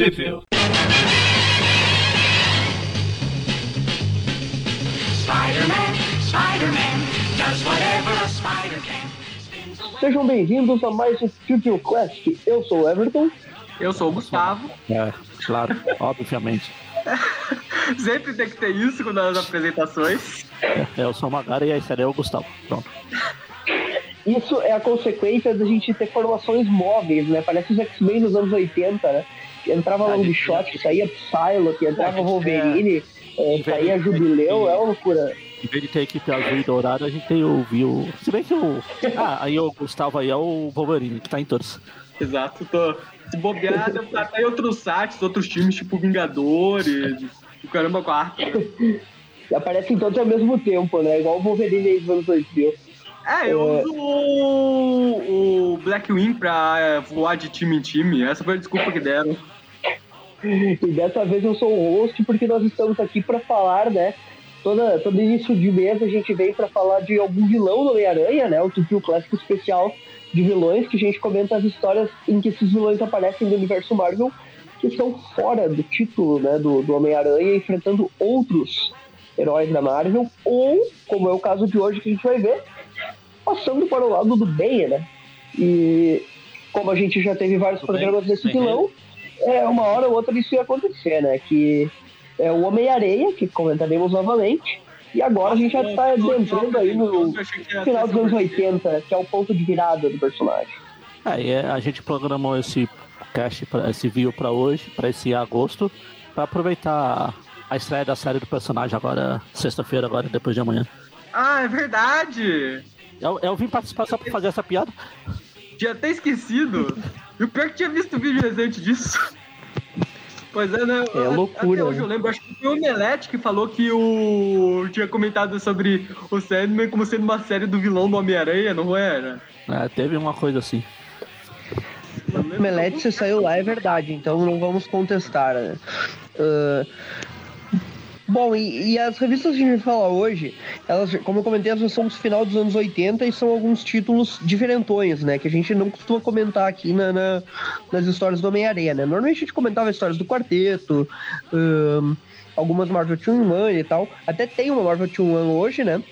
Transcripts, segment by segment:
Civil. Spider-Man, Spider-Man, does whatever a spider can. Sejam bem-vindos a mais um Trivial Quest. Eu sou o Everton. Eu sou o Gustavo. É, claro, obviamente. Sempre tem que ter isso nas apresentações. É, eu sou o Magara e esse é o Gustavo. Pronto. Isso é a consequência da gente ter formações móveis, né? Parece os X-Men dos anos 80, né? Entrava A gente- Longshot, saía Psylocke, entrava A Wolverine, é, saía de- Jubileu, é uma loucura. Em vez de ter equipe azul e dourada, a gente tem o viu. Se bem que o. Ah, aí o Gustavo aí é o Wolverine, que tá em todos. Exato, tô se bobear, até em outros sites, outros times, tipo Vingadores, o caramba quarto. E aparecem todos ao mesmo tempo, né? Igual o Wolverine aí dos anos 2000. É, eu uso o, o Blackwing pra é, voar de time em time. Essa foi a desculpa que deram. E dessa vez eu sou o host porque nós estamos aqui para falar, né? Toda, todo início de mês a gente vem para falar de algum vilão do Homem-Aranha, né? O Tupio Clássico Especial de vilões, que a gente comenta as histórias em que esses vilões aparecem no universo Marvel, que estão fora do título, né? Do, do Homem-Aranha, enfrentando outros heróis da Marvel, ou, como é o caso de hoje que a gente vai ver, passando para o lado do bem, né? E como a gente já teve vários programas desse vilão, é, uma hora ou outra isso ia acontecer, né? Que é o Homem-Areia, que comentaremos novamente. E agora a gente já tá entrando aí no final dos anos 80, que é o ponto de virada do personagem. Aí é, a gente programou esse cast, pra, esse view pra hoje, pra esse agosto, pra aproveitar a estreia da série do personagem agora, sexta-feira, agora, depois de amanhã. Ah, é verdade! Eu, eu vim participar só pra fazer essa piada. Tinha até esquecido. E o pior é que tinha visto vídeo recente disso. Pois é, né? É loucura, Até hoje né? eu lembro, acho que foi o Omelete que falou que o. tinha comentado sobre o Sandman como sendo uma série do vilão do Homem-Aranha, não era? É, teve uma coisa assim. Eu lembro Melete, que se saiu lá, é verdade, então não vamos contestar. Né? Ah, bom, e, e as revistas que a gente vai falar hoje, elas, como eu comentei, elas são do final dos anos 80 e são alguns títulos diferentões, né? Que a gente não costuma comentar aqui na, na- nas histórias do Homem-Aranha, né? Normalmente a gente comentava histórias do quarteto, ahn, algumas Marvel Team One e tal. Até tem uma Marvel Team One hoje, né?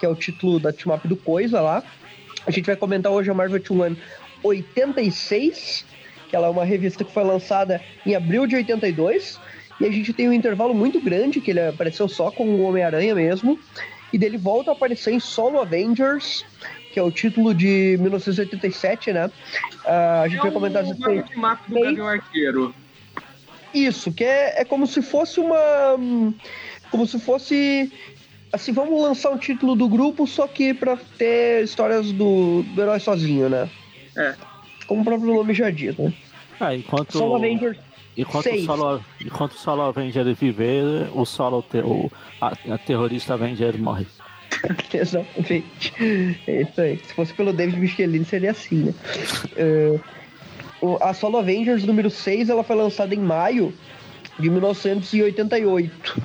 Que é o título da Team Up do Coisa lá. A gente vai comentar hoje a Marvel Team One 86, que ela é uma revista que foi lançada em abril de 82. E a gente tem um intervalo muito grande, que ele apareceu só com o Homem-Aranha mesmo. E dele volta a aparecer em Solo Avengers, que é o título de 1987, né? Ah, a gente é vai comentar as o edições. Marvel Map do Gavião Arqueiro. Isso, que é, é como se fosse uma. Como se fosse. Assim, vamos lançar um título do grupo, só que pra ter histórias do, do herói sozinho, né? É. Como o próprio nome já diz, né? Ah, enquanto. Solo Avengers Enquanto o, solo, enquanto o Solo Avenger viver, o Solo te- o, a, a terrorista Avenger morre. Exatamente. É isso aí. Se fosse pelo David Michelin, seria assim, né? O- a Solo Avengers número 6 ela foi lançada em maio de 1988.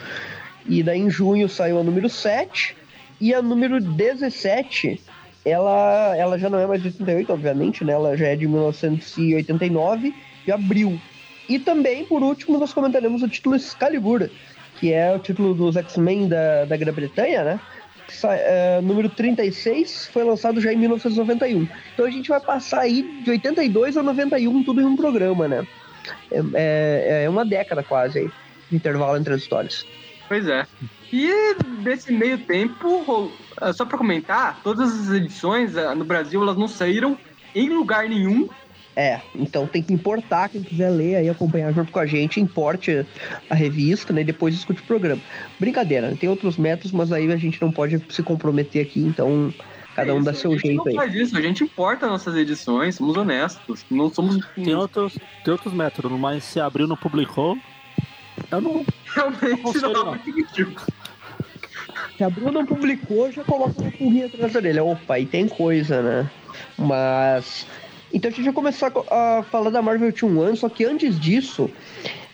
E daí em junho saiu a número 7. E a número 17, ela, ela já não é mais de 88, obviamente, né? Ela já é de 1989, de abril. E também, por último, nós comentaremos o título Excalibur, que é o título dos X-Men da, da Grã-Bretanha, né? É, número 36 foi lançado já em 1991. Então a gente vai passar aí de 82 a 91 tudo em um programa, né? É, é, é uma década quase aí, de intervalo entre as histórias. Pois é. E nesse meio tempo, ah, só pra comentar, todas as edições ah, no Brasil elas não saíram em lugar nenhum. É, então tem que importar, quem quiser ler aí, acompanhar junto com a gente, importe a revista, né, e depois escute o programa. Brincadeira, né, tem outros métodos, mas aí a gente não pode se comprometer aqui, então cada É um isso, dá seu a gente jeito não aí. faz isso, a gente importa nossas edições, somos honestos. Não somos Tem outros, tem outros métodos, mas se abriu não publicou, eu não. realmente não. não. Se a Bruna não publicou, já coloca uma pulguinha atrás dele. Opa, aí tem coisa, né? Mas. Então a gente vai começar co- a falar da Marvel Team One, só que antes disso,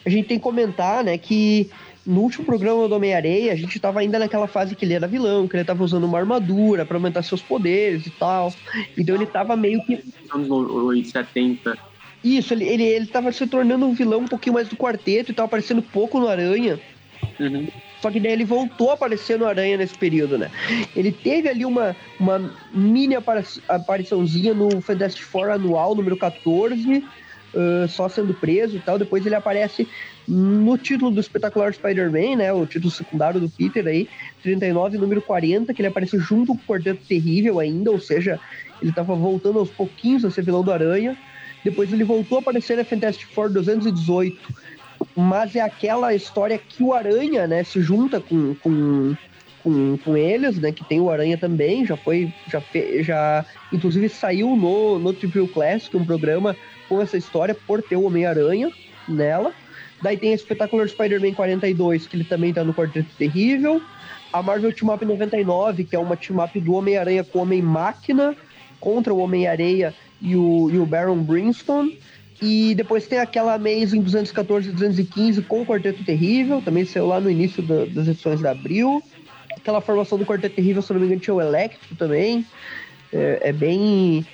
a gente tem que comentar, né, que no último programa do Homem-Areia, a gente tava ainda naquela fase que ele era vilão, que ele tava usando uma armadura pra aumentar seus poderes e tal. Então ele tava meio que Anos no- 70. Isso, ele, ele, ele tava se tornando um vilão um pouquinho mais do quarteto e tava aparecendo pouco no Aranha. Uhum. Só que daí ele voltou a aparecer no Aranha nesse período, né? Ele teve ali uma, uma mini apari- apariçãozinha no Fantastic Four anual, número 14, ah, só sendo preso e tal. Depois ele aparece no título do espetacular Spider-Man, né? O título secundário do Peter aí, 39, número 40, que ele aparece junto com o Quarteto Terrível ainda, ou seja, ele tava voltando aos pouquinhos a ser vilão do Aranha. Depois ele voltou a aparecer na Fantastic Four 218 mas é aquela história que o Aranha, né, se junta com, com, com, com eles, né, que tem o Aranha também, já foi, já, fe, já inclusive saiu no, no Triple Classic um programa com essa história por ter o Homem-Aranha nela. Daí tem a Spectacular Spider-Man 42, que ele também tá no Quarteto Terrível. A Marvel Team Up 99, que é uma team up do Homem-Aranha com o Homem-Máquina contra o Homem-Areia e o, e o Baron Brimstone. E depois tem aquela Amazing 214 e 215 com o Quarteto Terrível, também saiu lá no início da- das edições de abril. Aquela formação do Quarteto Terrível, se não me engano, tinha o Electro também. É, é bem,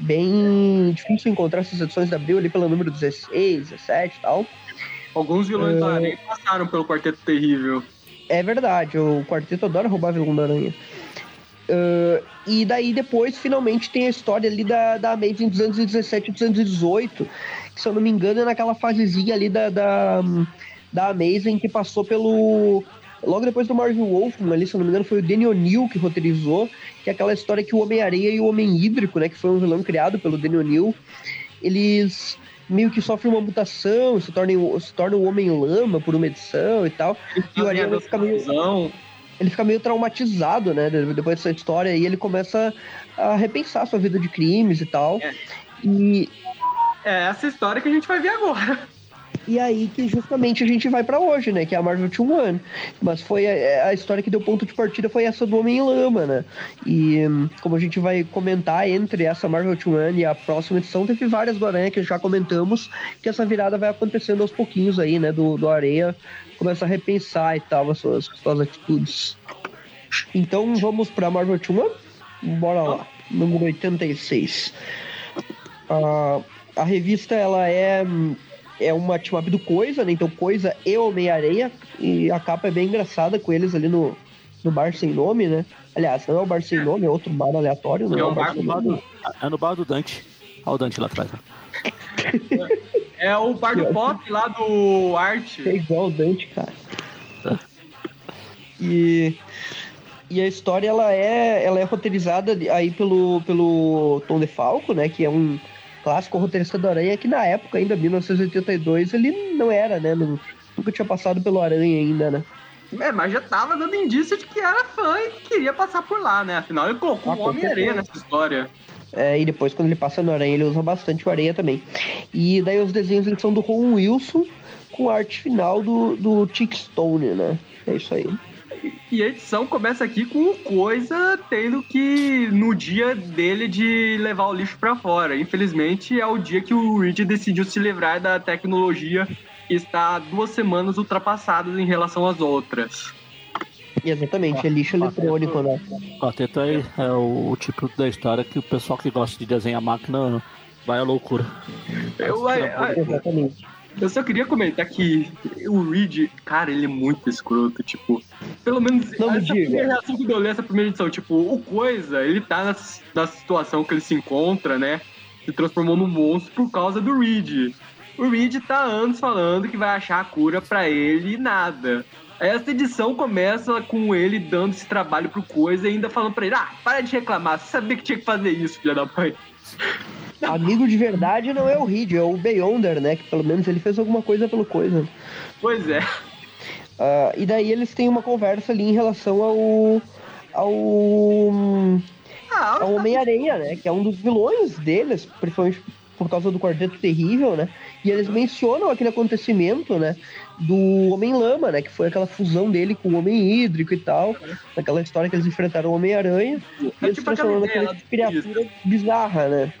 bem difícil encontrar essas edições de abril ali pelo número 16, 17 e tal. Alguns vilões do Aranha passaram pelo Quarteto Terrível. É verdade, o quarteto adora roubar vilão da aranha. Ah, e daí depois, finalmente, tem a história ali da, da Amazing 217 e 218, que se eu não me engano é naquela fasezinha ali da, da, da Amazing que passou pelo... Logo depois do Marvel Wolfman ali, se eu não me engano, foi o Danny O'Neill que roteirizou, que é aquela história que o Homem-Areia e o Homem Hídrico, né, que foi um vilão criado pelo Danny O'Neill, eles meio que sofrem uma mutação, se tornam, se tornam o Homem-Lama por uma edição e tal. E o Aranha vai ficar meio. Ele fica meio traumatizado, né? de- Depois dessa história aí, ele começa a repensar sua vida de crimes e tal. É. E, É essa história que a gente vai ver agora. E aí que justamente a gente vai pra hoje, né? Que é a Marvel 2 Mas foi a, a história que deu ponto de partida foi essa do Homem-Lama, né? E hum, como a gente vai comentar entre essa Marvel 2 e a próxima edição, teve várias do Aranha que já comentamos, que essa virada vai acontecendo aos pouquinhos aí, né? Do, do Areia começa a repensar e tal as suas, suas atitudes. Então vamos pra Marvel 2 Bora lá. Número 86. A, a revista ela é, é uma team up do Coisa, né? Então Coisa e Homem-Areia. E a capa é bem engraçada com eles ali no, no bar sem nome, né? Aliás, não é o bar sem nome, é outro bar aleatório, não É é um o bar bar nome. É no bar do Dante. Olha o Dante lá atrás. ó. É o bar do pop lá do Art. É igual o Dante, cara. E, e a história ela é, ela é roteirizada aí pelo, pelo Tom DeFalco, né? Que é um clássico roteirista do Aranha que na época, ainda 1982, ele não era, né? não- nunca tinha passado pelo Aranha ainda, né? É, mas já tava dando indício de que era fã e que queria passar por lá, né? Afinal, ele colocou Ah, o certeza. nessa história. É, e depois, quando ele passa no Aranha, ele usa bastante o Aranha também. E daí os desenhos eles são do Ron Wilson, com a arte final do, do Tick Stone, né? É isso aí. E a edição começa aqui com o Coisa tendo que, no dia dele, de levar o lixo pra fora. Infelizmente, é o dia que o Reed decidiu se livrar da tecnologia que está duas semanas ultrapassadas em relação às outras. Exatamente, é lixo eletrônico, né? O quarteto é, é o, o tipo da história que o pessoal que gosta de desenhar máquina vai à loucura. Eu, eu, Exatamente. Eu só queria comentar que o Reed, cara, ele é muito escroto, tipo... Pelo menos Não essa diga. primeira reação que eu li essa primeira edição, tipo, o Coisa, ele tá na, na situação que ele se encontra, né? Se transformou num monstro por causa do Reed. O Reed tá há anos falando que vai achar a cura pra ele e nada. Essa edição começa com ele dando esse trabalho pro Coisa e ainda falando pra ele, ah, para de reclamar, você sabia que tinha que fazer isso, filha da mãe. Amigo de verdade não é o Reed, é o Beyonder, né? Que pelo menos ele fez alguma coisa pelo coisa. Pois é. Ah, e daí eles têm uma conversa ali em relação ao. ao. Ah, ao Homem-Aranha, né? Que é um dos vilões deles, principalmente por causa do Quarteto Terrível, né? E eles mencionam aquele acontecimento, né? Do Homem-Lama, né? Que foi aquela fusão dele com o Homem Hídrico e tal. Naquela história que eles enfrentaram o Homem-Aranha. E É eles tipo aquela transformaram ideia naquela criatura bizarra, né?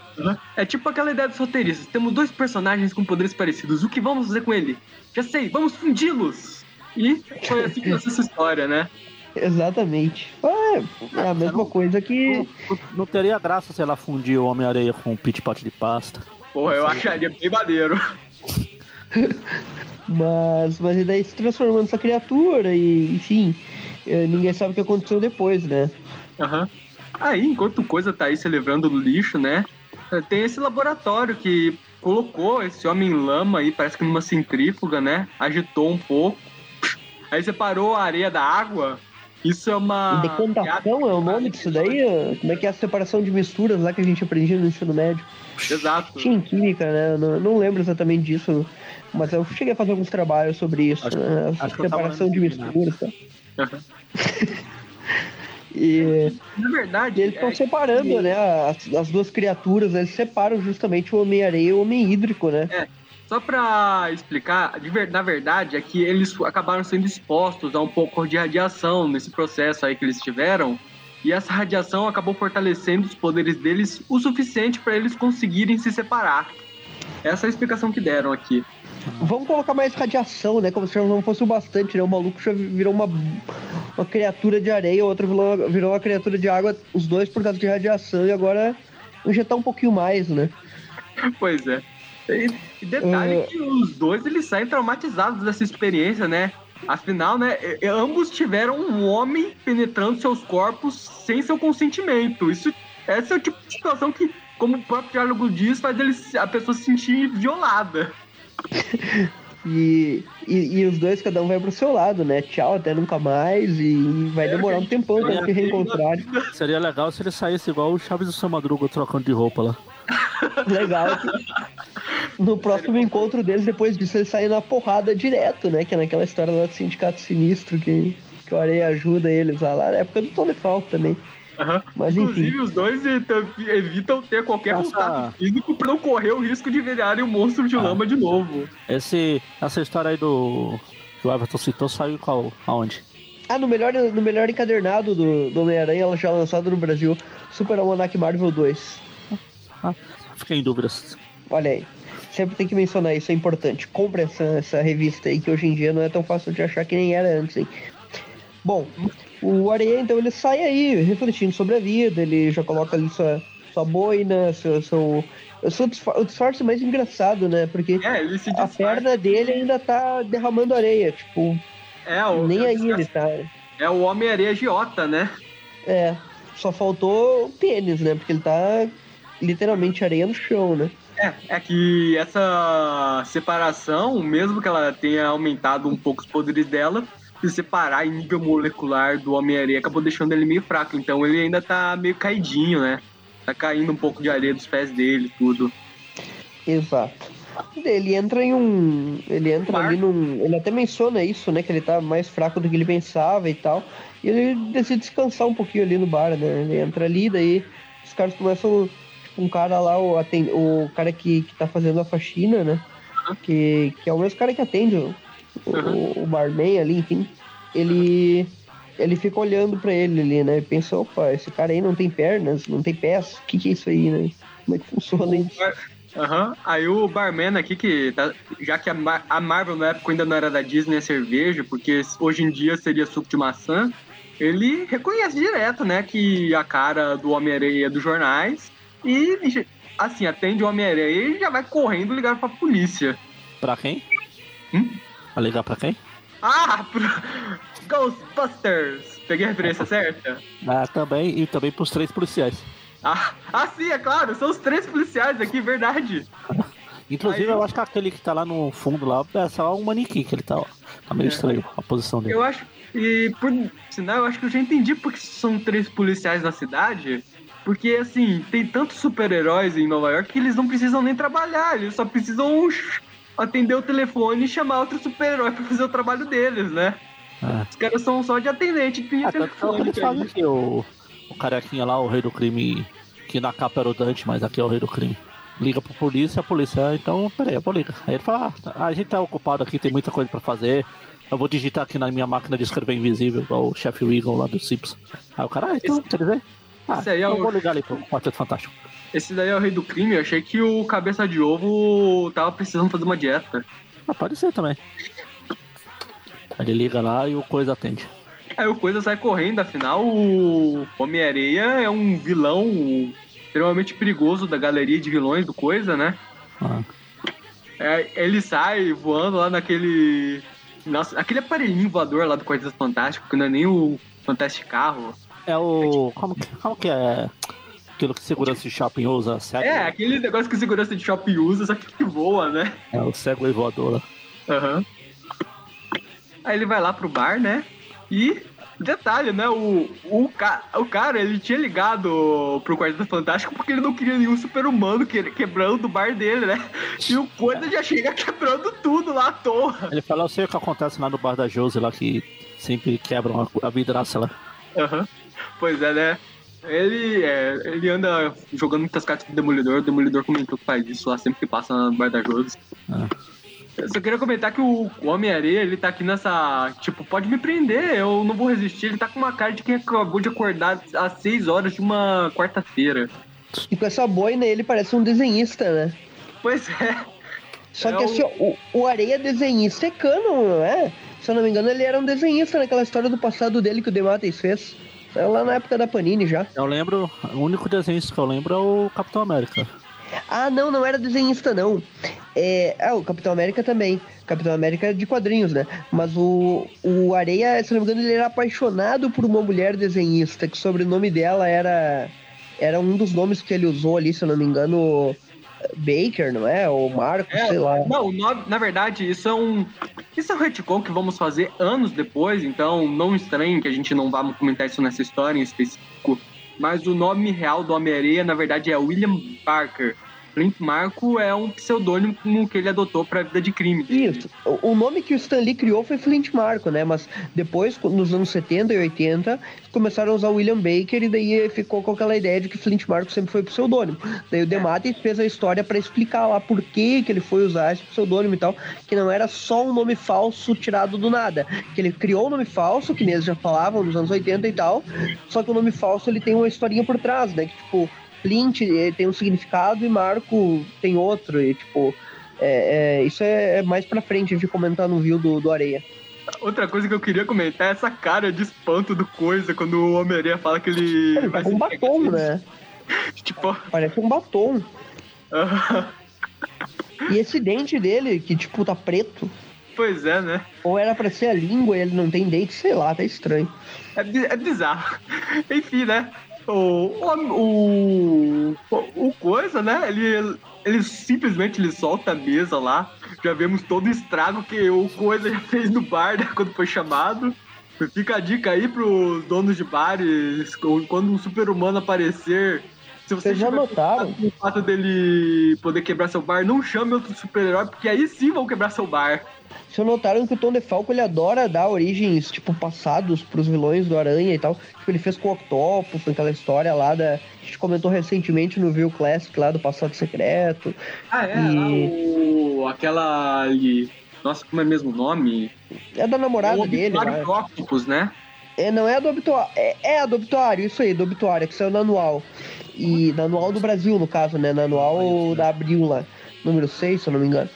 É tipo aquela ideia dos roteiristas. Temos dois personagens com poderes parecidos. O que vamos fazer com ele? Já sei, vamos fundi-los. E foi assim que nasceu essa história, né? Exatamente. Ah, é a mesma coisa que. Não, não teria graça se ela fundir o Homem-Areia com um pit pot de pasta. Porra, eu acharia bem maneiro. Mas, mas daí se transformou nessa criatura e, enfim, eh, ninguém sabe o que aconteceu depois, né? Aham. Aí, enquanto coisa tá aí se livrando do lixo, né? Tem esse laboratório que colocou esse homem lama aí, parece que numa centrífuga, né? Agitou um pouco. Aí separou a areia da água. Isso é uma. Decantação é o nome disso daí? Como é que é a separação de misturas lá que a gente aprendia no ensino médio? Exato. Tinha em química, né? Não, não lembro exatamente disso, mas eu cheguei a fazer alguns trabalhos sobre isso, Acho- né? acho separação de né? misturas. Tá? Aham. E, Na verdade, eles estão é separando, que- né? As, as duas criaturas, eles separam justamente o Homem-Areia e o Homem Hídrico, né? Só pra explicar, de ver- na verdade, é que eles acabaram sendo expostos a um pouco de radiação nesse processo aí que eles tiveram. E essa radiação acabou fortalecendo os poderes deles o suficiente para eles conseguirem se separar. Essa é a explicação que deram aqui. Vamos colocar mais radiação, né? Como se não fosse o bastante, né? O maluco já virou uma, uma criatura de areia, o outro virou, virou uma criatura de água, os dois por causa de radiação, e agora injetar um pouquinho mais, né? Pois é. E, detalhe É. que os dois eles saem traumatizados dessa experiência, né? Afinal, né, ambos tiveram um homem penetrando seus corpos sem seu consentimento. Isso, esse é o tipo de situação que, como o próprio diálogo diz, faz eles, a pessoa se sentir violada. E, e, e os dois, cada um vai pro seu lado, né? Tchau, até nunca mais, e vai demorar um tempão pra se reencontrarem. Seria legal se ele saísse igual o Chaves do seu Madruga trocando de roupa lá. Legal que no próximo encontro deles, depois disso, eles saem na porrada direto, né? Que é naquela história lá do sindicato sinistro que, que o Areia ajuda eles lá, lá na época do Tony Falk também. Mas Inclusive, enfim. os dois evitam ter qualquer Essa- contato físico pra não correr o risco de virarem um monstro de Ah. lama de novo. Esse, essa história aí do. que o Everton citou saiu qual? Aonde? Ah, no melhor, no melhor encadernado do, do Homem-Aranha, ela já lançado no Brasil, Super Almanac Marvel 2. Ah, fiquei em dúvidas. Olha aí. Sempre tem que mencionar isso, é importante. Compre essa, essa revista aí, que hoje em dia não é tão fácil de achar que nem era antes, hein? Bom, o Areia, então, ele sai aí refletindo sobre a vida, ele já coloca ali sua, sua boina, seu, seu, o disfarce mais engraçado, né? Porque É, a perna dele ainda tá derramando areia, tipo, É, o, nem é, aí ele tá. é o Homem-Areia agiota, né? É, só faltou o tênis, né? Porque ele tá literalmente areia no chão, né? É, é que essa separação, mesmo que ela tenha aumentado um pouco os poderes dela, se separar em nível molecular do Homem-Areia acabou deixando ele meio fraco. Então ele ainda tá meio caidinho, né? Tá caindo um pouco de areia dos pés dele tudo. Exato. Ele entra em um. Ele entra ali num. Ele até menciona isso, né? Que ele tá mais fraco do que ele pensava e tal. E ele decide descansar um pouquinho ali no bar, né? Ele entra ali, daí os caras começam. Tipo, um cara lá, o, aten- o cara que, que tá fazendo a faxina, né? Que, que é o mesmo cara que atende o, o, o barman ali, enfim. Ele. Ele fica olhando pra ele ali, né? E pensa, opa, esse cara aí não tem pernas, não tem pés, o que, que é isso aí, né? Como é que funciona isso? Aham. Aí o barman aqui, que tá- já que a, Mar- a Marvel na época ainda não era da Disney é cerveja, porque hoje em dia seria suco de maçã, ele reconhece direto, né, que a cara do Homem-Aranha é dos jornais e, assim, atende o Homem-Aranha e já vai correndo ligar pra polícia. Pra quem? Hum? Vai ligar pra quem? Ah, pro... Ghostbusters! Peguei a referência certa? Ah, também, e também pros três policiais. Ah, ah, sim, é claro, são os três policiais aqui, verdade. Inclusive, Aí- eu acho que aquele que tá lá no fundo lá é só um manequim que ele tá, ó. Tá meio É. estranho a posição dele. Eu acho. E por sinal, eu acho que eu já entendi porque são três policiais na cidade. Porque, assim, tem tantos super-heróis em Nova York que eles não precisam nem trabalhar, eles só precisam atender o telefone e chamar outro super-herói pra fazer o trabalho deles, né? É. Os caras são só de atendente de Ah, tanto que o que telefone. o, o carequinha lá, o rei do crime, que na capa era o Dante, mas aqui é o rei do crime. Liga pra polícia, a polícia, então, peraí, eu vou ligar. Aí ele fala, ah, a gente tá ocupado aqui, tem muita coisa pra fazer. Eu vou digitar aqui na minha máquina de escrever invisível, igual o chefe Wiggum lá do Simpsons. Aí o cara, ah, então, quer dizer? Ah, Esse aí é eu o- vou ligar ali pro Quarteto Fantástico. Esse daí é o rei do crime, eu achei que o cabeça de ovo tava precisando fazer uma dieta. Ah, pode ser também. Ele liga lá e o coisa atende. Aí o Coisa sai correndo, afinal o Homem-Areia é um vilão extremamente perigoso da galeria de vilões do Coisa, né? Ah, É, ele sai voando lá naquele. Nossa, aquele aparelhinho voador lá do Quarteto Fantástico, que não é nem o Fantástico Carro. É o. Como, que- como que é aquilo que segurança de shopping usa? Segway? É, aquele negócio que segurança de shopping usa, só que voa, né? É o Segway voador lá. Aham. Aí ele vai lá pro bar, né? E. Detalhe, né? O, o, ca, o cara, ele tinha ligado pro Quarteto Fantástico porque ele não queria nenhum super-humano que- quebrando o bar dele, né? E o Coisa já chega quebrando tudo lá à toa. Ele fala, eu sei o que acontece lá no bar da Josie lá, que sempre quebram a, a vidraça lá. Aham. Pois é, né? Ele, é, ele anda jogando muitas cartas pro Demolidor. O Demolidor comentou que faz isso lá sempre que passa na bar da Josi. Ah. Eu só queria comentar que o Homem-Areia, ele tá aqui nessa. Tipo, pode me prender, eu não vou resistir. Ele tá com uma cara de quem acabou de acordar às 6 horas de uma quarta-feira. E com essa boina ele parece um desenhista, né? Pois é. Só É que o- assim, o, o Areia desenhista é canon, não é? Se eu não me engano, ele era um desenhista naquela história do passado dele que o Demates fez. Saiu lá na época da Panini já. Eu lembro, o único desenho que eu lembro é o Capitão América. Ah, não, não era desenhista, não. É, ah, o Capitão América também. Capitão América é de quadrinhos, né? Mas o, o Areia, se não me engano, ele era apaixonado por uma mulher desenhista, que o sobrenome dela era. Era um dos nomes que ele usou ali, se eu não me engano, Baker, não é? Ou Marcos, É, sei lá. Não, nome- na verdade, isso é um. Isso é um retcon que vamos fazer anos depois, então não estranhe que a gente não vá comentar isso nessa história em específico. Mas o nome real do Homem-Areia, na verdade, é William Parker. Flint Marco é um pseudônimo que ele adotou pra vida de crime. Isso. O nome que o Stan Lee criou foi Flint Marco, né? Mas depois, nos anos 70 e 80, começaram a usar William Baker e daí ficou com aquela ideia de que Flint Marco sempre foi pseudônimo. Daí o Dematis fez a história pra explicar lá por que, que ele foi usar esse pseudônimo e tal, que não era só um nome falso tirado do nada. Que ele criou um nome falso, que eles já falavam nos anos 80 e tal, só que o nome falso ele tem uma historinha por trás, né? Que tipo, Flint eh, tem um significado e Marco tem outro, e tipo. É, é, isso é, é mais pra frente, gente comentar no view do, do Areia. Outra coisa que eu queria comentar é essa cara de espanto do coisa quando o Homem-Areia fala que ele. Ele tá com um batom, assim. né? Tipo. Parece um batom. E esse dente dele, que tipo tá preto, pois é, né? ou era pra ser a língua e ele não tem dente, sei lá, tá estranho. É, é bizarro. Enfim, né? O, o, o, coisa, né? Ele, ele simplesmente ele solta a mesa lá. Já vemos todo o estrago que o coisa já fez no bar né, quando foi chamado. Fica a dica aí pros donos de bares, quando um super-humano aparecer. Se você Vocês já notaram? o fato dele poder quebrar seu bar, não chame outro super-herói, porque aí sim vão quebrar seu bar. Vocês notaram que o Tom DeFalco ele adora dar origens, tipo, passados pros vilões do Aranha e tal. Tipo, ele fez com o Octopus, naquela história lá da. A gente comentou recentemente no View Classic lá do Passado Secreto. Ah, é? E- o, aquela ali. Nossa, como é mesmo o nome? É da namorada o dele, né? do Octopus, né? É, não é do obituário. É, é a do obituário, isso aí, do obituário, que saiu no anual. E no anual do Brasil, no caso, né? No anual da Abril lá, número 6, se eu não me engano.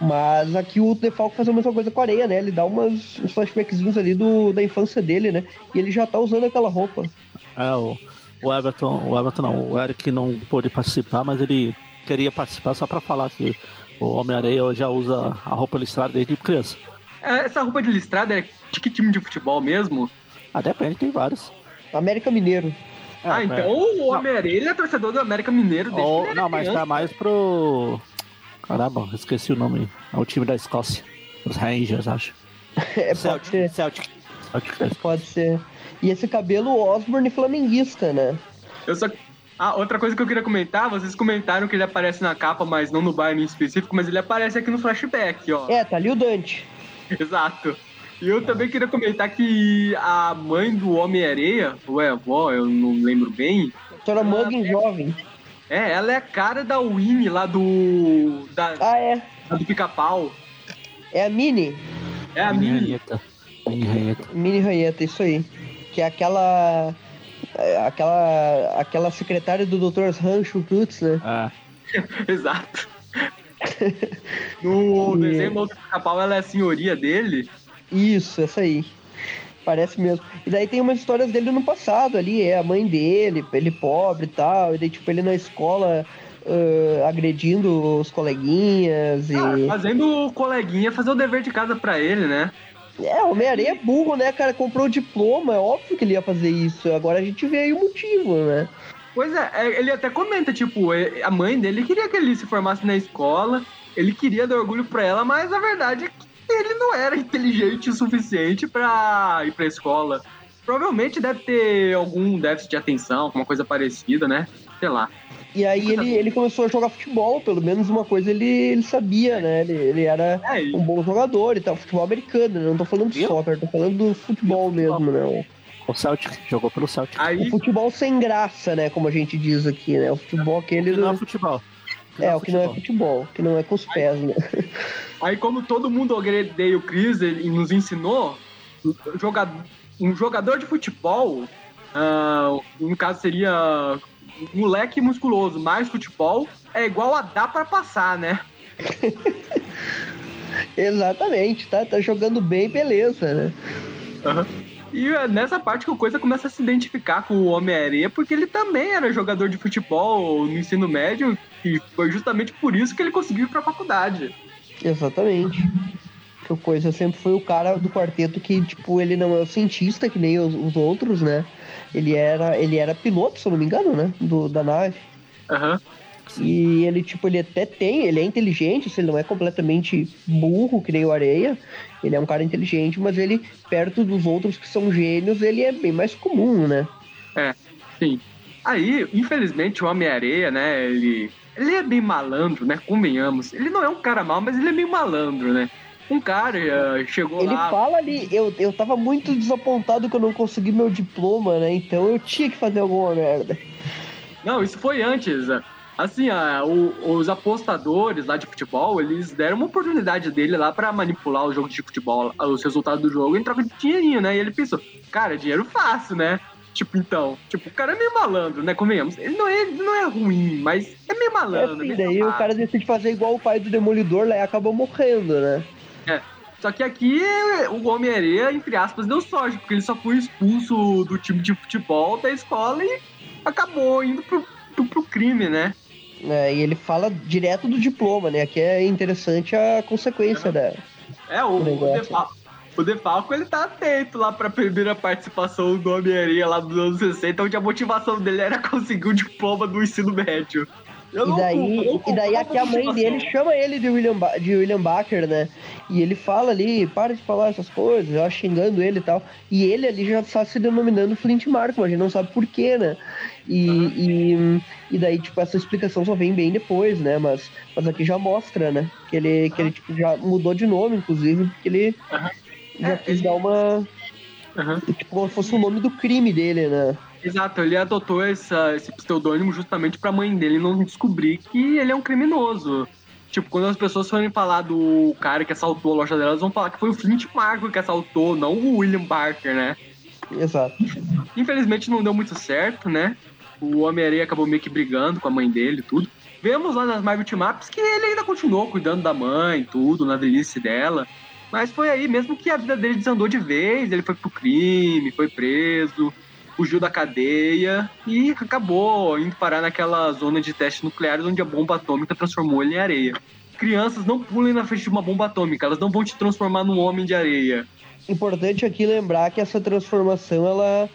Mas aqui o Defalco faz a mesma coisa com a areia, né? Ele dá umas, uns flashbackzinhos ali do, da infância dele, né? E ele já tá usando aquela roupa. É, o, o Everton, o Everton não, o Eric não pôde participar, mas ele queria participar só pra falar que o Homem-Areia já usa a roupa listrada desde criança. É, Essa roupa de listrada é de que time de futebol mesmo? Ah, depende, tem vários. América Mineiro. É, ah, é. então o Homem-Aranha ele é torcedor do América Mineiro desde era não, mas criança. tá mais pro. Caramba, esqueci o nome. É o time da Escócia. Os Rangers, acho. É, pode ser, Celtic. Celtic. pode ser. E esse cabelo Osborne flamenguista, né? Eu só... Ah, outra coisa que eu queria comentar, vocês comentaram que ele aparece na capa, mas não no Bayern em específico, mas ele aparece aqui no flashback, ó. É, tá ali o Dante. Exato. E eu também queria comentar que a mãe do Homem-Areia, ou é avó, eu não lembro bem, Doutora Muggin jovem. é, ela é a cara da Winnie lá do. Da, Ah, é. da do pica-pau. É a Mini. É a Mini ranheta. Mini ranheta. Mini Ranheta, isso aí. Que é aquela. é, Aquela, aquela secretária do Dr. Rancho Cruz, né? É. Exato. No desenho do outro pica-pau, ela é a senhoria dele. Isso, essa aí. Parece mesmo. E daí tem umas histórias dele no passado ali, é a mãe dele, ele pobre e tal, e daí tipo ele na escola ah, agredindo os coleguinhas e. Ah, fazendo o coleguinha fazer o dever de casa pra ele, né? É, o Homem-Aranha é burro, né, cara? Comprou o diploma, é óbvio que ele ia fazer isso. Agora a gente vê aí o motivo, né? Pois é, é, ele até comenta, tipo, é, a mãe dele queria que ele se formasse na escola, ele queria dar orgulho pra ela, mas a verdade é que ele não era inteligente o suficiente pra ir pra escola. Provavelmente deve ter algum déficit de atenção, alguma coisa parecida, né? Sei lá. E aí ele, ele começou a jogar futebol, pelo menos uma coisa ele, ele sabia, né? Ele, ele era É, um bom jogador e tal, futebol americano, né? Não tô falando de soccer, tô falando do futebol mesmo, né? O Celtic, jogou pelo Celtic. O Aí, futebol sem graça, né? Como a gente diz aqui, né? O futebol aquele. Que não é do- futebol. É, o que não é futebol, que não é com os pés, né? aí como todo mundo odeia o Chris, ele nos ensinou, um jogador de futebol, ah, no caso seria moleque musculoso mais futebol, é igual a dar pra passar, né? Exatamente, tá? Tá jogando bem, beleza, né? E é nessa parte que o Coisa começa a se identificar com o Homem-Aranha, porque ele também era jogador de futebol no ensino médio, e foi justamente por isso que ele conseguiu ir pra faculdade. Exatamente. Que o Coisa sempre foi o cara do quarteto que, tipo, ele não é o cientista que nem os, os outros, né? Ele era, ele era piloto, se eu não me engano, né? Do, da nave. Aham. E ele, tipo, ele até tem, ele é inteligente, se ele não é completamente burro, que nem o Areia. Ele é um cara inteligente, mas ele, perto dos outros que são gênios, ele é bem mais comum, né? Sim. Aí, infelizmente, o Homem-Areia, né, ele, ele é bem malandro, né, convenhamos. Ele não é um cara mau, mas ele é meio malandro, né. Um cara eh, chegou Ele lá... fala ali, eu, eu tava muito desapontado que eu não consegui meu diploma, né? Então eu tinha que fazer alguma merda. Não, isso foi antes. Assim, a- o- os apostadores lá de futebol, eles deram uma oportunidade dele lá pra manipular o jogo de futebol, os resultados do jogo em troca de dinheirinho, né? E ele pensou, cara, dinheiro fácil, né? Tipo, então, tipo, o cara é meio malandro, né? Convenhamos. Ele não é, ele não é ruim, mas é meio É malandro. assim, meio daí o cara decide fazer igual o pai do Demolidor lá e acaba morrendo, né? Só que aqui o Homem-Aranha, entre aspas, deu sorte, porque ele só foi expulso do time de futebol da escola e acabou indo pro, pro, pro crime, né? É, e ele fala direto do diploma, né? Que é interessante a consequência da. É, o, O. Defalco, o Defalco, ele tá atento lá pra primeira participação do Homem-Aranha lá dos anos 60, onde a motivação dele era conseguir o diploma do ensino médio. Eu E daí, e daí aqui a mãe dele chama ele de William, ba de William Baker, né? E ele fala ali, para de falar essas coisas, já xingando ele e tal. E ele ali já está se denominando Flint Marco, mas a gente não sabe porquê, né? E, e, e daí, tipo, essa explicação só vem bem depois, né? Mas, mas aqui já mostra, né? Que ele, que ele tipo, já mudou de nome, inclusive, porque ele já É, quis ele- dar uma. Tipo, como se fosse o nome do crime dele, né? Exato, ele adotou essa, esse pseudônimo justamente pra mãe dele não descobrir que ele é um criminoso. Tipo, quando as pessoas forem falar do cara que assaltou a loja dela, elas vão falar que foi o Flint Marco que assaltou, não o William Barker, né? Exato. Infelizmente não deu muito certo, né? O Homem-Aranha acabou meio que brigando com a mãe dele e tudo. Vemos lá nas Marvel Team Ups que ele ainda continuou cuidando da mãe, tudo, na velhice dela. Mas foi aí mesmo que a vida dele desandou de vez, ele foi pro crime, foi preso, fugiu da cadeia e acabou indo parar naquela zona de testes nucleares onde a bomba atômica transformou ele em areia. Crianças não pulem na frente de uma bomba atômica, elas não vão te transformar num homem de areia. Importante aqui lembrar que essa transformação ela,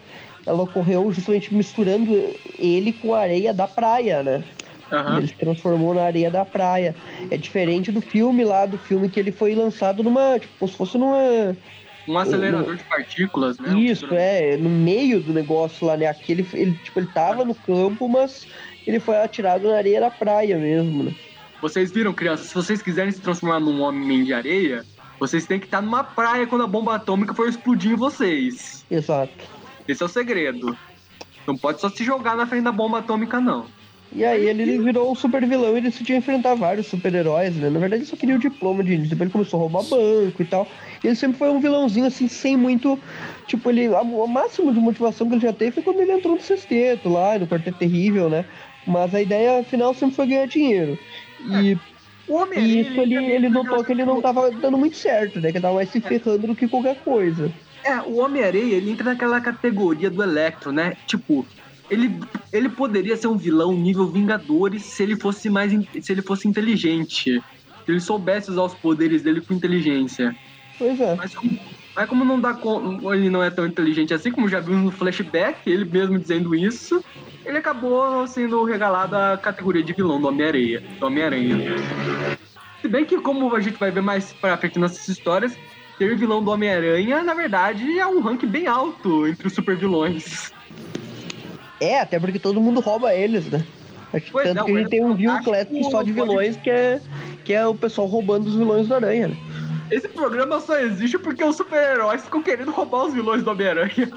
ela ocorreu justamente misturando ele com a areia da praia, né? Aham. Ele se transformou na areia da praia. É diferente do filme lá, do filme que ele foi lançado numa. Tipo, como se fosse numa. Um acelerador de partículas, né? Isso, é, no meio do negócio lá, né? Aqui ele, ele, tipo, ele tava no campo, mas ele foi atirado na areia da praia mesmo, né? Vocês viram, crianças? Se vocês quiserem se transformar num homem de areia, vocês têm que estar numa praia quando a bomba atômica for explodir em vocês. Exato. Esse é o segredo. Não pode só se jogar na frente da bomba atômica, não. E aí ele virou um super vilão e decidiu enfrentar vários super-heróis, né? Na verdade ele só queria o diploma de depois ele começou a roubar banco e tal. E ele sempre foi um vilãozinho assim, sem muito. Tipo, ele. O máximo de motivação que ele já teve foi quando ele entrou no sexteto lá, no quarteto terrível, né? Mas a ideia final sempre foi ganhar dinheiro. E, O homem e isso ele, ele notou que ele não tava dando muito certo, né? Que ele tava mais se ferrando do que qualquer coisa. É, o Homem-Areia, ele entra naquela categoria do Electro, né? Tipo, ele, ele poderia ser um vilão nível Vingadores se ele fosse mais se ele fosse inteligente. Se ele soubesse usar os poderes dele com inteligência. Pois é. Mas como, mas como não dá ele não é tão inteligente assim, como já vimos no flashback, ele mesmo dizendo isso, ele acabou sendo regalado a categoria de vilão do Homem-Aranha. Homem-Aranha. Se bem que, como a gente vai ver mais pra frente nessas histórias, ter vilão do Homem-Aranha, na verdade, é um rank bem alto entre os super vilões. É, até porque todo mundo rouba eles, né? Acho que Pois Tanto é, que a o gente tem um View Classic só de pode- vilões, que é, que é o pessoal roubando os vilões do Aranha, né? Esse programa só existe porque os super-heróis ficam querendo roubar os vilões do Homem-Aranha.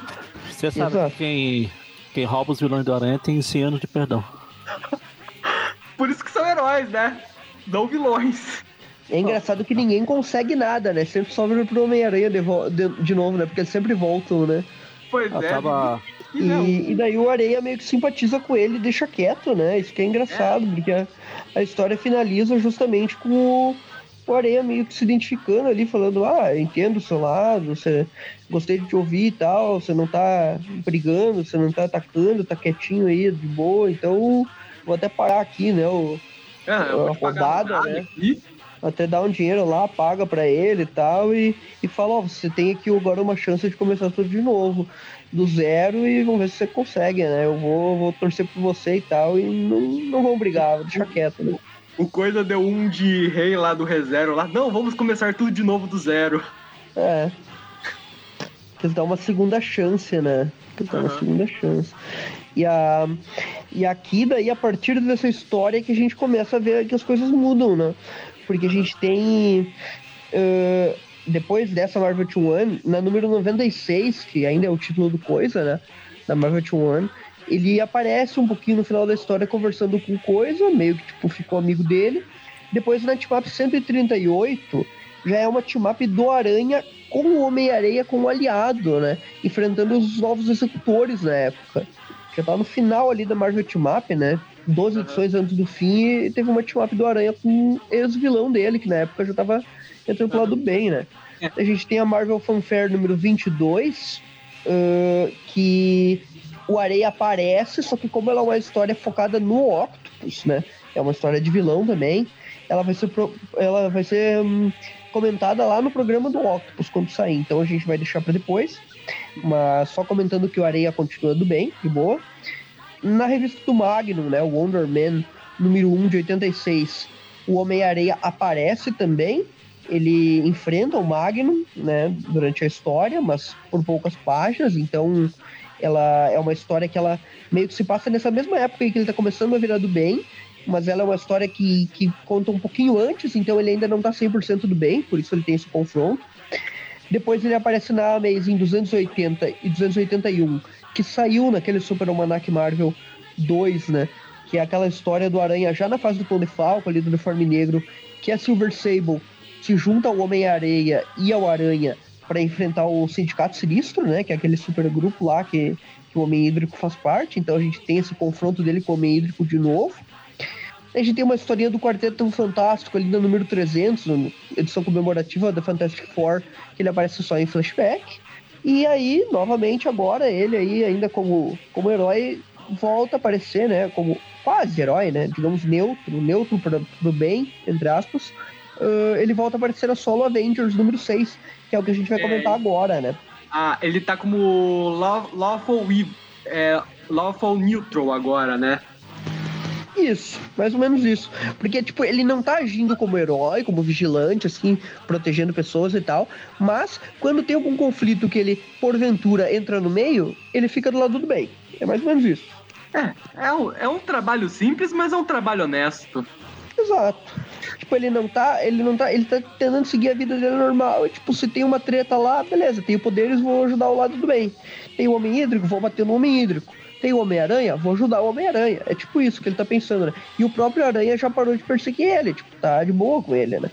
Você sabe Exato. que quem, quem rouba os vilões do Aranha tem 100 anos de perdão. Por isso que são heróis, né? Não vilões. É engraçado que ninguém consegue nada, né? Sempre sobra pro Homem-Aranha de, de, de novo, né? Porque eles sempre voltam, né? Pois Acaba. é. E. E, daí o Areia meio que simpatiza com ele e deixa quieto, né? Isso que é engraçado, porque a, a história finaliza justamente com o, o Areia meio que se identificando ali, falando, ah, entendo o seu lado, você gostei de te ouvir e tal, você não tá brigando, você não tá atacando, tá quietinho aí, de boa, então vou até parar aqui, né? O, te pagar rodada, né? aqui. até dar um dinheiro lá, paga pra ele e tal, e, e fala, ó, você tem aqui agora uma chance de começar tudo de novo, do zero, e vamos ver se você consegue, né? Eu vou, vou torcer por você e tal, e não, não vão brigar, vou deixar quieto, né? O Coisa deu um de rei lá do reserva lá. Não, vamos começar tudo de novo do zero. É. Quis dar uma segunda chance, né? Quis dar uma Aham. segunda chance. E, a, e aqui, daí, a partir dessa história, que a gente começa a ver que as coisas mudam, né? Porque a gente tem. eh, depois dessa Marvel 1, na número 96, que ainda é o título do Coisa, né? Da Marvel 1, ele aparece um pouquinho no final da história conversando com Coisa, meio que tipo, ficou amigo dele. Depois na Team Up 138, já é uma Team do Aranha com o Homem-Aranha como aliado, né? Enfrentando os novos executores na época. Já tá no final ali da Marvel Team Up, né? 12 edições antes do fim, e teve uma Team Up do Aranha com ex-vilão dele, que na época já tava entrando pro lado bem, né? A gente tem a Marvel Fanfare número 22, ãh, que o Areia aparece, só que como ela é uma história focada no Octopus, né? É uma história de vilão também. Ela vai ser, pro- ela vai ser hum, comentada lá no programa do Octopus quando sair. Então a gente vai deixar para depois. Mas só comentando que o Areia continua do bem, de boa. Na revista do Magnum, né? O Wonder Man número 1 de 86, o Homem-Areia aparece também. Ele enfrenta o Magnum, né, durante a história, mas por poucas páginas, então ela é uma história que ela meio que se passa nessa mesma época em que ele tá começando a virar do bem, mas ela é uma história que, que conta um pouquinho antes, então ele ainda não tá 100% do bem, por isso ele tem esse confronto. Depois ele aparece na Amazing 280 e 281, que saiu naquele Super Almanac Marvel 2, né? Que é aquela história do Aranha já na fase do Clone Falco, ali do uniforme negro, que a Silver Sable se junta ao Homem-Areia e ao Aranha para enfrentar o Sindicato Sinistro, né? Que é aquele super grupo lá que, que o Homem Hídrico faz parte. Então a gente tem esse confronto dele com o Homem Hídrico de novo. A gente tem uma historinha do Quarteto Fantástico ali no número 300, no- edição comemorativa da Fantastic Four, que ele aparece só em flashback. E aí, novamente, agora ele aí, ainda como, como herói, volta a aparecer, né? Como quase herói, né? Digamos neutro, neutro para pro bem, entre aspas. Ah, ele volta a aparecer na Solo Avengers número 6, que é o que a gente vai É. comentar agora, né? Ah, ele tá como law- lawful, é, lawful neutral agora, né? Isso, mais ou menos isso. Porque, tipo, ele não tá agindo como herói, como vigilante, assim, protegendo pessoas e tal. Mas, quando tem algum conflito que ele, porventura, entra no meio, ele fica do lado do bem. É mais ou menos isso. É, é um, é um trabalho simples, mas é um trabalho honesto. Exato. Tipo, ele não tá. Ele não tá. Ele tá tentando seguir a vida dele normal. E, tipo, se tem uma treta lá, beleza, tenho poderes, vou ajudar o lado do bem. Tem o homem hídrico, vou bater no homem hídrico. Tem o Homem-Aranha, vou ajudar o Homem-Aranha. É tipo isso que ele tá pensando, né? E o próprio Aranha já parou de perseguir ele, tipo, tá de boa com ele, né?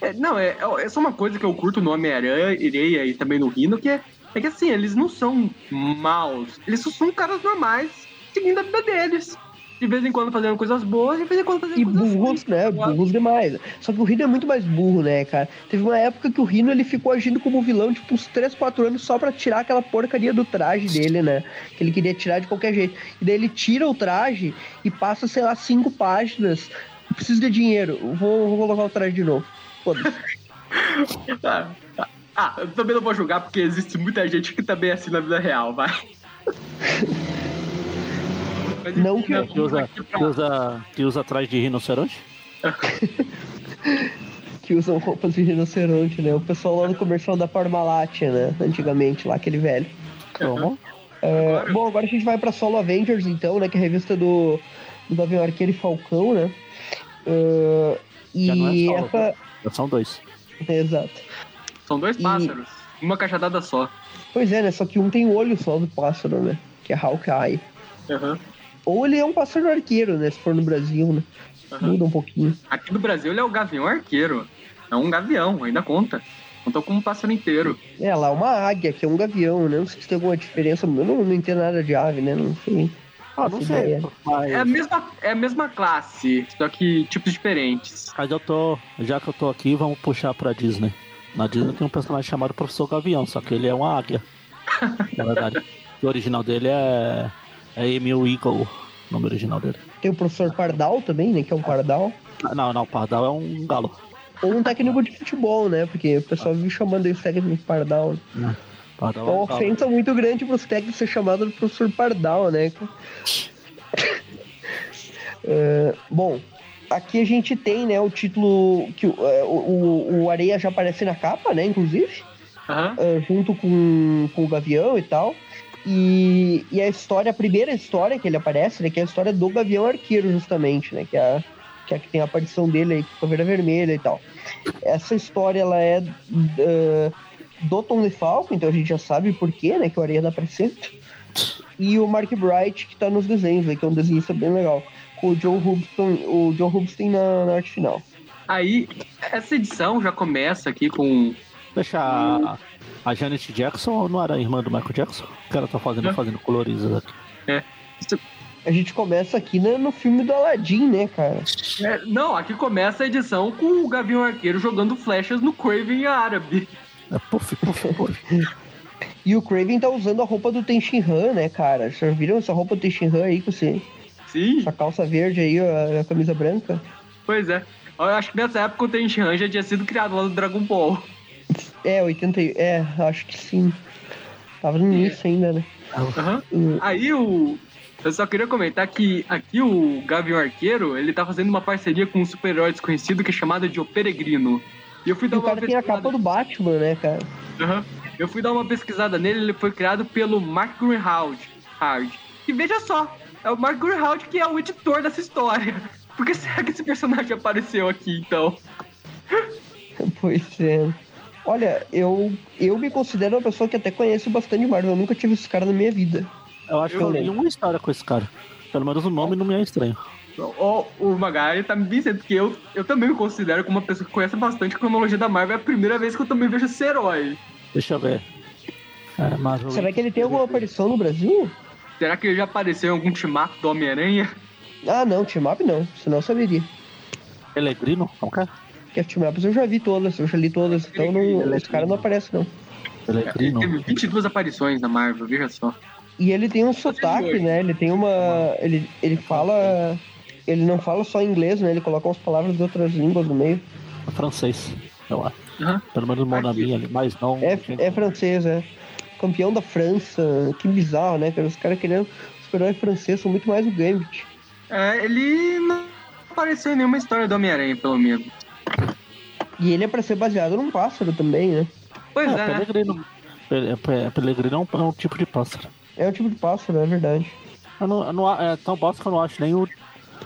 É, não, é, é só uma coisa que eu curto no Homem-Aranha Ireia e também no Rino, que é, é que assim, eles não são maus. Eles só são caras normais, seguindo a vida deles. De vez em quando fazendo coisas boas, de vez em quando fazendo E coisas burros, ruins. né? Burros demais. Só que o Rino é muito mais burro, né, cara? Teve uma época que o Rino ele ficou agindo como vilão, tipo, uns 3, 4 anos só pra tirar aquela porcaria do traje dele, né? Que ele queria tirar de qualquer jeito. E daí ele tira o traje e passa, sei lá, cinco páginas. Preciso de dinheiro. Vou, vou colocar o traje de novo. Foda-se. Ah, ah, ah, eu também não vou julgar porque existe muita gente que também é assim na vida real, vai. Mas, Não que- Que usa, que usa, que usa atrás de rinoceronte? que usam roupas de rinoceronte, né? O pessoal lá no comercial da Parmalat, né? Antigamente, lá, aquele velho. Como? É, Agora- bom, agora a gente vai pra Solo Avengers, então, né? Que é a revista do, do Gavião Arqueiro e Falcão, né? Já não é e solo, essa. Já são dois. Exato. São dois E- pássaros, uma cajadada só. Pois é, né? Só que um tem o olho só do pássaro, né? Que é Hawkeye. Aham, Ou ele é um pássaro arqueiro, né? Se for no Brasil, né? aham. Muda um pouquinho. Aqui no Brasil ele é o gavião arqueiro. É um gavião, ainda conta. Contou como um pássaro inteiro. É, lá uma águia, que é um gavião, né? Não sei se tem alguma diferença. Eu não, não entendo nada de ave, né? Não sei. Ah, não sei. ideia. Mas, É a mesma, é a mesma classe, só que tipos diferentes. mas eu tô. Já que eu tô aqui, vamos puxar pra Disney. Na Disney tem um personagem chamado Professor Gavião, só que ele é uma águia. Na verdade. o original dele é. É Emil Eagle, o nome original dele. Tem o professor Pardal também, né? Que é um pardal. Ah, Não, não, o Pardal é um galo. Ou um técnico de futebol, né? Porque o pessoal vive chamando ele de técnico de Pardal. né? Pardal É é uma um galo. ofensa muito grande pros técnicos ser chamado de professor Pardal, né? É, bom, aqui a gente tem, né, o título que o, é, o, o Areia já aparece na capa, né, inclusive, Aham. é, junto com, com o Gavião e tal. E, e a história, a primeira história que ele aparece, né, que é a história do Gavião Arqueiro, justamente, né, que é a que, é a que tem a aparição dele aí com a caveira vermelha e tal. Essa história, ela é é, do Tom DeFalco, então a gente já sabe por quê, né, que o Areia tá aparecendo. E o Mark Bright, que tá nos desenhos, né, que é um desenhista bem legal. Com o John Hubston, o John Hubston na, na arte final. Aí, essa edição já começa aqui com. Deixa a, a Janet Jackson não era a irmã do Michael Jackson? O cara tá fazendo, É. fazendo colorisas aqui. A gente começa aqui né, no filme do Aladdin, né, cara? É, não, aqui começa a edição com o Gavião Arqueiro jogando flechas no Craven árabe. É puff, puff, puff. E o Craven tá usando a roupa do Tenshin Han, né, cara? Vocês viram essa roupa do Tenshin Han aí com esse, Sim, essa calça verde aí, a, a camisa branca? pois é. Eu acho que nessa época o Tenshinhan já tinha sido criado lá no Dragon Ball. É, 80. e- É, acho que sim. Tava no início ainda, né? Aham. Hum, Aí o. Eu só queria comentar que aqui o Gavião Arqueiro, ele tá fazendo uma parceria com um super-herói desconhecido que é chamado de O Peregrino. E eu fui dar o uma cara tem a pesquisada. capa do Batman, né, cara? Aham. Eu fui dar uma pesquisada nele, ele foi criado pelo Mark Greenhalgh. Hard. E veja só, é o Mark Greenhalgh que é o editor dessa história. Por que será que esse personagem apareceu aqui, então? Pois é. Olha, eu, eu me considero uma pessoa que até conhece bastante Marvel. Eu nunca tive esse cara na minha vida. Eu acho que eu li uma história com esse cara. Pelo menos o nome não me é estranho. O, o Magari tá me dizendo que eu, eu também me considero como uma pessoa que conhece bastante a cronologia da Marvel. É a primeira vez que eu também vejo esse herói. Deixa eu ver. É, Marvel Será que ele tem alguma aparição no Brasil? Será que ele já apareceu em algum timato do Homem-Aranha? Ah, não, Team Up não. Senão eu saberia. Pelegrino? Não quer? Porque as Team Ups eu já vi todas, eu já li todas. Então não, esse cara não aparece, não. Ele teve 22 aparições na Marvel, veja só. E ele tem um sotaque, né? Ele tem uma. Ele, ele fala. Ele não fala só inglês, né? Ele coloca umas palavras de outras línguas no meio. É francês, eu acho. Aham. Pelo menos Mon Ami ali, mas não. É, é francês, é. Campeão da França. Que bizarro, né? Os caras querendo. Os heróis franceses são muito mais o Gambit. É, ele não apareceu em nenhuma história do Homem-Aranha, pelo menos. E ele é pra ser baseado num pássaro também, né? Pois É, é, né? Pelegrino. Pe- pe- Pelegrino é um, é um tipo de pássaro. É um tipo de pássaro, é verdade. Eu não, eu não, é tão bosta que eu não acho nem o,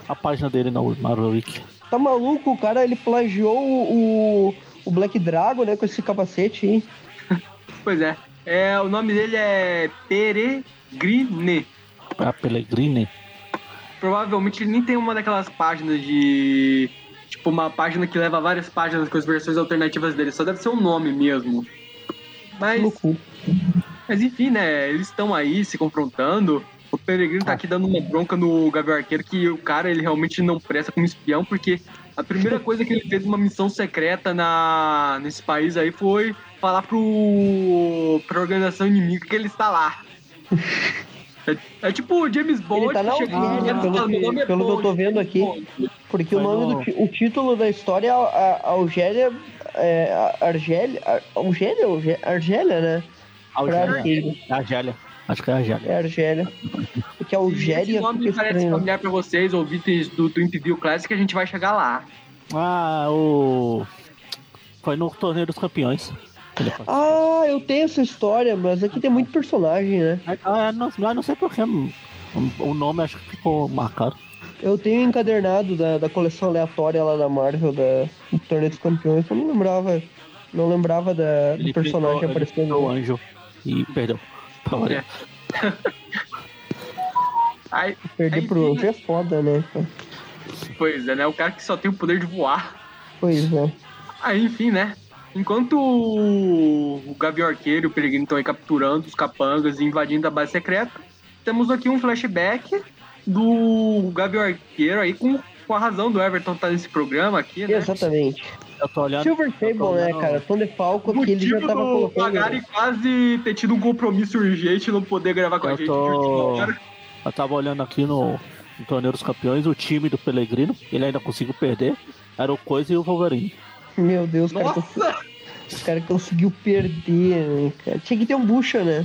a página dele na Marvel Wiki. Tá maluco? O cara ele plagiou o, o, Black Dragon, né? Com esse capacete aí. Pois é. é. O nome dele é Peregrine. A Pelegrine. Provavelmente ele nem tem uma daquelas páginas de. Tipo, uma página que leva várias páginas com as versões alternativas dele. Só deve ser o nome mesmo. Mas, loucura. mas enfim, né? Eles estão aí se confrontando. O Peregrino tá aqui dando uma bronca no Gavião Arqueiro que o cara, ele realmente não presta como espião, porque a primeira coisa que ele fez uma missão secreta na, nesse país aí foi falar pro, pra organização inimiga que ele está lá. É, é tipo o James Bond. Ele tá na chega e pelo fala, que- "Meu nome é pelo que eu tô Bond, vendo aqui." Bond." Porque o Foi nome no- do o título da história é a, a Argélia. É, a- Argélia. Argélia? Argé- Argélia, né? Argélia. arqueiro. É Argélia. Acho que é Argélia. É Argélia. Porque a Algéria Esse nome fica parece familiar pra vocês, ouvintes do Twin View Classic, a gente vai chegar lá. Ah, o. Foi no torneio dos campeões. Ah, eu tenho essa história, mas aqui tem muito personagem, né? Ah, não, não, não sei porquê. O nome acho que ficou marcado. Eu tenho encadernado da, da coleção aleatória lá da Marvel, da, do Torneio dos Campeões. Eu não lembrava. Não lembrava da, do Ele personagem ele aparecendo. o anjo e perdeu. Pra variar. Aí, Perder Aí, pro anjo é foda, né? pois é, né? O cara que só tem o poder de voar. Pois é. Aí, enfim, né? Enquanto o o Gavião Arqueiro e o Peregrino estão aí capturando os capangas e invadindo a base secreta, temos aqui um flashback do Gavião Arqueiro aí com, com a razão do Everton estar nesse programa aqui, né? Exatamente. Eu tô olhando. Silver Sable, tô né, cara? Tom DeFalco O que ele já tava do colocando. Magari quase ter tido um compromisso urgente e não poder gravar com a Eu gente tô- de. Eu tava olhando aqui no, no torneio dos campeões, o time do Pelegrino, ele ainda conseguiu perder. Era o Coisa e o Wolverine. Meu Deus, o cara, Nossa! o cara conseguiu perder, né, cara? Tinha que ter um bucha, né?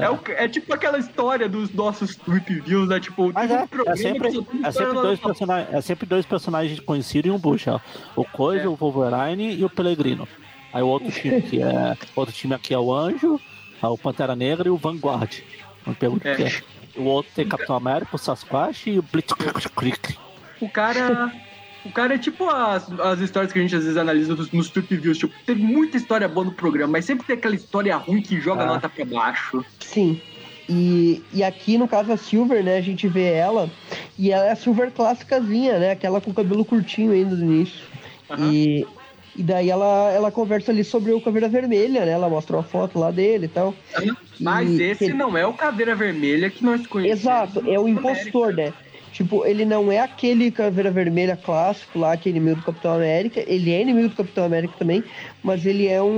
É, o- é tipo aquela história dos nossos Tweet Views, né? Tipo, Mas tem um é, é sempre, é sempre, dois, personagens, é sempre dois personagens conhecidos e um bucha. ó. O Coisa, É. o Wolverine e o Pelegrino. Aí o outro time que é. outro time aqui é o Anjo, é o Pantera Negra e o Vanguard. Não pergunta o É. que é. O outro tem Capitão América, o Sasquatch e o Blitzkrieg. O cara. O cara é tipo as, as histórias que a gente às vezes analisa nos, nos Trip Views. Tipo, teve muita história boa no programa, mas sempre tem aquela história ruim que joga a Ah. nota pra baixo. Sim. E, e aqui, no caso, a Silver, né? A gente vê ela. E ela é a Silver clássicazinha, né? Aquela com o cabelo curtinho ainda no início. Aham. E, e daí ela, ela conversa ali sobre o Caveira Vermelha, né? Ela mostra uma foto lá dele e tal. Mas E esse ele- não é o Caveira Vermelha que nós conhecemos. Exato, é o impostor, né? Tipo, ele não é aquele Caveira Vermelha clássico lá, que é inimigo do Capitão América. Ele é inimigo do Capitão América também, mas ele é um,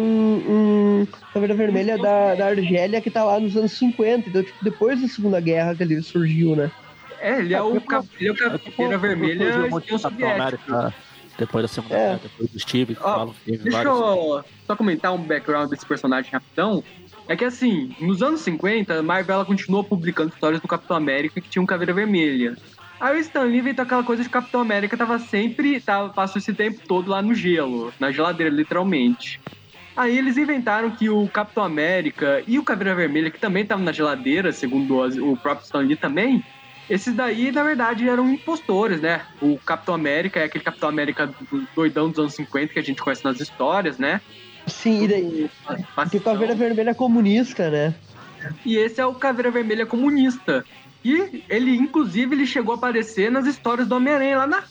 um Caveira Vermelha da, da Argélia que tá lá nos anos 50. Então, tipo, depois da Segunda Guerra que ele surgiu, né? É, ele é o, ca- ele é o É Caveira Vermelha o Capitão. América depois da Segunda É. Guerra, depois do Steve, que Ó, falam que teve Deixa vários. eu só comentar um background desse personagem rapidão. É que assim, nos anos 50, a Marvel ela continuou publicando histórias do Capitão América que tinha um caveira vermelha. Aí o Stan Lee inventou aquela coisa de que o Capitão América tava sempre, tava, passou esse tempo todo lá no gelo, na geladeira, literalmente. Aí eles inventaram que o Capitão América e o Caveira Vermelha, que também estavam na geladeira, segundo o próprio Stan Lee também, esses daí, na verdade, eram impostores, né? O Capitão América é aquele Capitão América do- doidão dos anos 50 que a gente conhece nas histórias, né? Sim, e daí. Tem o Caveira Vermelha é comunista, né? E esse é o Caveira Vermelha comunista. E ele, inclusive, ele chegou a aparecer nas histórias do Homem-Aranha lá na,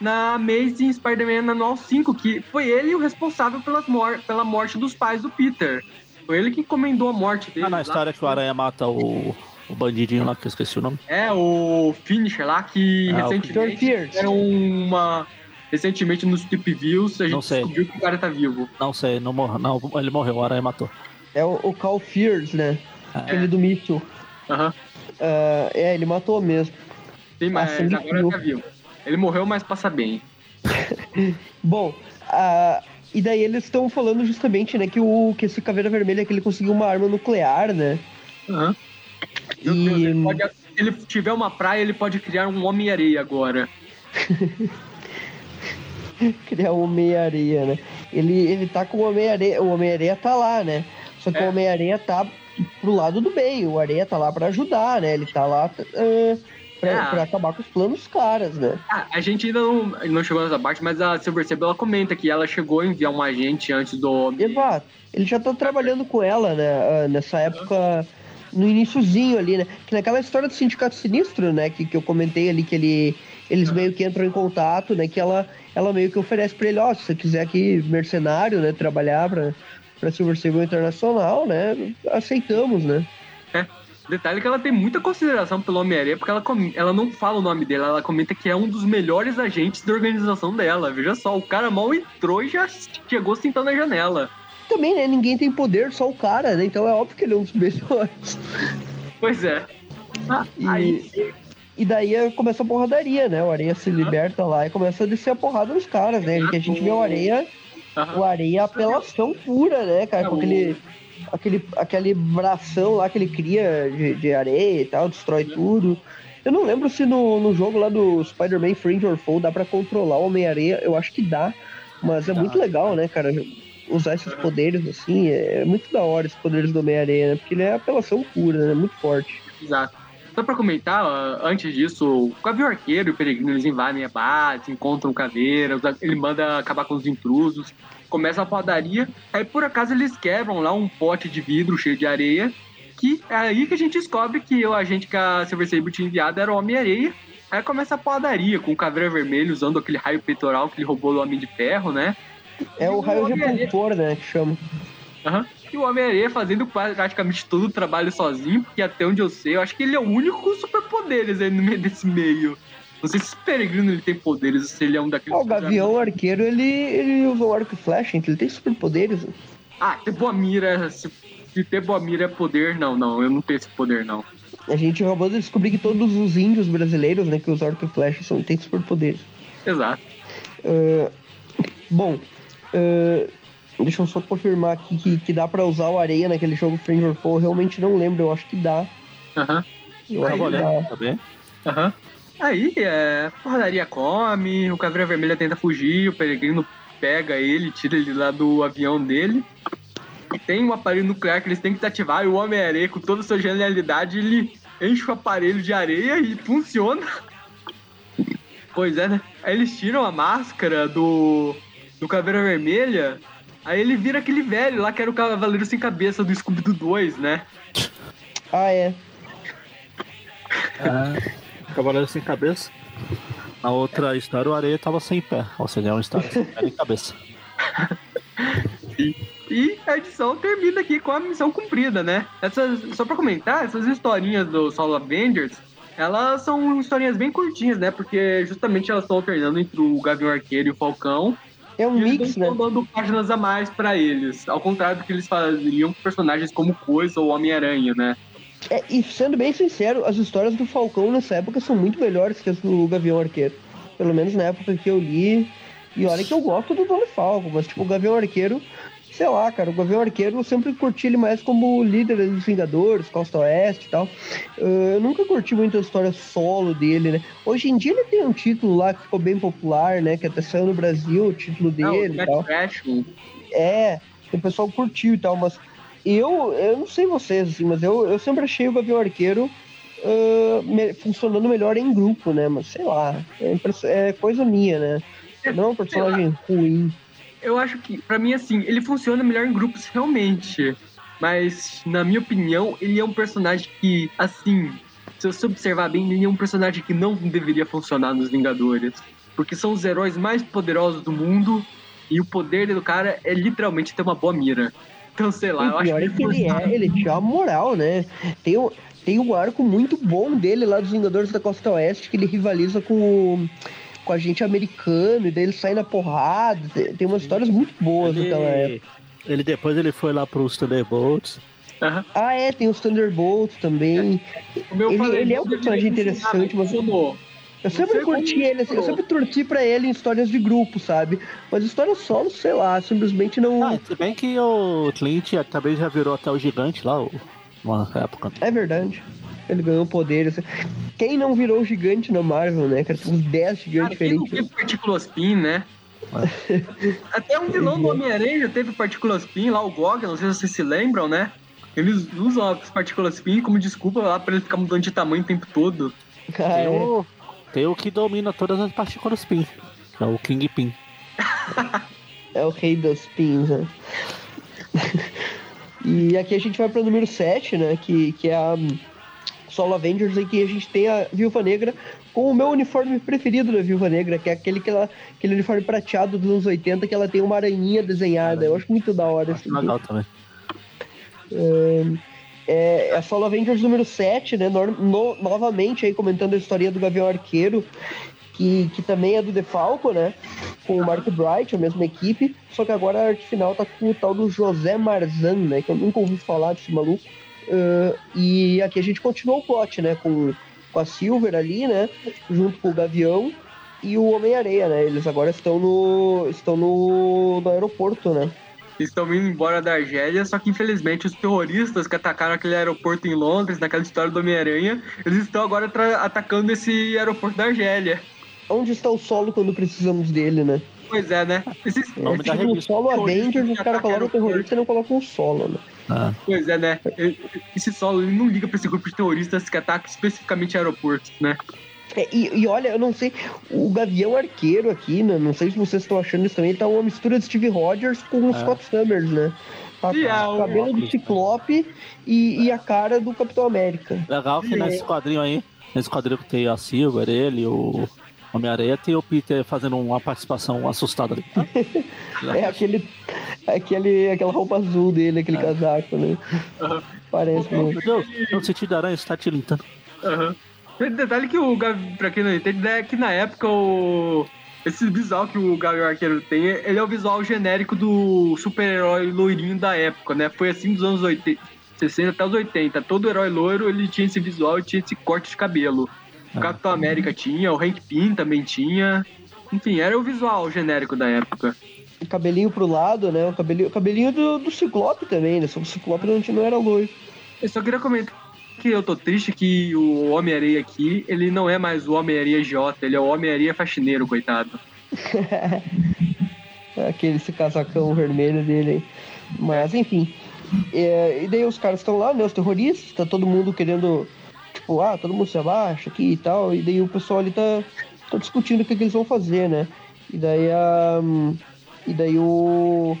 na Amazing Spider-Man Anual 5, que foi ele o responsável pelas mor pela morte dos pais do Peter. Foi ele que encomendou a morte dele. Ah, na lá. história que o Aranha mata o, o bandidinho lá, que eu esqueci o nome. É, o Finisher lá, que Peter recentemente era uma... Recentemente nos Tip Views a Não gente sei. descobriu que o cara tá vivo. Não sei, não morreu. Não, ele morreu, o Aranha matou. É o, o Cal Fears, né? É. Aquele do míssil. Aham. Ah, é, ele matou mesmo. Sim, mas sangue agora frio. tá vivo. Ele morreu, mas passa bem. Bom, ah, e daí eles estão falando justamente, né, que, o, que esse Caveira Vermelha que ele conseguiu uma arma nuclear, né? Meu E- Deus, ele pode, se ele tiver uma praia, ele pode criar um Homem-Areia agora. Criar um Homem-Areia, né? Ele, ele tá com o Homem-Areia, o Homem-Areia tá lá, né? Só que É. o Homem-Areia tá pro lado do bem, o Areia tá lá pra ajudar, né? Ele tá lá ah, pra, É. pra acabar com os planos dos caras, né? Ah, a gente ainda não, não chegou nessa parte, mas a Silver Sable ela comenta que ela chegou a enviar um agente antes do. Exato. Ele já tá trabalhando com ela, né? ah, Nessa época, no iníciozinho ali, né? Que naquela história do Sindicato Sinistro, né? Que, que eu comentei ali, que ele, eles meio que entram em contato, né? Que ela, ela meio que oferece pra ele, ó, se você quiser aqui mercenário, né? Trabalhar pra, pra Silver Sable Internacional, né? Aceitamos, né? Detalhe que ela tem muita consideração pelo Homem-Aranha, porque ela, com- ela não fala o nome dele, ela comenta que é um dos melhores agentes da organização dela. Veja só, o cara mal entrou e já chegou sentando na janela. Também, né? Ninguém tem poder, só o cara, né? Então é óbvio que ele é um dos melhores. Pois é. Ah, E- Aí, E daí é- começa a porradaria, né? O Areia se liberta lá e começa a descer a porrada nos caras, né? Que a gente vê o Areia, aham. o Areia é apelação pura, né, cara? Com É, o- aquele, aquele, aquele bração lá que ele cria de, de areia e tal, destrói tudo. Eu não lembro se no, no jogo lá do Spider-Man Fringe or Foe dá pra controlar o Homem-Areia. Eu acho que dá, mas é Dá. muito legal, né, cara? Usar esses poderes assim, é muito da hora esses poderes do Homem-Areia, né? Porque ele é apelação pura, né? Muito forte. Exato. Só pra comentar, antes disso, o Gavião Arqueiro e o Peregrino eles invadem a base, encontram o Caveira, os- ele manda acabar com os intrusos, começa a padaria, aí por acaso eles quebram lá um pote de vidro cheio de areia, que é aí que a gente descobre que o agente que a Silver Sable tinha enviado era o Homem-Areia. Aí começa a padaria com o Caveira Vermelho usando aquele raio peitoral que ele roubou do Homem de Ferro, né? É o raio repulsor, né? Que chama. Aham. E o Homem-Aranha fazendo praticamente todo o trabalho sozinho, porque até onde eu sei, eu acho que ele é o único com superpoderes aí no meio desse meio. Não sei se o Peregrino ele tem poderes, se ele é um daqueles. O Gavião Arqueiro, ele, ele usa o arco e flecha, então ele tem superpoderes. Ah, ter boa mira. Se, se ter boa mira é poder, não, não, eu não tenho esse poder, não. A gente acabou de descobrir que todos os índios brasileiros, né, que usam arco e flecha, são, têm superpoderes. Exato. Ah, bom, ah, deixa eu só confirmar aqui que, que dá pra usar o areia naquele jogo Stranger. Eu realmente não lembro, eu acho que dá. Aham. Eu acho que olhando dá. também. Aham. Aí, é, porradaria come, o Caveira Vermelha tenta fugir, o Peregrino pega ele, tira ele lá do avião dele. E tem um aparelho nuclear que eles têm que desativar, e o Homem-Areia, com toda a sua genialidade, ele enche o aparelho de areia e funciona. Pois é, né? Aí eles tiram a máscara do, do Caveira Vermelha, aí ele vira aquele velho lá que era o Cavaleiro Sem Cabeça do Scooby-Doo 2, né? Ah, é. É, Cavaleiro sem cabeça. Na outra história, o areia tava sem pé. Ou seja, é uma história sem pé nem cabeça. E a edição termina aqui com a missão cumprida, né? Essas, só pra comentar, essas historinhas do Solo Avengers, elas são historinhas bem curtinhas, né? Porque justamente elas estão alternando entre o Gavião Arqueiro e o Falcão. É um eles mix, né? estão dando páginas a mais pra eles. Ao contrário do que eles fariam com personagens como Coisa ou Homem-Aranha, né? É, e sendo bem sincero, as histórias do Falcão nessa época são muito melhores que as do Gavião Arqueiro. Pelo menos na época que eu li. E olha que eu gosto do Donnie Falco, mas tipo, o Gavião Arqueiro, sei lá, cara, o Gavião Arqueiro eu sempre curti ele mais como líder dos Vingadores, Costa Oeste e tal. Eh, Eu nunca curti muito a história solo dele, né? Hoje em dia ele tem um título lá que ficou bem popular, né? Que até saiu no Brasil, o título Não, dele o e Cat tal. Trash, É, o pessoal curtiu e tal, mas eu, eu não sei vocês, assim, mas eu, eu sempre achei o Gavião Arqueiro ah, me- funcionando melhor em grupo, né? Mas sei lá, é, é coisa minha, né? Não é um personagem ruim. Eu acho que, pra mim, assim, ele funciona melhor em grupos realmente. Mas, na minha opinião, ele é um personagem que, assim, se você observar bem, ele é um personagem que não deveria funcionar nos Vingadores. Porque são os heróis mais poderosos do mundo e o poder do cara é literalmente ter uma boa mira. Então, sei lá, E eu o acho pior é que ele é, ele tinha uma moral, né? Tem, um- tem um arco muito bom dele lá dos Vingadores da Costa Oeste, que ele rivaliza com o, com a gente americano, e daí ele sai na porrada. Tem, tem umas histórias muito boas daquela época. Ele, ele depois ele foi lá pros Thunderbolts. Aham. Ah, é, tem os Thunderbolts também. Ele- falei, ele é um personagem funcionar, interessante, mas- funcionou. Eu sempre como curti ele, assim, eu sempre torci pra ele em histórias de grupo, sabe? Mas histórias solo, sei lá, simplesmente não. Ah, se bem que o Clint também já virou até o gigante lá, o- uma época. É verdade. Ele ganhou poderes. Quem não virou gigante na Marvel, né? Cara, tem uns 10 gigantes Cara, quem não diferentes. teve Partículas Pin, né? Até um vilão do Homem-Aranha já teve Partículas Pin lá, o Gog, não sei se vocês se lembram, né? Eles usam as Partículas Pin como desculpa lá pra ele ficar mudando de tamanho o tempo todo. Ah, Tem é. o, tem o que domina todas as partículas Pin, é o King Pin. É o rei das pins, né? e aqui a gente vai pro número 7, né? Que, que é a Solo Avengers, em que a gente tem a Viúva Negra com o meu uniforme preferido da Viúva Negra, que é aquele, que ela, aquele uniforme prateado dos anos 80, que ela tem uma aranhinha desenhada. Eu acho muito da hora Acho aqui. legal também. É, é a Solo Avengers número 7, né? nor- no- novamente aí comentando a história do Gavião Arqueiro, que, que também é do The Falco, né? Com o Mark Bright, a mesma equipe. Só que agora a arte final tá com o tal do José Marzan, né? Que eu nunca ouvi falar desse maluco. Ah, e aqui a gente continuou o plot, né? Com, com a Silver ali, né? Junto com o Gavião e o Homem-Areia, né? Eles agora estão no. estão no, no aeroporto, né? Estão indo embora da Argélia, só que infelizmente os terroristas que atacaram aquele aeroporto em Londres, naquela história do Homem-Aranha, eles estão agora atacando esse aeroporto da Argélia. Onde está o solo quando precisamos dele, né? Pois é, né? Esses, É da tipo o solo Avengers, os caras colocam o terrorista e não colocam o solo, né? Ah, Pois é, né? Esse solo ele não liga pra esse grupo de terroristas que atacam especificamente aeroportos, né? É, e, e olha, eu não sei, o Gavião Arqueiro aqui, né? Não sei se vocês estão achando isso também, ele tá uma mistura de Steve Rogers com o É. Scott Summers, né? Tá E com é o cabelo do Ciclope e, e a cara do Capitão América. legal que nesse quadrinho aí, nesse quadrinho que tem a Silver, ele, o Homem-Areia, tem o Peter fazendo uma participação assustada ali. É aquele, aquele, aquela roupa azul dele, aquele casaco, né? Aham. Parece Meu muito. Meu Deus, no sentido da aranha está tilintando. Aham. Tem detalhe que o Gavi, pra quem não entende, é que na época o. Esse visual que o Gavião Arqueiro tem, ele é o visual genérico do super-herói loirinho da época, né? Foi assim dos anos 80, 60 até os 80. Todo herói loiro, ele tinha esse visual e tinha esse corte de cabelo. O. Capitão América tinha, o Hank Pym também tinha. Enfim, era o visual genérico da época. O cabelinho pro lado, né? O cabelinho, o cabelinho do, do Ciclope também, né? Só que o Ciclope não, não era loiro. Eu só queria comentar que eu tô triste que o Homem-Areia aqui, ele não é mais o Homem-Areia J, ele é o Homem-Areia faxineiro, coitado. Aquele esse casacão vermelho dele aí. Mas, enfim. É, e daí os caras estão lá, né? Os terroristas, tá todo mundo querendo, tipo, ah, todo mundo se abaixa aqui e tal. E daí o pessoal ali tá, tá discutindo o que, que eles vão fazer, né? E daí a. E daí o.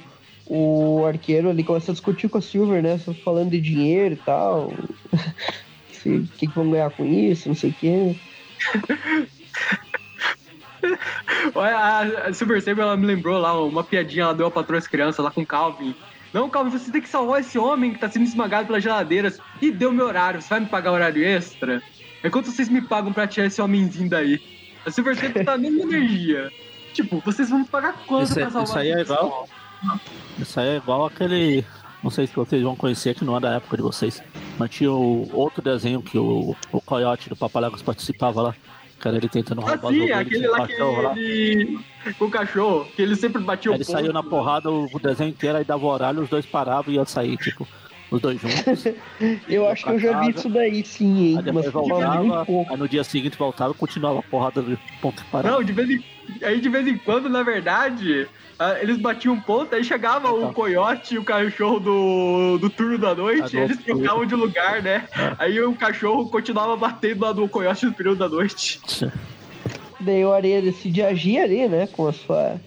O arqueiro ali começa a discutir com a Silver, né? só Falando de dinheiro e tal. O que, que vão ganhar com isso, não sei o quê. Olha, a, a Silver Saber, ela me lembrou lá uma piadinha, ela deu pra trás crianças lá com Calvin. Não, Calvin, você tem que salvar esse homem que tá sendo esmagado pelas geladeiras. E deu meu horário, você vai me pagar horário extra? É quanto vocês me pagam pra tirar esse homenzinho daí? A Silver Saber tá na mesma energia. Tipo, vocês vão me pagar quanto Isso é- pra salvar isso aí é igual-? Isso aí é igual aquele. Não sei se vocês vão conhecer, que não é da época de vocês. Mas tinha o outro desenho que o, o Coyote do Papaléguas participava lá. Era ele tentando Ah, roubar os sim, ovelhas aquele lá que ele... Com o cachorro, que ele sempre batia Aí o ele saiu na ponto. porrada o desenho inteiro, aí dava o horário, os dois paravam e iam sair, tipo, os dois juntos. Eu acho que eu já vi casa. isso daí sim, hein? Aí Mas muito voltava, pouco. aí no dia seguinte voltava e continuava a porrada de ponto parava. Não, de vez em... Aí de vez em quando, na verdade, ah, eles batiam um ponto, aí chegava o Então. coiote e o cachorro do, do turno da noite, do eles trocavam de lugar, né? É. Aí o cachorro continuava batendo lá do coiote no período da noite. Daí o Areia decide agir ali, né? Com a sua.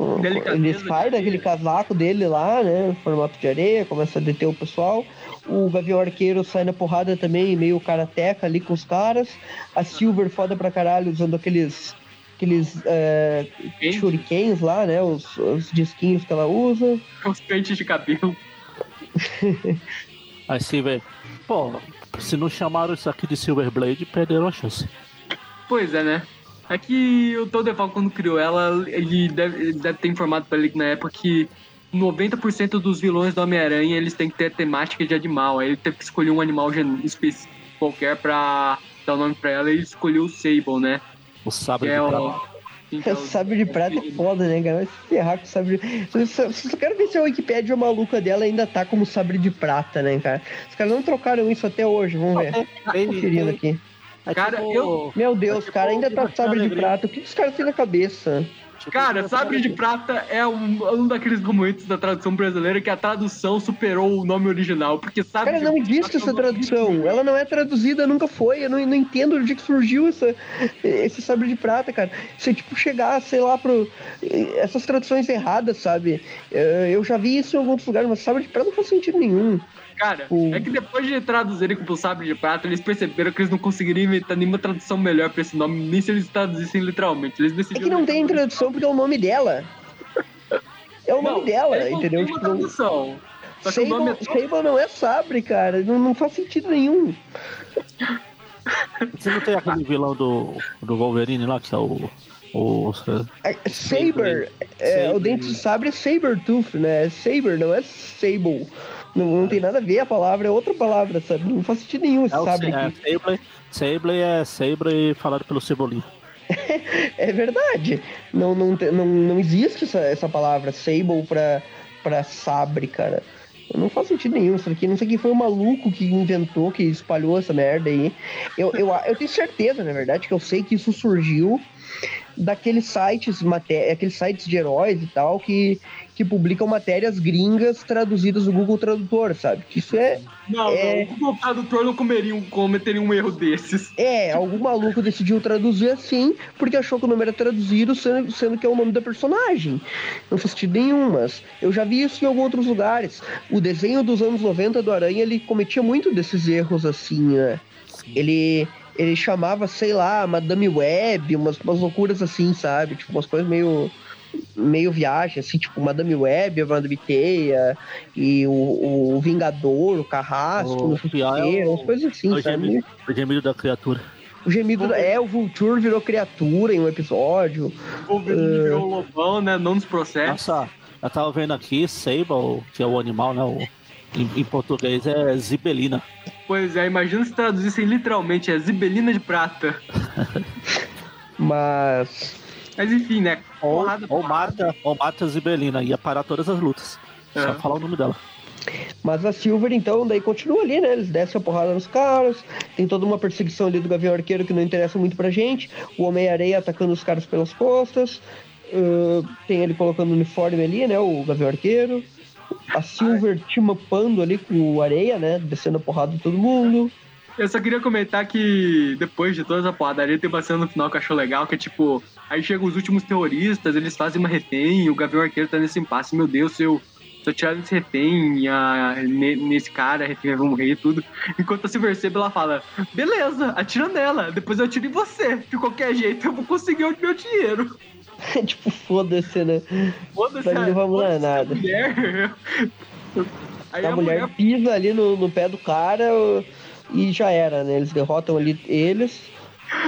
Com, ele sai daquele casaco dele lá, né? No formato de areia, começa a deter o pessoal. O Gavião Arqueiro sai na porrada também, meio karateca ali com os caras. A Silver foda pra caralho, usando aqueles. Aqueles é, shurikens lá, né? Os, os disquinhos que ela usa. Os pentes de cabelo. Aí sim, velho. Pô, se não chamaram isso aqui de Silver Blade, perderam a chance. Pois é, né? É que o Todd DeVal, quando criou ela, ele deve, ele deve ter informado pra ele que na época que 90% dos vilões do Homem-Aranha eles têm que ter temática de animal. Aí ele teve que escolher um animal gen- específico qualquer pra dar o nome pra ela e ele escolheu o Sable, né? O sabre de é prata. o. Então, sabre de prata é foda, né, cara? Vai se ferrar com sabre de... Só, só, quero ver se a Wikipédia maluca dela ainda tá como sabre de prata, né, cara? Os caras não trocaram isso até hoje, vamos ver. Tem- Conferindo tem- aqui. É Cara, tipo- eu- Meu Deus, É tipo cara, ainda tá sabre de prata. O que os caras têm na cabeça? tipo, Cara, Sabre de Prata é um, um daqueles momentos da tradução brasileira que a tradução superou o nome original. Porque Sabre Cara, de não existe é essa tradução. Ela não é traduzida, nunca foi. Eu não, não entendo de onde que surgiu essa, esse sabre de prata, cara. Você, tipo, chegar, sei lá, pro. Essas traduções erradas, sabe? Eu já vi isso em alguns lugares, mas sabre de prata não faz sentido nenhum. Cara, O- é que depois de traduzirem como Sabre de Prata, eles perceberam que eles não conseguiriam inventar nenhuma tradução melhor pra esse nome, nem se eles traduzissem literalmente. Eles É decidiram. que não tem tradução porque é o nome dela. É o nome Não, dela, eles não entendeu? Tipo, tradução. Só que o nome é Sable, tão Sable não é sabre, cara. Não, não faz sentido nenhum. Você não tem aquele vilão do, do Wolverine lá, que é o. o É, Saber, é, Saber. o dente de sabre é Sabertooth, né? É Saber, não é Sable. Não, não tem nada a ver a palavra, é outra palavra, sabe? Não faz sentido nenhum esse é sabre é, aqui. Sable. É Sabre falado pelo Cebolinha. É verdade. Não, não, não, não existe essa, essa palavra Sable pra, pra sabre, cara. Não faz sentido nenhum isso aqui. Não sei quem foi o maluco que inventou, que espalhou essa merda aí. Eu, eu, eu tenho certeza, na verdade, que eu sei que isso surgiu daqueles sites, maté aqueles sites de heróis e tal, que, que publicam matérias gringas traduzidas do Google Tradutor, sabe? Que isso é. Não, É. não, o Google Tradutor não comeria um, cometeria um erro desses. É, algum maluco decidiu traduzir assim, porque achou que o nome era traduzido, sendo, sendo que é o nome da personagem. Não faz sentido nenhum, mas eu já vi isso em alguns outros lugares. O desenho dos anos 90 do Aranha, ele cometia muito desses erros assim, né? Ele, ele chamava, sei lá, Madame Web, umas, umas loucuras assim, sabe? Tipo, umas coisas meio meio viagem, assim, tipo Madame Web, a Madame Teia, e o, o Vingador, o Carrasco, O o é umas coisas assim, é o sabe? gemido, o gemido da criatura. O gemido da- é, o Vulture virou criatura em um episódio. O Wolverine virou um lobão, né? Não nos processa. Nossa, eu tava vendo aqui, Sable, que é o animal, né? O, em, em português é Zibelina. Pois é, imagina se traduzissem literalmente, é Zibelina de Prata. Mas. Mas enfim, né? Ou, ou. Marta, ou Marta Zibelina, ia parar todas as lutas. Só É. falar o nome dela. Mas a Silver, então, daí continua ali, né? Eles descem a porrada nos caras. Tem toda uma perseguição ali do Gavião Arqueiro que não interessa muito pra gente. O Homem-Areia atacando os caras pelas costas. Ah, tem ele colocando o uniforme ali, né? O Gavião Arqueiro. A Silver timapando ali com Areia, né? Descendo a porrada de todo mundo. Eu só queria comentar que depois de toda essa porradaria, tem uma cena no final que achou legal, que é tipo, aí chegam os últimos terroristas, eles fazem uma refém, e o Gavião Arqueiro tá nesse impasse, meu Deus, se eu, se eu tirar desse refém, a, ne- nesse cara, a refém vai morrer e tudo. Enquanto a Silver Sable, ela fala, beleza, atira nela, depois eu atiro em você, de qualquer jeito eu vou conseguir o meu dinheiro. tipo, foda-se, né? Foda-se, Pra mim não vai mudar foda-se a nada. mulher. Aí a, mulher, pisa ali no, no pé do cara e já era, né? Eles derrotam ali eles.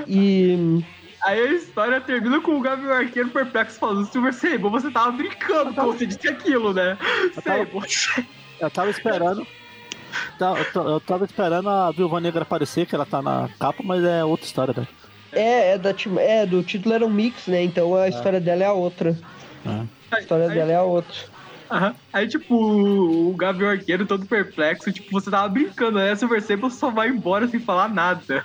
E. Aí a história termina com o Gavião Arqueiro perplexo falando, Silver Sable, você tava brincando quando você disse aquilo, né? tava- Sable. Eu tava esperando. tá- Eu ta- eu tava esperando a Viúva Negra aparecer, que ela tá na capa, mas é outra história, né? É, é, da, tim- é, do título era um mix, né? Então a história dela é a outra. É. A história Aí- dela é a outra. Aham. Aí, tipo, o Gavião Arqueiro todo perplexo, tipo, você tava brincando, né? A Silver Sable só vai embora sem falar nada.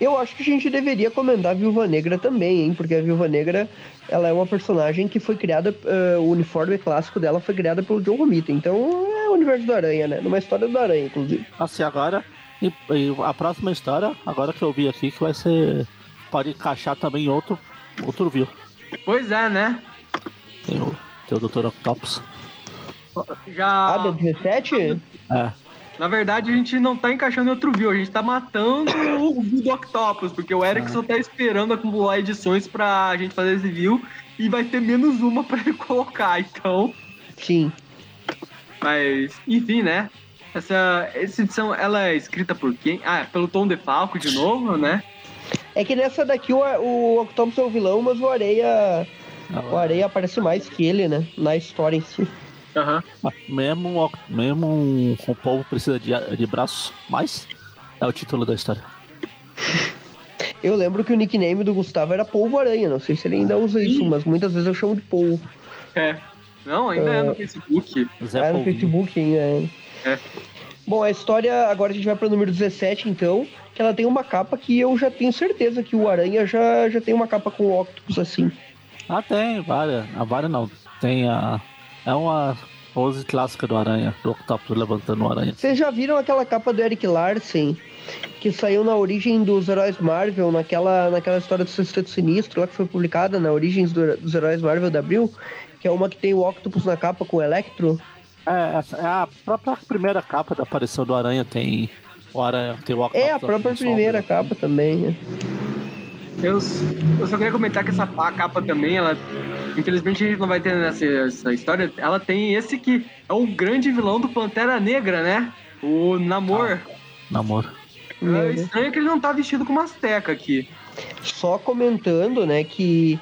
Eu acho que a gente deveria comentar a Viúva Negra também, hein? Porque a Viúva Negra, ela é uma personagem que foi criada, eh, o uniforme clássico dela foi criada pelo John Romita. Então é o universo do Aranha, né? Numa história do Aranha, inclusive. Assim, agora. E, e a próxima história, agora que eu vi aqui, que vai ser. Pode encaixar também em outro, outro view. Pois é, né? Tem o, tem o Dr. Octopus. Já. Ah, da 17? É. Na verdade, a gente não tá encaixando em outro view, a gente tá matando o view do Octopus, porque o Eric só tá esperando acumular edições pra gente fazer esse view e vai ter menos uma pra ele colocar, então. Sim. Mas, enfim, né? Essa, essa edição, ela é escrita por quem? Ah, pelo Tom DeFalco de novo, né? É que nessa daqui o, o Octopus é o vilão, mas o Areia. O Areia aparece mais que ele, né? Na história em si. Aham. Mas Mesmo, o- mesmo um, o povo precisa de, de braços, mas é o título da história. Eu lembro que o nickname do Gustavo era Polvo Aranha. Não sei se ele ainda usa isso, mas muitas vezes eu chamo de Polvo. É. Não, ainda é, no Facebook. Zé Ah, no Polvinho. Facebook ainda. É. Bom, a história, agora a gente vai para o número 17, então, que ela tem uma capa que eu já tenho certeza que o Aranha já, já tem uma capa com o Octopus assim. Ah, tem várias. A várias não. Tem a. É uma pose clássica do Aranha, do Octopus levantando o Aranha. Vocês já viram aquela capa do Eric Larsen, que saiu na origem dos heróis Marvel, naquela, naquela história do Sexteto Sinistro, lá que foi publicada na Origens do- dos Heróis Marvel da Abril, que é uma que tem o Octopus na capa com o Electro? É, é a própria primeira capa da aparição do Aranha tem o Aranha, tem o. É a própria primeira sombra. capa também. né? Eu, eu só queria comentar que essa pa- capa também, ela. Infelizmente a gente não vai ter nessa essa história. Ela tem esse que é o grande vilão do Pantera Negra, né? O Namor. Namoro. É Né? estranho que ele não tá vestido com uma asteca aqui. Só comentando, né, que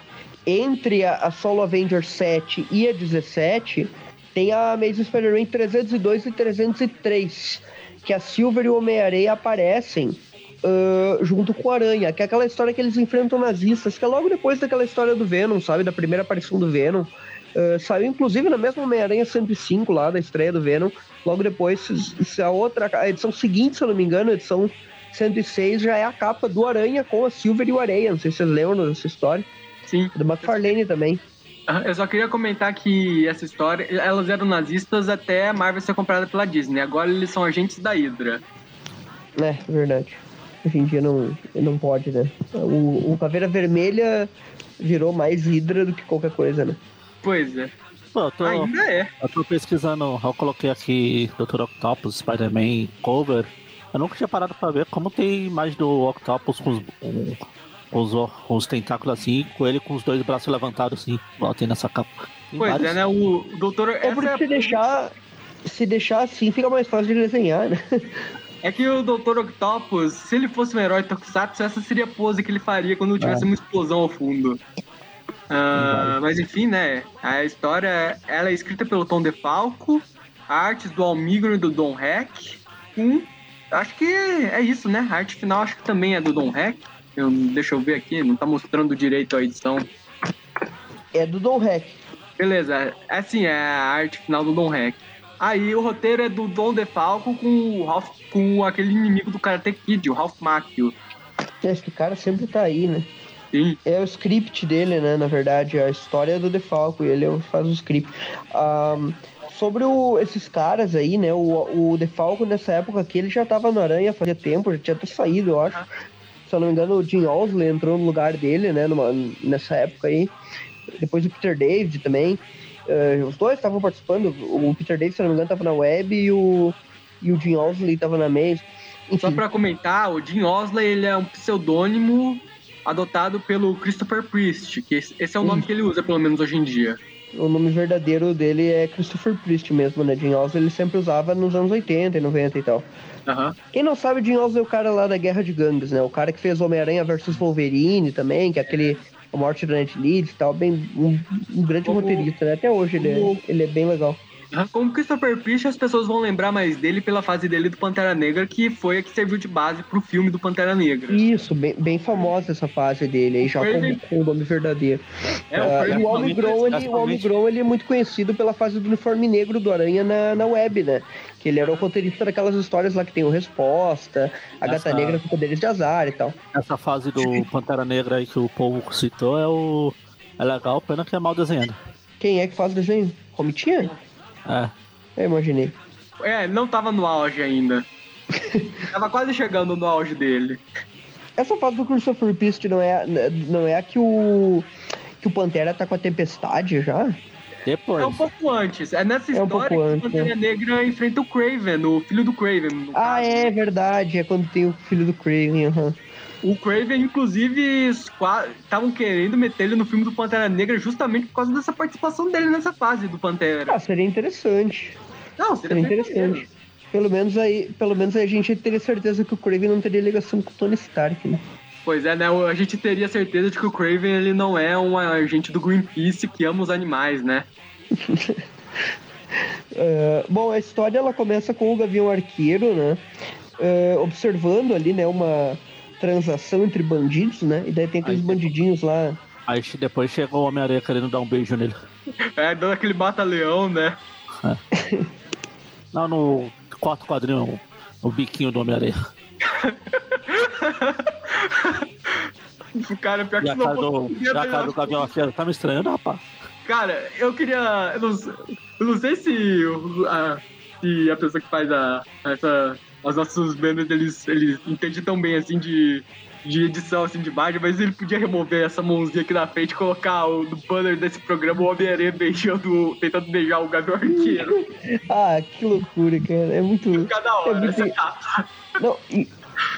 entre a, a Solo Avenger 7 e a 17 tem a Amazing Spider-Man 302 e 303, que a Silver e o Homem-Aranha aparecem ah, junto com o Aranha, que é aquela história que eles enfrentam nazistas, que é logo depois daquela história do Venom, sabe, da primeira aparição do Venom. Ah, saiu inclusive na mesma Homem-Aranha 105 lá, da estreia do Venom. Logo depois, a outra, a edição seguinte, se eu não me engano, a edição 106 já é a capa do Aranha com a Silver e o Areia. Não sei se vocês lembram dessa história. Sim. Do McFarlane também. Eu só queria comentar que essa história, elas eram nazistas até a Marvel ser comprada pela Disney. Agora eles são agentes da Hydra. É, verdade. Hoje em dia não, não pode, né? O, o Caveira Vermelha virou mais Hydra do que qualquer coisa, né? Pois é. Pô, eu tô, Ainda é. eu tô pesquisando, eu coloquei aqui Dr. Octopus, Spider-Man cover. Eu nunca tinha parado pra ver como tem mais do Octopus com os, os, os tentáculos assim, com ele com os dois braços levantados assim, igual tem nessa capa. Tem Pois vários. é, né? O doutor. É porque é, se deixar. Se deixar assim, fica mais fácil de desenhar, né? é que o Dr. Octopus, se ele fosse um herói Tokusatsu, essa seria a pose que ele faria quando tivesse uma explosão ao fundo. Ah, mas enfim, né? A história ela é escrita pelo Tom DeFalco, artes do Almigro e do Don Heck. Com, acho que é isso, né? A arte final acho que também é do Don Heck. Eu, deixa eu ver aqui, não tá mostrando direito a edição. É do Don Heck. Beleza, assim, é a arte final do Don Heck. Aí o roteiro é do Don DeFalco com o Ralph, com aquele inimigo do Karate Kid, o Ralph Macchio. Esse cara sempre tá aí, né? Sim. É o script dele, né? Na verdade, a história é do Defalco, ele é o- faz o script. Ahn, sobre o- esses caras aí, né? O, o Defalco, nessa época aqui, ele já tava no Aranha fazia tempo, já tinha até saído, eu acho. Se eu não me engano, o Jim Owsley entrou no lugar dele, né? numa- nessa época aí. Depois o Peter David também. Eh, os dois estavam participando. O Peter David, se eu não me engano, tava na web e o, e o Jim Owsley tava na mesa. Só pra comentar, o Jim Osley ele é um pseudônimo adotado pelo Christopher Priest, que esse esse é o nome que ele usa, pelo menos hoje em dia. O nome verdadeiro dele é Christopher Priest mesmo, né? Jim Owsley ele sempre usava nos anos 80 e 90 e tal. Aham. Quem não sabe, Jim Owsley é o cara lá da Guerra de Gangues, né? O cara que fez Homem-Aranha versus Wolverine também, que é aquele... A morte do Ned Leeds e tal, bem, um, um grande roteirista, né? Até hoje ele é, ele é bem legal. Como Christopher Priest, as pessoas vão lembrar mais dele pela fase dele do Pantera Negra, que foi a que serviu de base pro filme do Pantera Negra. Isso, bem, bem famosa essa fase dele aí, já com, com o nome verdadeiro. É, Ah, o e Craven o também Omigron, ele, o principalmente- Omigron, ele é muito conhecido pela fase do uniforme negro do Aranha na, na web, né? Que ele era o roteirista daquelas histórias lá que tem o Resposta, a Gata Essa- Negra com poderes de azar e tal. Essa fase do Pantera Negra aí que o povo citou é o. É legal, pena que é mal desenhado. Quem é que faz o desenho? Comitinha? É. Eu imaginei. É, não tava no auge ainda. tava quase chegando no auge dele. Essa fase do Christopher Priest não é, não é a que o. que o Pantera tá com a tempestade já? Depois. É um pouco antes. É nessa É um história pouco que antes, o Pantera Negra enfrenta o Craven, o filho do Craven. no Ah, caso. é verdade. É quando tem o filho do Craven. aham. O Craven, inclusive, estavam querendo meter ele no filme do Pantera Negra justamente por causa dessa participação dele nessa fase do Pantera. Ah, seria interessante. Não, Seria interessante. Pelo menos aí, pelo menos aí a gente teria certeza que o Craven não teria ligação com o Tony Stark, né? Pois é, né? A gente teria certeza de que o Craven ele não é um agente do Greenpeace que ama os animais, né? É, bom, a história ela começa com o Gavião Arqueiro, né? É, observando ali, né, uma transação entre bandidos, né? E daí tem aqueles Aí- bandidinhos lá. Aí depois chegou o Homem-Aranha querendo dar um beijo nele. É, dando aquele mata-leão, né? Não, no quarto quadrinho, o biquinho do Homem-Aranha. Cara, pior que se não do, a cara do Gavião Arqueiro tá me estranhando, rapaz. Cara, eu queria. Eu não, eu não sei se, a, se a pessoa que faz a, essa, os nossos banners eles, eles entendem tão bem assim de, de edição assim de imagem, mas ele podia remover essa mãozinha aqui na frente e colocar o, no banner desse programa o Homem-Aranha beijando, tentando beijar o Gavião Arqueiro. Ah, que loucura, cara. É muito. Cada hora, É muito- essa capa. Não, e,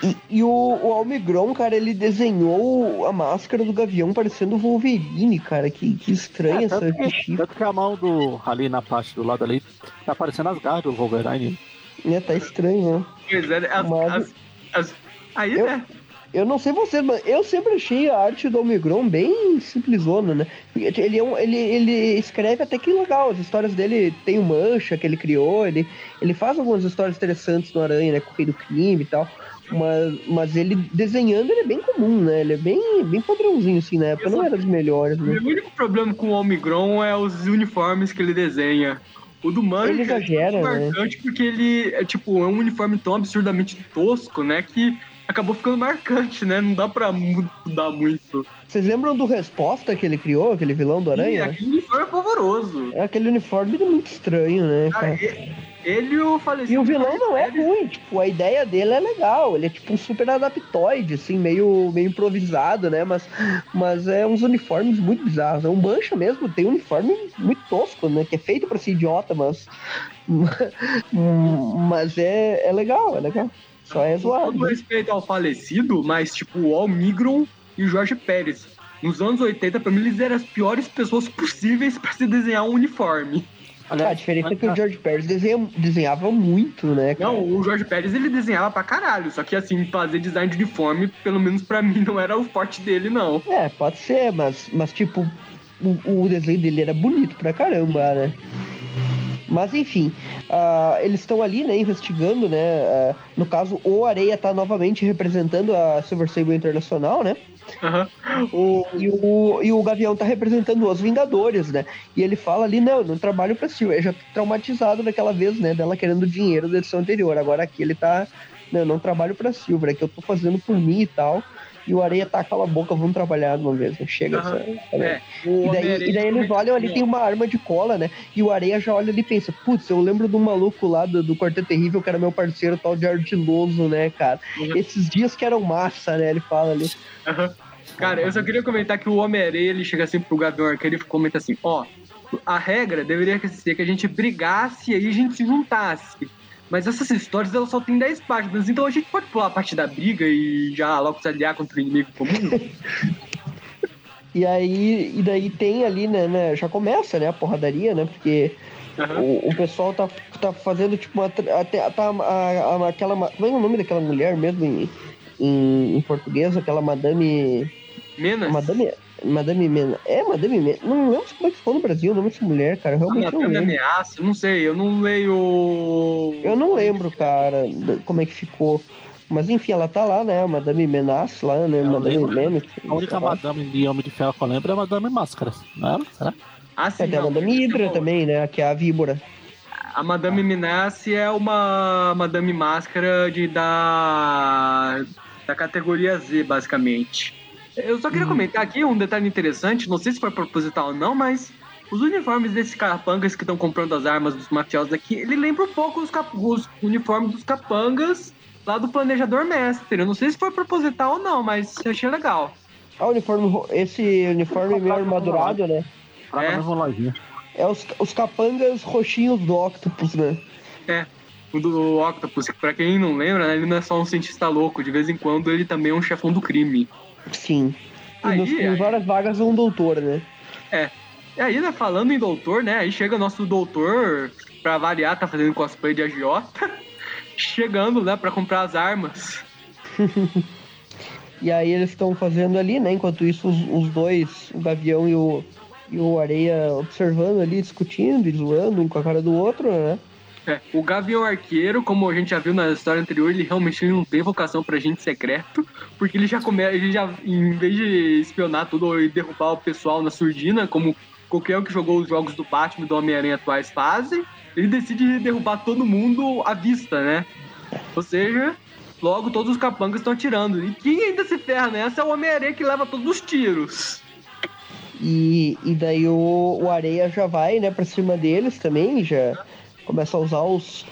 E, e o, o Almigron, cara, ele desenhou a máscara do Gavião parecendo o Wolverine, cara. Que, que estranho É, essa tanto, que, tanto que a mão do. ali na parte do lado ali, tá aparecendo as garras do Wolverine. né? Tá estranho, né? Pois é, as, Mas- as- as- aí, Eu- né? Eu não sei você, mas eu sempre achei a arte do Omigron bem simplesona, né? Ele, é um, ele, ele escreve até que legal, as histórias dele tem o Mancha que ele criou, ele, ele faz algumas histórias interessantes no Aranha, né? Com o Rei do Crime e tal. Mas, mas ele desenhando ele é bem comum, né? Ele é bem, bem padrãozinho, assim, na época. Não era dos melhores, né? Meu único problema com o Omigron é os uniformes que ele desenha. O do Mancha Ele exagera, é né? muito marcante porque ele é tipo, é um uniforme tão absurdamente tosco, né? Que acabou ficando marcante, né? Não dá pra mudar muito. Vocês lembram do Resposta que ele criou, aquele vilão do Aranha? aquele uniforme é pavoroso. É aquele uniforme muito estranho, né? Cara, cara? e- ele e o falecido. E o vilão não é ruim, tipo, a ideia dele é legal, ele é tipo um super adaptoide, assim, meio, meio improvisado, né? Mas, mas é uns uniformes muito bizarros. É um mancha mesmo, tem um uniforme muito tosco, né? Que é feito pra ser idiota, mas. mas é, é legal, é legal. Só é Com zoado. todo respeito ao falecido, mas tipo, o Almigron e o Jorge Pérez. Nos anos 80, pra mim, eles eram as piores pessoas possíveis pra se desenhar um uniforme. Ah, a diferença é que o George Pérez desenha- desenhava muito, né? cara? Não, o Jorge Pérez ele desenhava pra caralho. Só que assim, fazer design de uniforme, pelo menos pra mim, não era o forte dele, não. É, pode ser, mas, mas tipo, o, o desenho dele era bonito pra caramba, né? Mas enfim, ah, eles estão ali, né, investigando, né? ah, no caso, o Areia tá novamente representando a Silver Sable Internacional, né? Aham. O, E o, e o Gavião tá representando os Vingadores, né? E ele fala ali, não, não trabalho pra. Eu já traumatizado daquela vez, né? Dela querendo dinheiro da edição anterior. Agora aqui ele tá, não, não trabalho pra Silver, é que eu tô fazendo por mim e tal. E o Areia tá, cala a boca, vamos trabalhar de uma vez. né? Chega Aham. essa... essa- é, e daí, e daí eles olham ali, tem uma arma de cola, né? E o Areia já olha ali e pensa, putz, eu lembro do maluco lá do, do Quarteto Terrível, que era meu parceiro, tal de ardiloso, né, cara? Uhum. Esses dias que eram massa, né? Ele fala ali. Aham. Cara, eu só queria comentar que o Homem-Aranha, ele chega assim pro Gavião Arqueiro e comenta assim, ó, a regra deveria ser que a gente brigasse e aí a gente se juntasse. Mas essas histórias, elas só tem 10 páginas, então a gente pode pular a parte da briga e já logo se aliar contra o inimigo comum? E aí, e daí tem ali, né, né, já começa, né, a porradaria, né, porque Aham. o, o pessoal tá, tá fazendo, tipo, uma, até, tá, a, a- aquela, como é o nome daquela mulher mesmo em, em, em português, aquela madame, Menos? madame, madame Mena, é madame Mena, não lembro como é que ficou no Brasil o nome dessa mulher, cara, eu Ah, realmente não Matando lembro. ameaça, não sei, eu não leio. Eu não lembro, cara, como é que ficou. Mas enfim, ela tá lá, né? a Madame Menace lá, né? Eu Madame lembro. Menace. A única madame de Homem de Ferro que eu lembro é a Madame Máscaras, não é ela? Será? Ah, sim, É, tem a. Madame Hydra também, né? Que é a víbora. A Madame Minassi é uma Madame Máscara de da da categoria Z, basicamente. Eu só queria comentar aqui um detalhe interessante, não sei se foi proposital ou não, mas os uniformes desses capangas que estão comprando as armas dos mafiosos aqui, ele lembra um pouco os, cap- os uniformes dos capangas lá do Planejador Mestre. Eu não sei se foi proposital ou não, mas eu achei legal. Ah, o uniforme, esse uniforme meio armadurado, né? É. É os, os capangas roxinhos do Octopus, né? É, o do Octopus, que pra quem não lembra, né, ele não é só um cientista louco, de vez em quando ele também é um chefão do crime. Sim. E Aí, várias vagas um doutor, né? E aí, né, falando em doutor, né, aí chega o nosso doutor, pra variar, tá fazendo cosplay de agiota, chegando, né, pra comprar as armas. E aí eles estão fazendo ali, né? Enquanto isso, os, os dois, o Gavião e o, e o Areia, observando ali, discutindo e zoando um com a cara do outro, né? É, o Gavião Arqueiro, como a gente já viu na história anterior, ele realmente não tem vocação pra agente secreto, porque ele já começa, ele já, em vez de espionar tudo e derrubar o pessoal na surdina, como qualquer um que jogou os jogos do Batman e do Homem-Aranha atuais fazem, ele decide derrubar todo mundo à vista, né? Ou seja, logo todos os capangas estão atirando. E quem ainda se ferra nessa é o Homem-Aranha que leva todos os tiros. E, e daí o, o Areia já vai, né, pra cima deles também, já começa a usar os.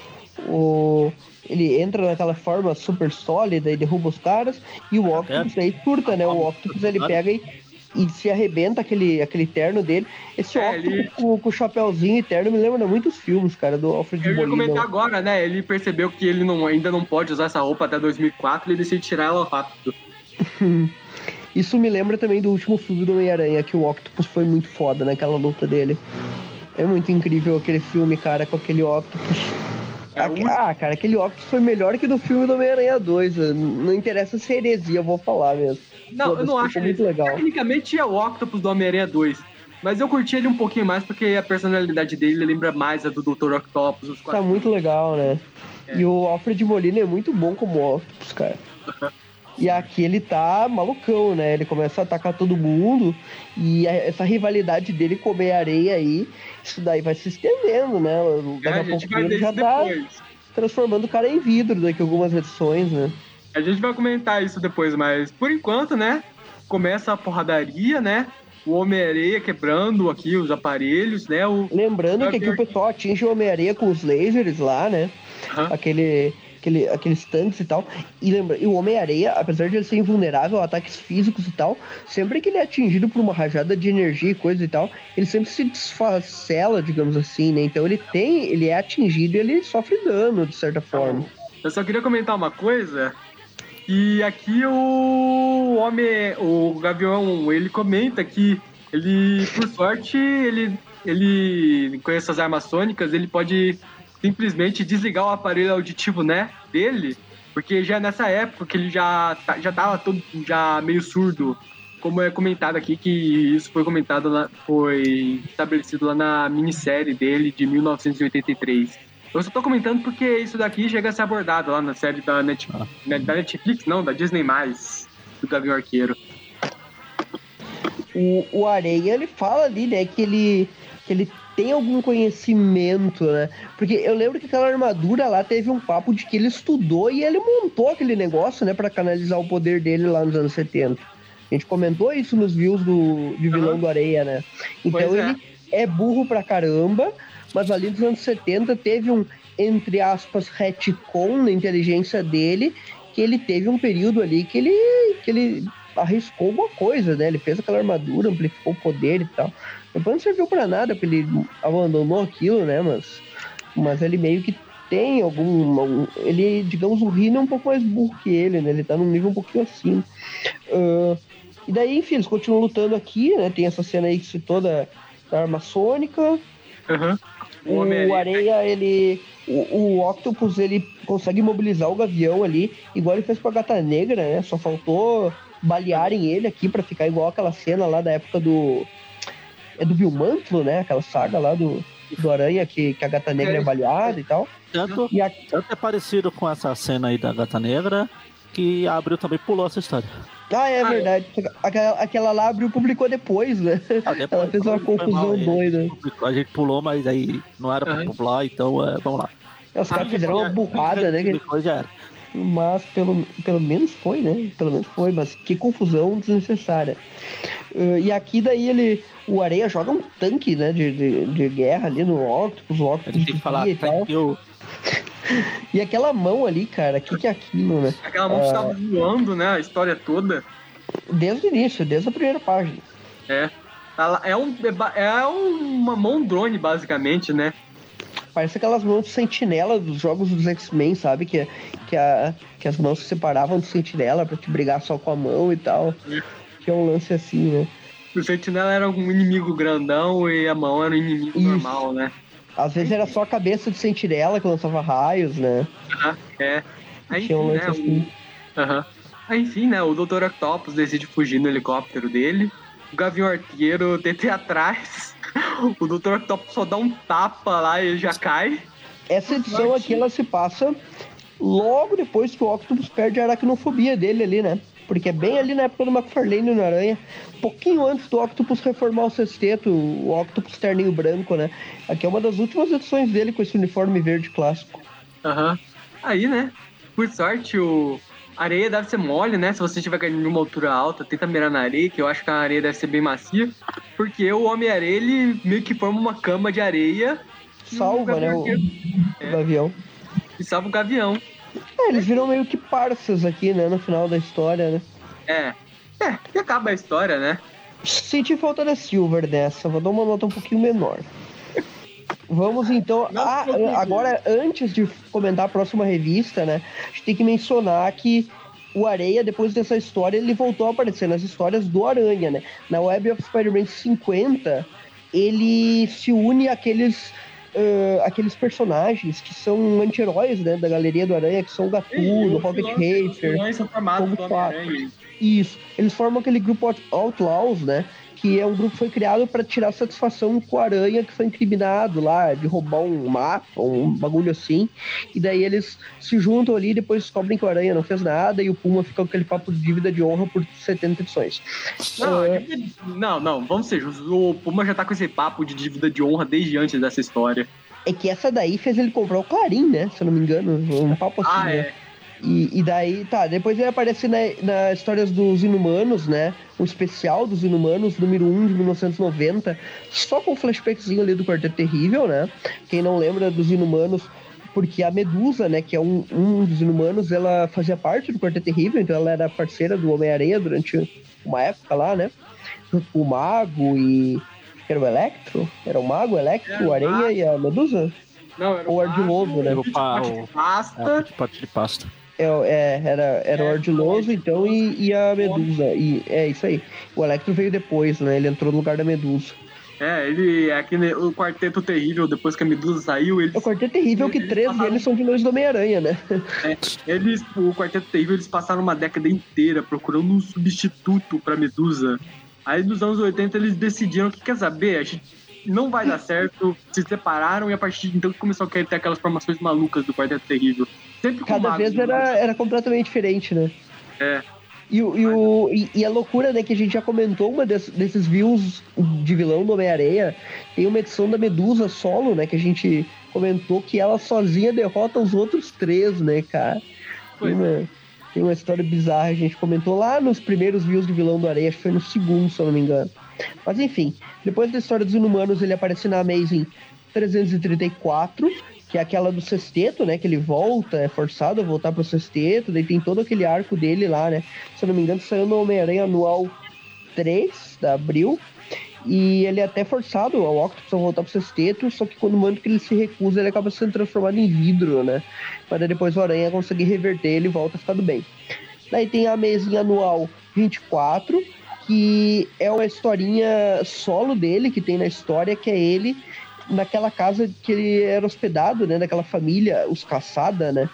O, ele entra naquela forma super sólida e derruba os caras. E o Octopus aí curta, né? O Octopus ele pega e e se arrebenta aquele, aquele terno dele. Esse É, Octopus ele- com, com o chapéuzinho e terno me lembra muitos filmes, cara, do Alfred Eu ia Molina. comentar agora, né? Ele percebeu que ele não, ainda não pode usar essa roupa até 2004 e ele decide tirar ela rápido. Isso me lembra também do último filme do Homem-Aranha, que o Octopus foi muito foda naquela luta dele. É muito incrível aquele filme, cara, com aquele Octopus. É, Ah, cara, aquele Octopus foi melhor que do filme do Homem-Aranha 2. eh, Não interessa se é heresia, eu vou falar mesmo. Não, eu Foda-se, não acho muito legal. Tecnicamente é o Octopus do Homem-Aranha 2. Mas eu curti ele um pouquinho mais porque a personalidade dele lembra mais a do Dr. Octopus. Os Tá muito legal, né? É. E o Alfred Molina é muito bom como Octopus, cara. E aqui ele tá malucão, né? Ele começa a atacar todo mundo. E essa rivalidade dele com o Homem-Areia aí, isso daí vai se estendendo, né? É, Daqui a a pouco ele já tá depois. transformando o cara em vidro daqui a algumas edições, né? A gente vai comentar isso depois, mas por enquanto, né? Começa a porradaria, né? O Homem-Areia quebrando aqui os aparelhos, né? O... Lembrando que aqui o pessoal atinge o Homem-Areia com os lasers lá, né? Aham. Aquele, aquele, aqueles tanques e tal. E, lembra, e o Homem-Areia, apesar de ele ser invulnerável a ataques físicos e tal, sempre que ele é atingido por uma rajada de energia e coisa e tal, ele sempre se desfacela, digamos assim, né? Então ele tem, ele é atingido e ele sofre dano, de certa forma. Eu só queria comentar uma coisa. E aqui o homem, o Gavião, ele comenta que ele, por sorte, ele, ele com essas armas sônicas, ele pode simplesmente desligar o aparelho auditivo, né, dele, porque já nessa época que ele já tá- já tava todo já meio surdo, como é comentado aqui que isso foi comentado lá, foi estabelecido lá na minissérie dele de 1983. Eu só tô comentando porque isso daqui chega a ser abordado lá na série da, Net, Ah. né, da Netflix, não, da Disney+, do Gavião Arqueiro. O, o Areia, ele fala ali, né, que ele, que ele tem algum conhecimento, né? Porque eu lembro que aquela armadura lá teve um papo de que ele estudou e ele montou aquele negócio, né, pra canalizar o poder dele lá nos anos 70. A gente comentou isso nos views do, de vilão Aham. do Areia, né? Então Pois é. ele é burro pra caramba, mas ali nos anos 70 teve um, entre aspas, retcon na inteligência dele, que ele teve um período ali que ele, que ele arriscou alguma coisa, né? Ele fez aquela armadura, amplificou o poder e tal. Depois não serviu pra nada, porque ele abandonou aquilo, né? Mas, mas ele meio que tem algum. algum- ele, digamos, o Rino é um pouco mais burro que ele, né? Ele tá num nível um pouquinho acima. Ah, e daí, enfim, eles continuam lutando aqui, né? Tem essa cena aí que citou da, da arma sônica. Aham. O, Homem-Aranha- Areia, ele. O, o Octopus, ele consegue mobilizar o Gavião ali, igual ele fez com a Gata Negra, né? Só faltou balearem ele aqui pra ficar igual aquela cena lá da época do. É do Vilmantlo, né? Aquela saga lá do, do Aranha que, que a Gata Negra é, É. baleada e tal. Tanto, E a, tanto é parecido com essa cena aí da Gata Negra, que a Abril também pulou essa história. ah, é Ah, verdade. Aquela, aquela lá abriu publicou depois, né? Ah, depois- Ela fez uma confusão mal, é, doida. A gente pulou, mas aí não era pra Aham. pular, então é, vamos lá. Os caras fizeram uma burrada, né? que- Depois já era. Mas pelo, pelo menos foi, né? Pelo menos foi, mas que confusão desnecessária. Uh, e aqui daí ele. O Areia joga um tanque, né? De, de, de guerra ali no Octopus, o Octopus Ele tem que falar e tal. you. E aquela mão ali, cara, o que, que é aquilo, né? Aquela mão que Ah. tava voando, né? A história toda. Desde o início, desde a primeira página. É. Ela É, um, é é uma mão drone, basicamente, né? Parece aquelas mãos de sentinela dos jogos dos X-Men, sabe? Que, que, a, que as mãos se separavam do sentinela pra te brigar só com a mão e tal. Que é um lance assim, né? O Sentinela era um inimigo grandão e a mão era um inimigo Isso. normal, né? Às vezes era só a cabeça do sentinela que lançava raios, né? Aham, é. Aí, Tinha um enfim, lance né? assim. o- Aham. Aí, enfim, né? O Dr. Octopus decide fugir no helicóptero dele. O Gavião Arqueiro tenta ir atrás. O Dr. Octopus só dá um tapa lá e ele já cai. Essa edição aqui, ela se passa logo depois que o Octopus perde a aracnofobia dele ali, né? Porque é bem ali na época do McFarlane no Aranha. Pouquinho antes do Octopus reformar o sexteto, o Octopus terninho branco, né? Aqui é uma das últimas edições dele com esse uniforme verde clássico. Aham. Aí, né? Por sorte, o a areia deve ser mole, né? Se você estiver caindo de uma altura alta, tenta mirar na areia, que eu acho que a areia deve ser bem macia. Porque o Homem-Areia, ele meio que forma uma cama de areia Salva, né? O, o Gavião. e salva o Gavião. É, eles viram meio que parças aqui, né? No final da história, né? É. É, e acaba a história, né? Senti falta da Silver nessa, vou dar uma nota um pouquinho menor. Vamos então. Não, Ah, agora, antes de comentar a próxima revista, né? A gente tem que mencionar que o Areia, depois dessa história, ele voltou a aparecer nas histórias do Aranha, né? Na Web of Spider-Man 50, ele se une àqueles, ah, àqueles personagens que são anti-heróis, né? Da galeria do Aranha, que são o Gatuno, o Os são formados Como do Homem-Aranha. Isso. Eles formam aquele grupo Out- Outlaws, né? Que é um grupo que foi criado para tirar satisfação com o Aranha, que foi incriminado lá de roubar um mapa, um bagulho assim. E daí eles se juntam ali e depois descobrem que o Aranha não fez nada e o Puma fica com aquele papo de dívida de honra por 70 edições. Não, É. não, não, vamos ser justos. O Puma já tá com esse papo de dívida de honra desde antes dessa história. É que essa daí fez ele comprar o Clarim, né? Se eu não me engano. Um papo assim. Ah, né? E, e daí, tá, depois ele aparece na, na Histórias dos Inumanos, né? O especial dos Inumanos, número 1 de 1990, só com um flashbackzinho ali do Quarteto Terrível, né? Quem não lembra dos Inumanos, porque a Medusa, né, que é um, um dos Inumanos, ela fazia parte do Quarteto Terrível, então ela era parceira do Homem-Aranha durante uma época lá, né? O Mago e. Era o Electro? Era o Mago, o Electro, o o Aranha e a Medusa? Não, era Ou ardiloso, né? o O o- Pasta. É, de parte de pasta. É, era, era o É, Ardiloso, então, e, e a Medusa. E, é isso aí. O Electro veio depois, né? Ele entrou no lugar da Medusa. É, ele é aquele o quarteto terrível, depois que a Medusa saiu, eles, É o Quarteto Terrível que Eles três passaram- deles são vilões do Homem-Aranha, né? eles, o quarteto terrível, eles passaram uma década inteira procurando um substituto pra Medusa. Aí nos anos 80 eles decidiram que quer saber, a gente não vai dar certo, se separaram e a partir de então começou a querer ter aquelas formações malucas do quarteto terrível. Sempre Cada magos, vez né? era, era completamente diferente, né? É. E, e, o, e, e a loucura, né, que a gente já comentou, uma des- desses views de vilão do Homem-Aranha, tem uma edição da Medusa solo, né, que a gente comentou que ela sozinha derrota os outros três, né, cara? Tem Pois uma, tem uma história bizarra, a gente comentou lá nos primeiros views de vilão do Areia, acho que foi no segundo, se eu não me engano. Mas enfim, depois da história dos Inumanos, ele aparece na Amazing 334, que é aquela do sexteto, né? Que ele volta, é forçado a voltar pro sexteto, daí tem todo aquele arco dele lá, né? Se eu não me engano, saiu no Homem-Aranha anual 3 da Abril. E ele é até forçado ao Octopus a voltar pro sexteto, só que quando o que ele se recusa, ele acaba sendo transformado em vidro, né? Daí depois o Aranha consegue reverter ele volta ficando bem. Daí tem a mesinha anual 24, que é uma historinha solo dele, que tem na história, que é ele naquela casa que ele era hospedado, né? Daquela família, os Caçada, né?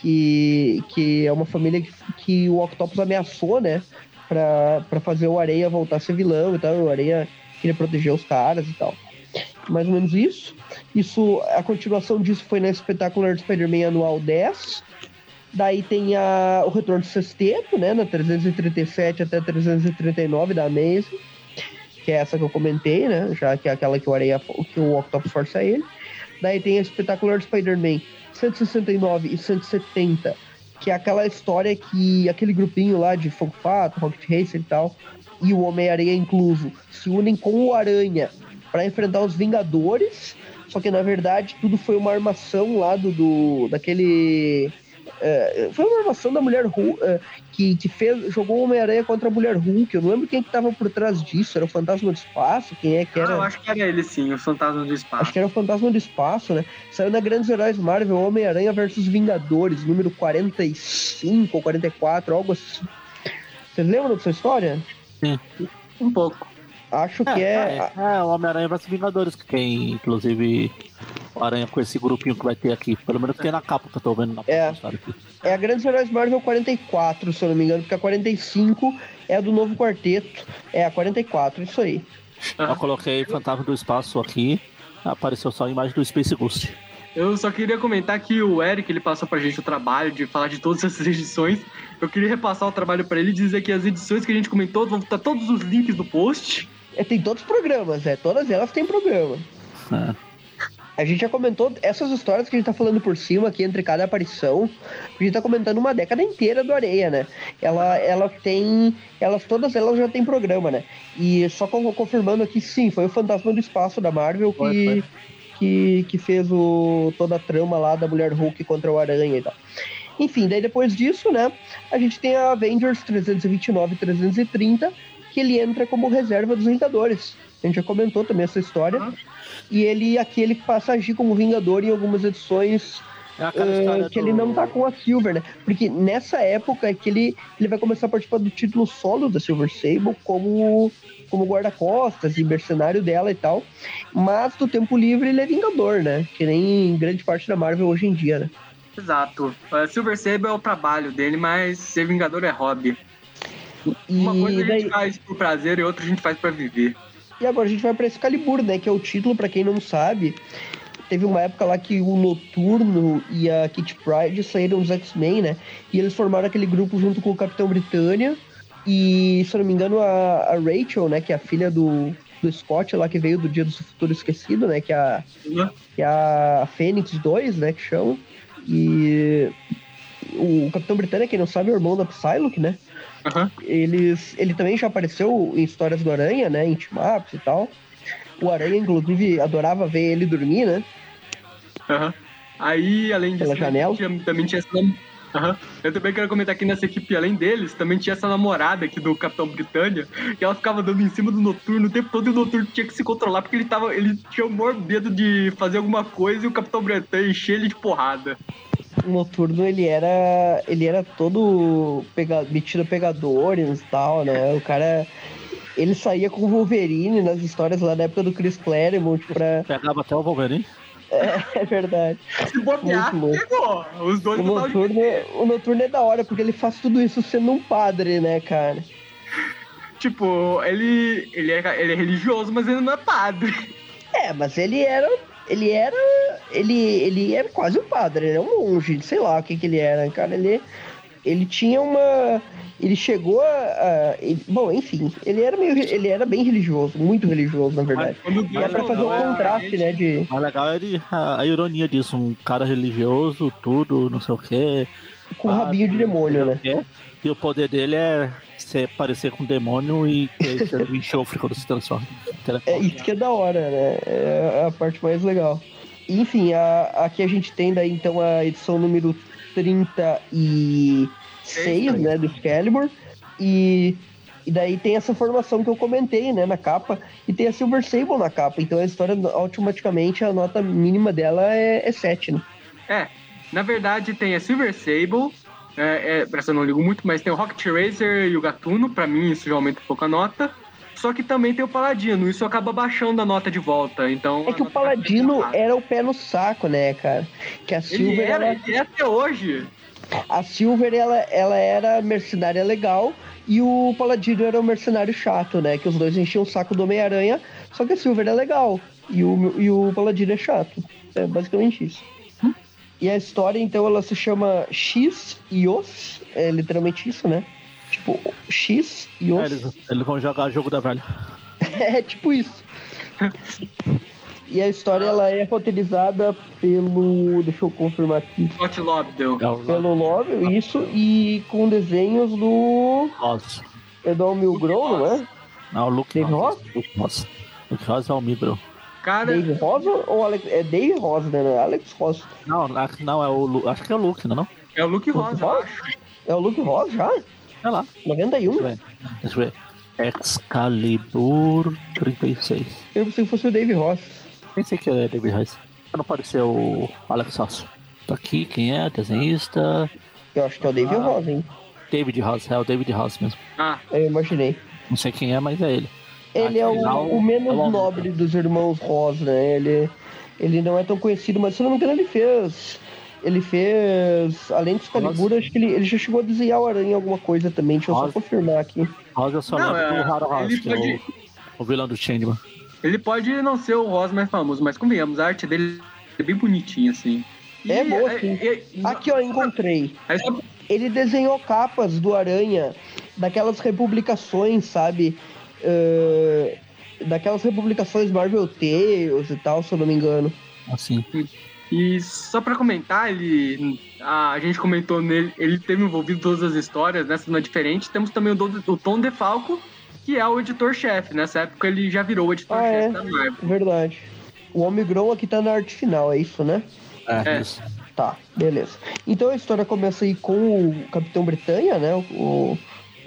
Que, que é uma família que, que o Octopus ameaçou, né? Pra, pra fazer o Areia voltar a ser vilão e tal. O Areia queria proteger os caras e tal. Mais ou menos isso. Isso, a continuação disso foi na Espetacular Spider-Man Anual 10. Daí tem a, o Retorno do Sexteto, né? Na 337 até 339 da Amazing. Que é essa que eu comentei, né? Já que é aquela que o Areia, que o Octopus força ele. Daí tem a Espetacular Spider-Man 169 e 170, que é aquela história que aquele grupinho lá de Fogo Fato, Rocket Racer e tal, e o Homem-Aranha incluso, se unem com o Aranha para enfrentar os Vingadores. Só que na verdade tudo foi uma armação lá do, do daquele é, foi uma armação da mulher Hulk é, que, que fez, jogou o Homem-Aranha contra a mulher Hulk. Eu não lembro quem que tava por trás disso. Era o Fantasma do Espaço? Quem é que Ah, era? eu acho que era ele sim, o fantasma do espaço. Acho que era o Fantasma do Espaço, né? Saiu na Grandes Heróis Marvel Homem-Aranha versus Vingadores, número 45 ou 44, algo assim. Vocês lembram dessa história? Um pouco. Acho que é. É, é o Homem-Aranha vs Vingadores, que tem, inclusive, Aranha com esse grupinho que vai ter aqui. Pelo menos tem na capa que eu tô vendo na É. história aqui. É a Grandes Heróis Marvel 44, se eu não me engano, porque a 45 é a do novo quarteto. É a 44, isso aí. Eu coloquei Fantasma do Espaço aqui, apareceu só a imagem do Space Ghost. Eu só queria comentar que o Eric ele passou pra gente o trabalho de falar de todas essas edições. Eu queria repassar o trabalho pra ele e dizer que as edições que a gente comentou vão estar todos os links no post. É, tem todos os programas, é. Todas elas têm programa. É. A gente já comentou essas histórias que a gente tá falando por cima aqui entre cada aparição. A gente tá comentando uma década inteira do Areia, né? Ela, ela tem. Elas, todas elas já tem programa, né? E só con- confirmando aqui, sim, foi o Fantasma do Espaço da Marvel que, Foi, foi. que, que fez o, toda a trama lá da Mulher Hulk contra o Aranha e tal. Enfim, daí depois disso, né? A gente tem a Avengers 329 e 330, que ele entra como reserva dos Vingadores. A gente já comentou também essa história. Aham. E ele aqui ele passa a agir como Vingador em algumas edições É história que ele do- não tá com a Silver, né? Porque nessa época é que ele, ele vai começar a participar do título solo da Silver Sable como, como guarda-costas e mercenário dela e tal. Mas do tempo livre ele é Vingador, né? Que nem grande parte da Marvel hoje em dia, né? Exato. Uh, Silver Sable é o trabalho dele, mas ser Vingador é hobby. Uma coisa a daí- gente faz por prazer e outra a gente faz pra viver. E agora a gente vai pra Excalibur, né? Que é o título, pra quem não sabe. Teve uma época lá que o Noturno e a Kitty Pryde saíram dos X-Men, né? E eles formaram aquele grupo junto com o Capitão Britânia. E, se eu não me engano, a, a Rachel, né? Que é a filha do, do Scott lá, que veio do Dia do Futuro Esquecido, né? Que é a, que é a Fênix 2, né? Que chama. E o Capitão Britânia, quem não sabe, é o irmão da Psylocke, né? Aham. Eles, ele também já apareceu em histórias do Aranha, né? Em team-ups e tal. O Aranha, inclusive, adorava ver ele dormir, né? Aham. Aí, além disso, Pela janela. tinha- também tinha essa. Aham. Eu também quero comentar que nessa equipe, além deles, também tinha essa namorada aqui do Capitão Britânia, que ela ficava dando em cima do Noturno o tempo todo e o Noturno tinha que se controlar porque ele tava. Ele tinha o maior medo de fazer alguma coisa e o Capitão Britânia encher ele de porrada. O Noturno, ele era. Ele era todo pega, metido a pegadores e tal, né? O cara. Ele saía com o Wolverine nas histórias lá da época do Chris Claremont pra. Pegava até o Wolverine. É verdade. Se bobear, pegou. Os dois O Noturno, o Noturno é da hora, porque ele faz tudo isso sendo um padre, né, cara? Tipo, ele, ele, é, ele é religioso, mas ele não é padre. É, mas ele era. Ele era. Ele, ele era quase um padre, ele era um monge, sei lá o que, que ele era, cara. Ele, ele tinha uma. Ele chegou a. a- ele- bom, enfim, ele era meio. Ele era bem religioso, muito religioso, na verdade. E é pra fazer um é contraste, né? De. O legal é a, a ironia disso, um cara religioso, tudo, não sei o quê. Com o rabinho de demônio, né? É, e o poder dele é ser, parecer com um demônio e um enxofre quando se transforma. É isso que é da hora, né? É a parte mais legal. Enfim, a- aqui a gente tem daí então a edição número 36, né, do Excalibur. E, e daí tem essa formação que eu comentei, né, na capa. E tem a Silver Sable na capa. Então a história, automaticamente, a nota mínima dela é, é 7, né? É, na verdade tem a Silver Sable, é, é, essa eu não ligo muito, mas tem o Rocket Racer e o Gatuno, pra mim isso já aumenta um pouco a nota. Só que também tem o Paladino, isso acaba baixando a nota de volta, então... É que o Paladino era o pé no saco, né, cara? Que a Ele Silver, era, ela, ele é até hoje. a Silver ela, ela era mercenária legal e o Paladino era o mercenário chato, né? Que os dois enchiam o saco do Homem-Aranha, só que a Silver é legal e o, e o Paladino é chato. É basicamente isso. E a história, então, ela se chama X e Os, é literalmente isso, né? Tipo, X e É, Os. eles, eles vão jogar jogo da velha. É tipo isso. E a história ela é roteirizada pelo. Deixa eu confirmar aqui. Scott Lobdell. É Pelo Lovell, isso, e com desenhos do Ross. Edon Milgrom, não é? Não, o Luke Ross. Luke Ross. Luke Ross é o Migro. Cara, Dave Rosa ou Alex? É Dave Rosa, né? É Alex Rosa. Não, acho que não, é o Lu- Acho que é o Luke, não é não? é o Luke Rosa, eu Rosa? acho. É o Luke Rosa já? Sei lá. 91? Deixa eu ver. Deixa eu ver. Excalibur 36. Eu pensei que fosse o Dave Ross. Pensei que é David Rice. Não apareceu o Alex Ross. Tá aqui, quem é? Desenhista. Eu acho que é o Dave Ah. Rosa, hein? David Ross, é o David Ross mesmo. Ah, Eu imaginei. Não sei quem é, mas é ele. Ele é o, o menos é nobre dos irmãos Ross, né? Ele, ele não é tão conhecido, mas se eu não me engano, ele fez. Ele fez. Além do Excalibur, acho que ele, ele já chegou a desenhar o Aranha em alguma coisa também. Deixa eu só Rosa. confirmar aqui. Ross eu só Não, é, do Harold Ross, ele que é pode- o, o vilão do Changeman. ele pode não ser o Rosa mais famoso, mas convenhamos, a arte dele é bem bonitinha, assim. É boa, é- sim. é- é- Aqui, ó, encontrei. Aí só- Ele desenhou capas do Aranha, daquelas republicações, sabe? Eh, daquelas republicações Marvel Tales e tal, se eu não me engano. Assim. E só pra comentar, ele. A, a gente comentou nele, ele teve envolvido todas as histórias, nessa não é diferente. Temos também o, o Tom DeFalco, que é o editor-chefe. Nessa época ele já virou o editor-chefe Ah, é? da Marvel. Verdade. O Omigron aqui tá na arte final, é isso, né? É, É. isso. Tá, beleza. Então a história começa aí com o Capitão Britânia, né? O,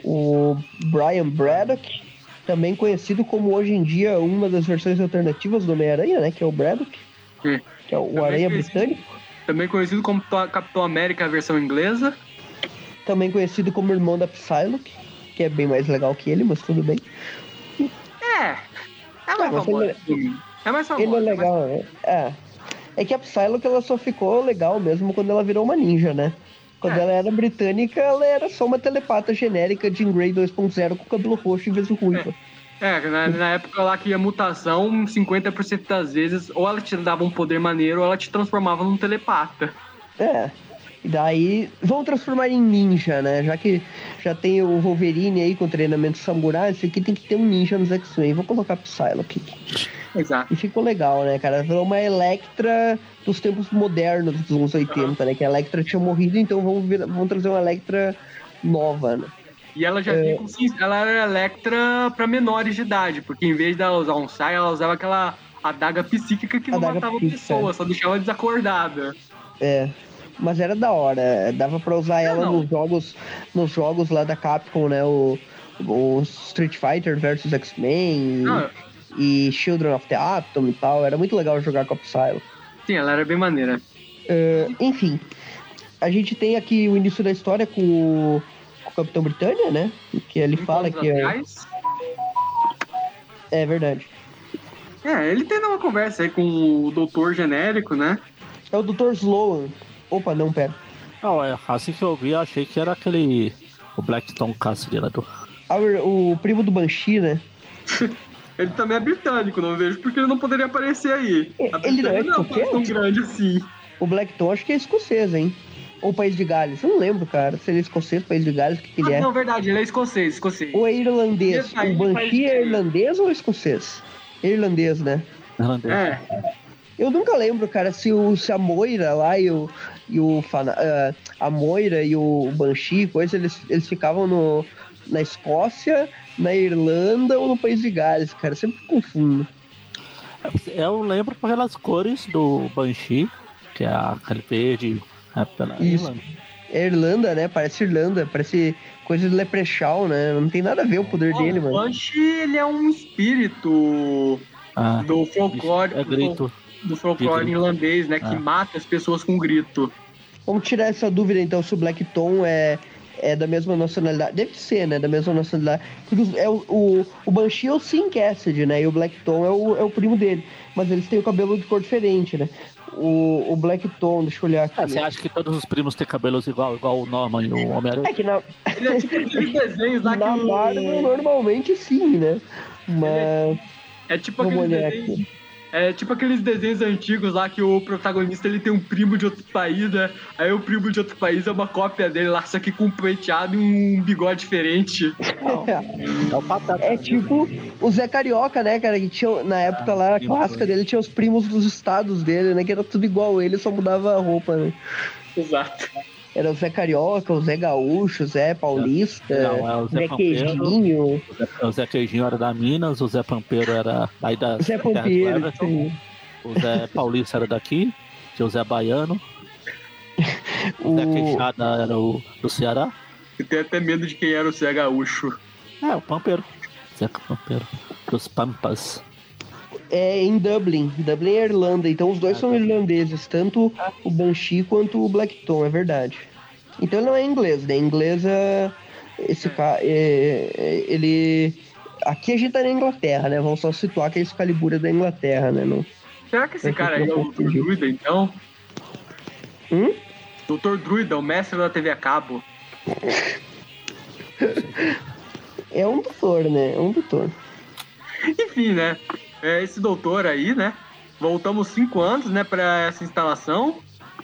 o Brian Braddock. Também conhecido como hoje em dia uma das versões alternativas do Homem-Aranha, né? Que é o Braddock, Hum. que é o Também Aranha. Britânico. Também conhecido como Capitão América, a versão inglesa. Também conhecido como irmão da Psylocke, que é bem mais legal que ele, mas tudo bem. É. É mais mas famoso. ele- filme. É mais famoso. Ele é é mais- legal, né? É. É que a Psylocke ela só ficou legal mesmo quando ela virou uma ninja, né? Quando É. ela era britânica, ela era só uma telepata genérica de Grey 2.0 com cabelo roxo em vez de ruiva. É, na, na época lá que a mutação, 50% das vezes, ou ela te dava um poder maneiro, ou ela te transformava num telepata. É. E daí vão transformar em ninja, né? Já que já tem o Wolverine aí com treinamento samurai, esse aqui tem que ter um ninja nos X-Men. Vou colocar Psylocke. Exato. E ficou legal, né, cara? Virou uma Electra dos tempos modernos dos anos 80, né? Que a Electra tinha morrido, então vão, vir, vão trazer uma Electra nova, né? E ela É. já vinha com ela era Electra pra menores de idade, porque em vez dela usar um sai, ela usava aquela adaga psíquica que não Adaga matava psíquica. pessoa, só deixava desacordada. É. Mas era da hora, dava pra usar ela não. nos jogos, nos jogos lá da Capcom, né? O, o Street Fighter versus X-Men Ah, e Children of the Atom e tal. Era muito legal jogar com a Psylocke. sim, ela era bem maneira. É, enfim, a gente tem aqui o início da história com o, com o Capitão Britânia, né? Que ele fala que é, atrás. é verdade. É, ele tendo uma conversa aí com o doutor genérico, né? É o Dr. Sloan. Opa, não, pera. Não, é, assim que eu vi, eu achei que era aquele. O Blackton Cassidy lá do. Ah, o primo do Banshee, né? Ele também é britânico, não vejo porque ele não poderia aparecer aí. A Ele não é é um país tão escocês? grande assim. O Blackton acho que é escocês, hein? Ou País de Gales. Eu não lembro, cara. Se ele é escocês, País de Gales, o que, que ele Ah, é? não, verdade, ele é escocês, escocês. Ou é irlandês? Aí O Banshee é irlandês ou escocês? É Irlandês, né? Irlandês. É, Eu nunca lembro, cara, se, o, se a Moira lá e o, e o Fana, ah, a Moira e o Banshee, coisa, eles, eles ficavam no, na Escócia, na Irlanda ou no País de Gales, cara. Eu Sempre confundo. Eu lembro pelas cores do Banshee, que é aquele verde. É pela Isso. Irlanda. É Irlanda, né? Parece Irlanda, parece coisa de Leprechaun, né? Não tem nada a ver o poder dele, o mano. Banshee, ele é um espírito Ah, do folclore, é grito. do folclore Grito. irlandês, né? Que Ah. mata as pessoas com grito. Vamos tirar essa dúvida então se o Black Tom é, é da mesma nacionalidade. Deve ser, né? Da mesma nacionalidade. Porque é o, o, o Banshee é o Sim Cassidy, né? E o Black Tom é o, é o primo dele. Mas eles têm o cabelo de cor diferente, né? O, o Black Tom, deixa eu olhar aqui. Ah, você acha que todos os primos têm cabelos igual, igual o Norman e o Homem-Aranha? É que na, Ele é tipo aqueles desenhos lá que na o- Marvel normalmente sim, né? Mas. É tipo Vamos aqueles olhar desenhos. aqui. É tipo aqueles desenhos antigos lá que o protagonista ele tem um primo de outro país, né? Aí o primo de outro país é uma cópia dele lá, só que com um penteado e um bigode diferente. É o Patata. É tipo o Zé Carioca, né, cara? Que tinha, na época lá, a primo clássica dele. dele, tinha os primos dos estados dele, né? Que era tudo igual ele, só mudava a roupa, né? Exato. Era o Zé Carioca, o Zé Gaúcho, o Zé Paulista, Não, é o Zé Zé. Queijinho, O Zé- Zé Queijinho era da Minas, o Zé Pampeiro era aí da Zé Pampeiro, sim. o Zé Paulista era daqui, tinha o Zé Baiano, o Zé O, Queixada era o do Ceará. Eu tenho até medo de quem era o Zé Gaúcho. É, o Pampeiro. Zé Pampeiro. Dos Pampas. É em Dublin, Dublin é Irlanda, então os dois Ah, são tá. irlandeses, tanto o Banshee quanto o Blackton, é verdade. Então ele não é inglês, né? Inglês é. Esse cara. É, é- ele. Aqui a gente tá na Inglaterra, né? Vamos só situar que a Excalibur é da Inglaterra, né? Não... Será que esse Eu cara aí é o Dr. Druida, então? Hum? Dr. Druida, o mestre da TV a cabo. É um doutor, né? É um doutor. Enfim, né? É, esse doutor aí, né? Voltamos cinco anos, né, para essa instalação.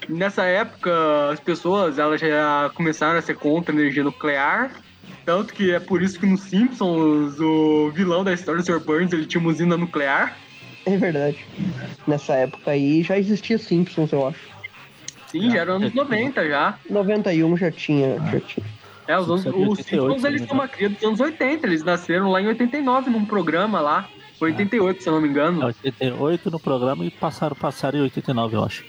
Nessa época, as pessoas elas já começaram a ser contra a energia nuclear. Tanto que é por isso que nos Simpsons, o vilão da história, o Sr. Burns, ele tinha uma usina nuclear. É verdade. Nessa época aí já existia Simpsons, eu acho. Sim, já era anos 90 já. 91 já tinha. Já tinha. É, os, anos, é os 88, Simpsons, eles né? são uma cria dos anos 80. Eles nasceram lá em 89, num programa lá. Foi 88, se eu não me É engano. 88 no programa e passaram, passaram em 89, eu acho.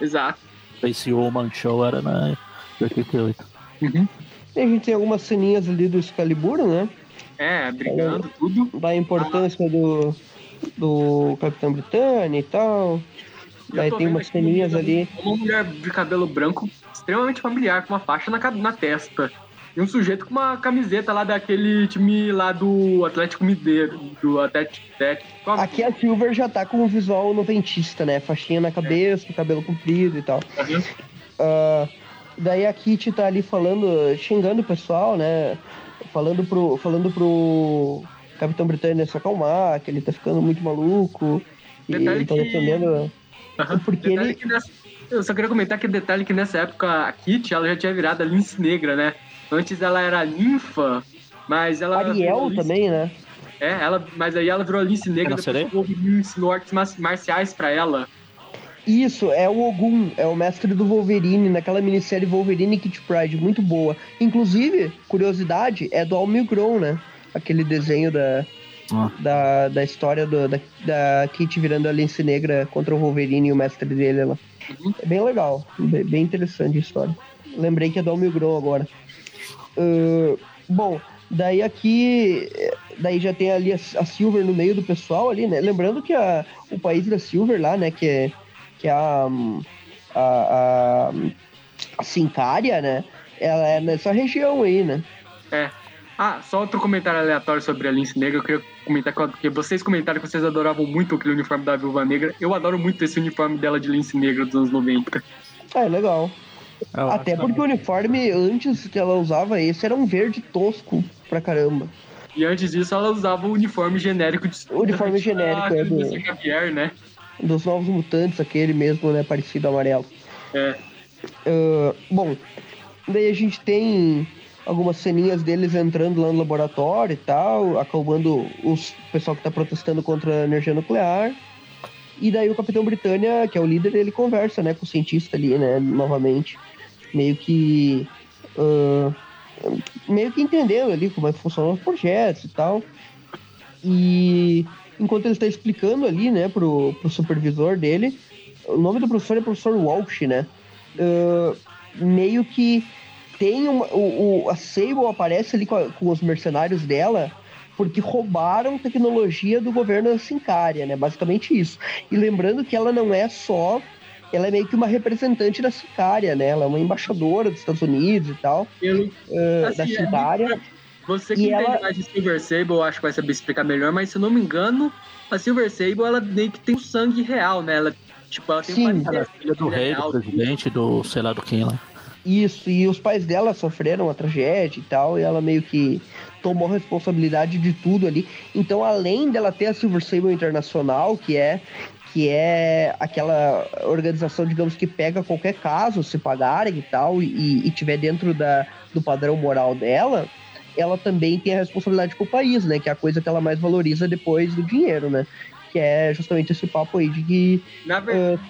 Exato. Esse Woman Show era na 88. E a gente tem algumas ceninhas ali do Excalibur, né? É, brigando, tudo. Da importância do, do Capitão Britânia e tal. Daí tem umas ceninhas ali. Uma mulher de cabelo branco extremamente familiar, com uma faixa na, na testa. E um sujeito com uma camiseta lá daquele time lá do Atlético Mineiro, do Atlético. Qual- Aqui a Silver já tá com um visual noventista, né? Faixinha na cabeça, cabelo comprido e tal. Uhum. Ah, daí a Kitty tá ali falando, xingando o pessoal, né? Falando pro, falando pro Capitão Britânia se acalmar, que ele tá ficando muito maluco. E Detalhe ele tá que- defendendo. Aham. Porque Detalhe ele- nessa- Eu só queria comentar que detalhe que nessa época a Kitty ela já tinha virado a lince negra, né? Antes ela era linfa, mas ela. virou Ariel lince- também, né? É, ela, mas aí ela virou lince negra depois sereia? que o Wolverine ensinou artes mar- marciais pra ela. Isso, é o Ogum, é o mestre do Wolverine, naquela minissérie Wolverine e Kit Pride, muito boa. Inclusive, curiosidade, é do Al Milgrom, né? Aquele desenho da, Ah. da, da história do- da, da Kit virando a lince negra contra o Wolverine e o mestre dele lá. Uhum. É bem legal, bem, bem interessante a história. Lembrei que é do Al Milgrom agora. Ah, bom, daí aqui, daí já tem ali a, a Silver no meio do pessoal ali, né? Lembrando que a, o país da Silver lá, né, que é, que é a, a, a, Sincária, né? Ela é nessa região aí, né? É. Ah, só outro comentário aleatório sobre a Lince Negra. Eu queria comentar que- porque vocês comentaram que vocês adoravam muito aquele uniforme da Viúva Negra. Eu adoro muito esse uniforme dela de Lince Negra dos anos 90. Ah, é legal. Eu Até porque o uniforme antes que ela usava esse era um verde tosco pra caramba. E antes disso, ela usava o uniforme genérico de O uniforme genérico, é, do- do Xavier, né? Dos novos mutantes, aquele mesmo, né? Parecido amarelo. É. Ah, bom, daí a gente tem algumas ceninhas deles entrando lá no laboratório e tal, acalmando os o pessoal que tá protestando contra a energia nuclear. E daí o Capitão Britânia, que é o líder, ele conversa, né, com o cientista ali, né, novamente. Meio que. ah, meio que entendendo ali como é que funcionam os projetos e tal. E enquanto ele está explicando ali, né, pro, pro supervisor dele, o nome do professor é professor Walsh, né? Ah, meio que tem uma, o, o- a Sable aparece ali com, a- com os mercenários dela porque roubaram tecnologia do governo da Sincária, né? Basicamente isso. E lembrando que ela não é só. Ela é meio que uma representante da Sincária, né? Ela é uma embaixadora dos Estados Unidos e tal, Pelo, ah, Assim, da é Sincária. Você que E entende ela- mais de Silver Sable, eu acho que vai saber explicar melhor, mas se eu não me engano, a Silver Sable, ela meio que tem o sangue real, né? Ela, tipo, ela tem Sim. uma Ela é filha do rei, do presidente, do sei lá do quem lá. Isso, e os pais dela sofreram a tragédia e tal, e ela meio que tomou responsabilidade de tudo ali. Então, além dela ter a Silver Sable Internacional, que é que é aquela organização, digamos, que pega qualquer caso, se pagarem e tal, e, e tiver dentro da, do padrão moral dela, ela também tem a responsabilidade com o país, né? Que é a coisa que ela mais valoriza depois do dinheiro, né? Que é justamente esse papo aí de que Na verdade,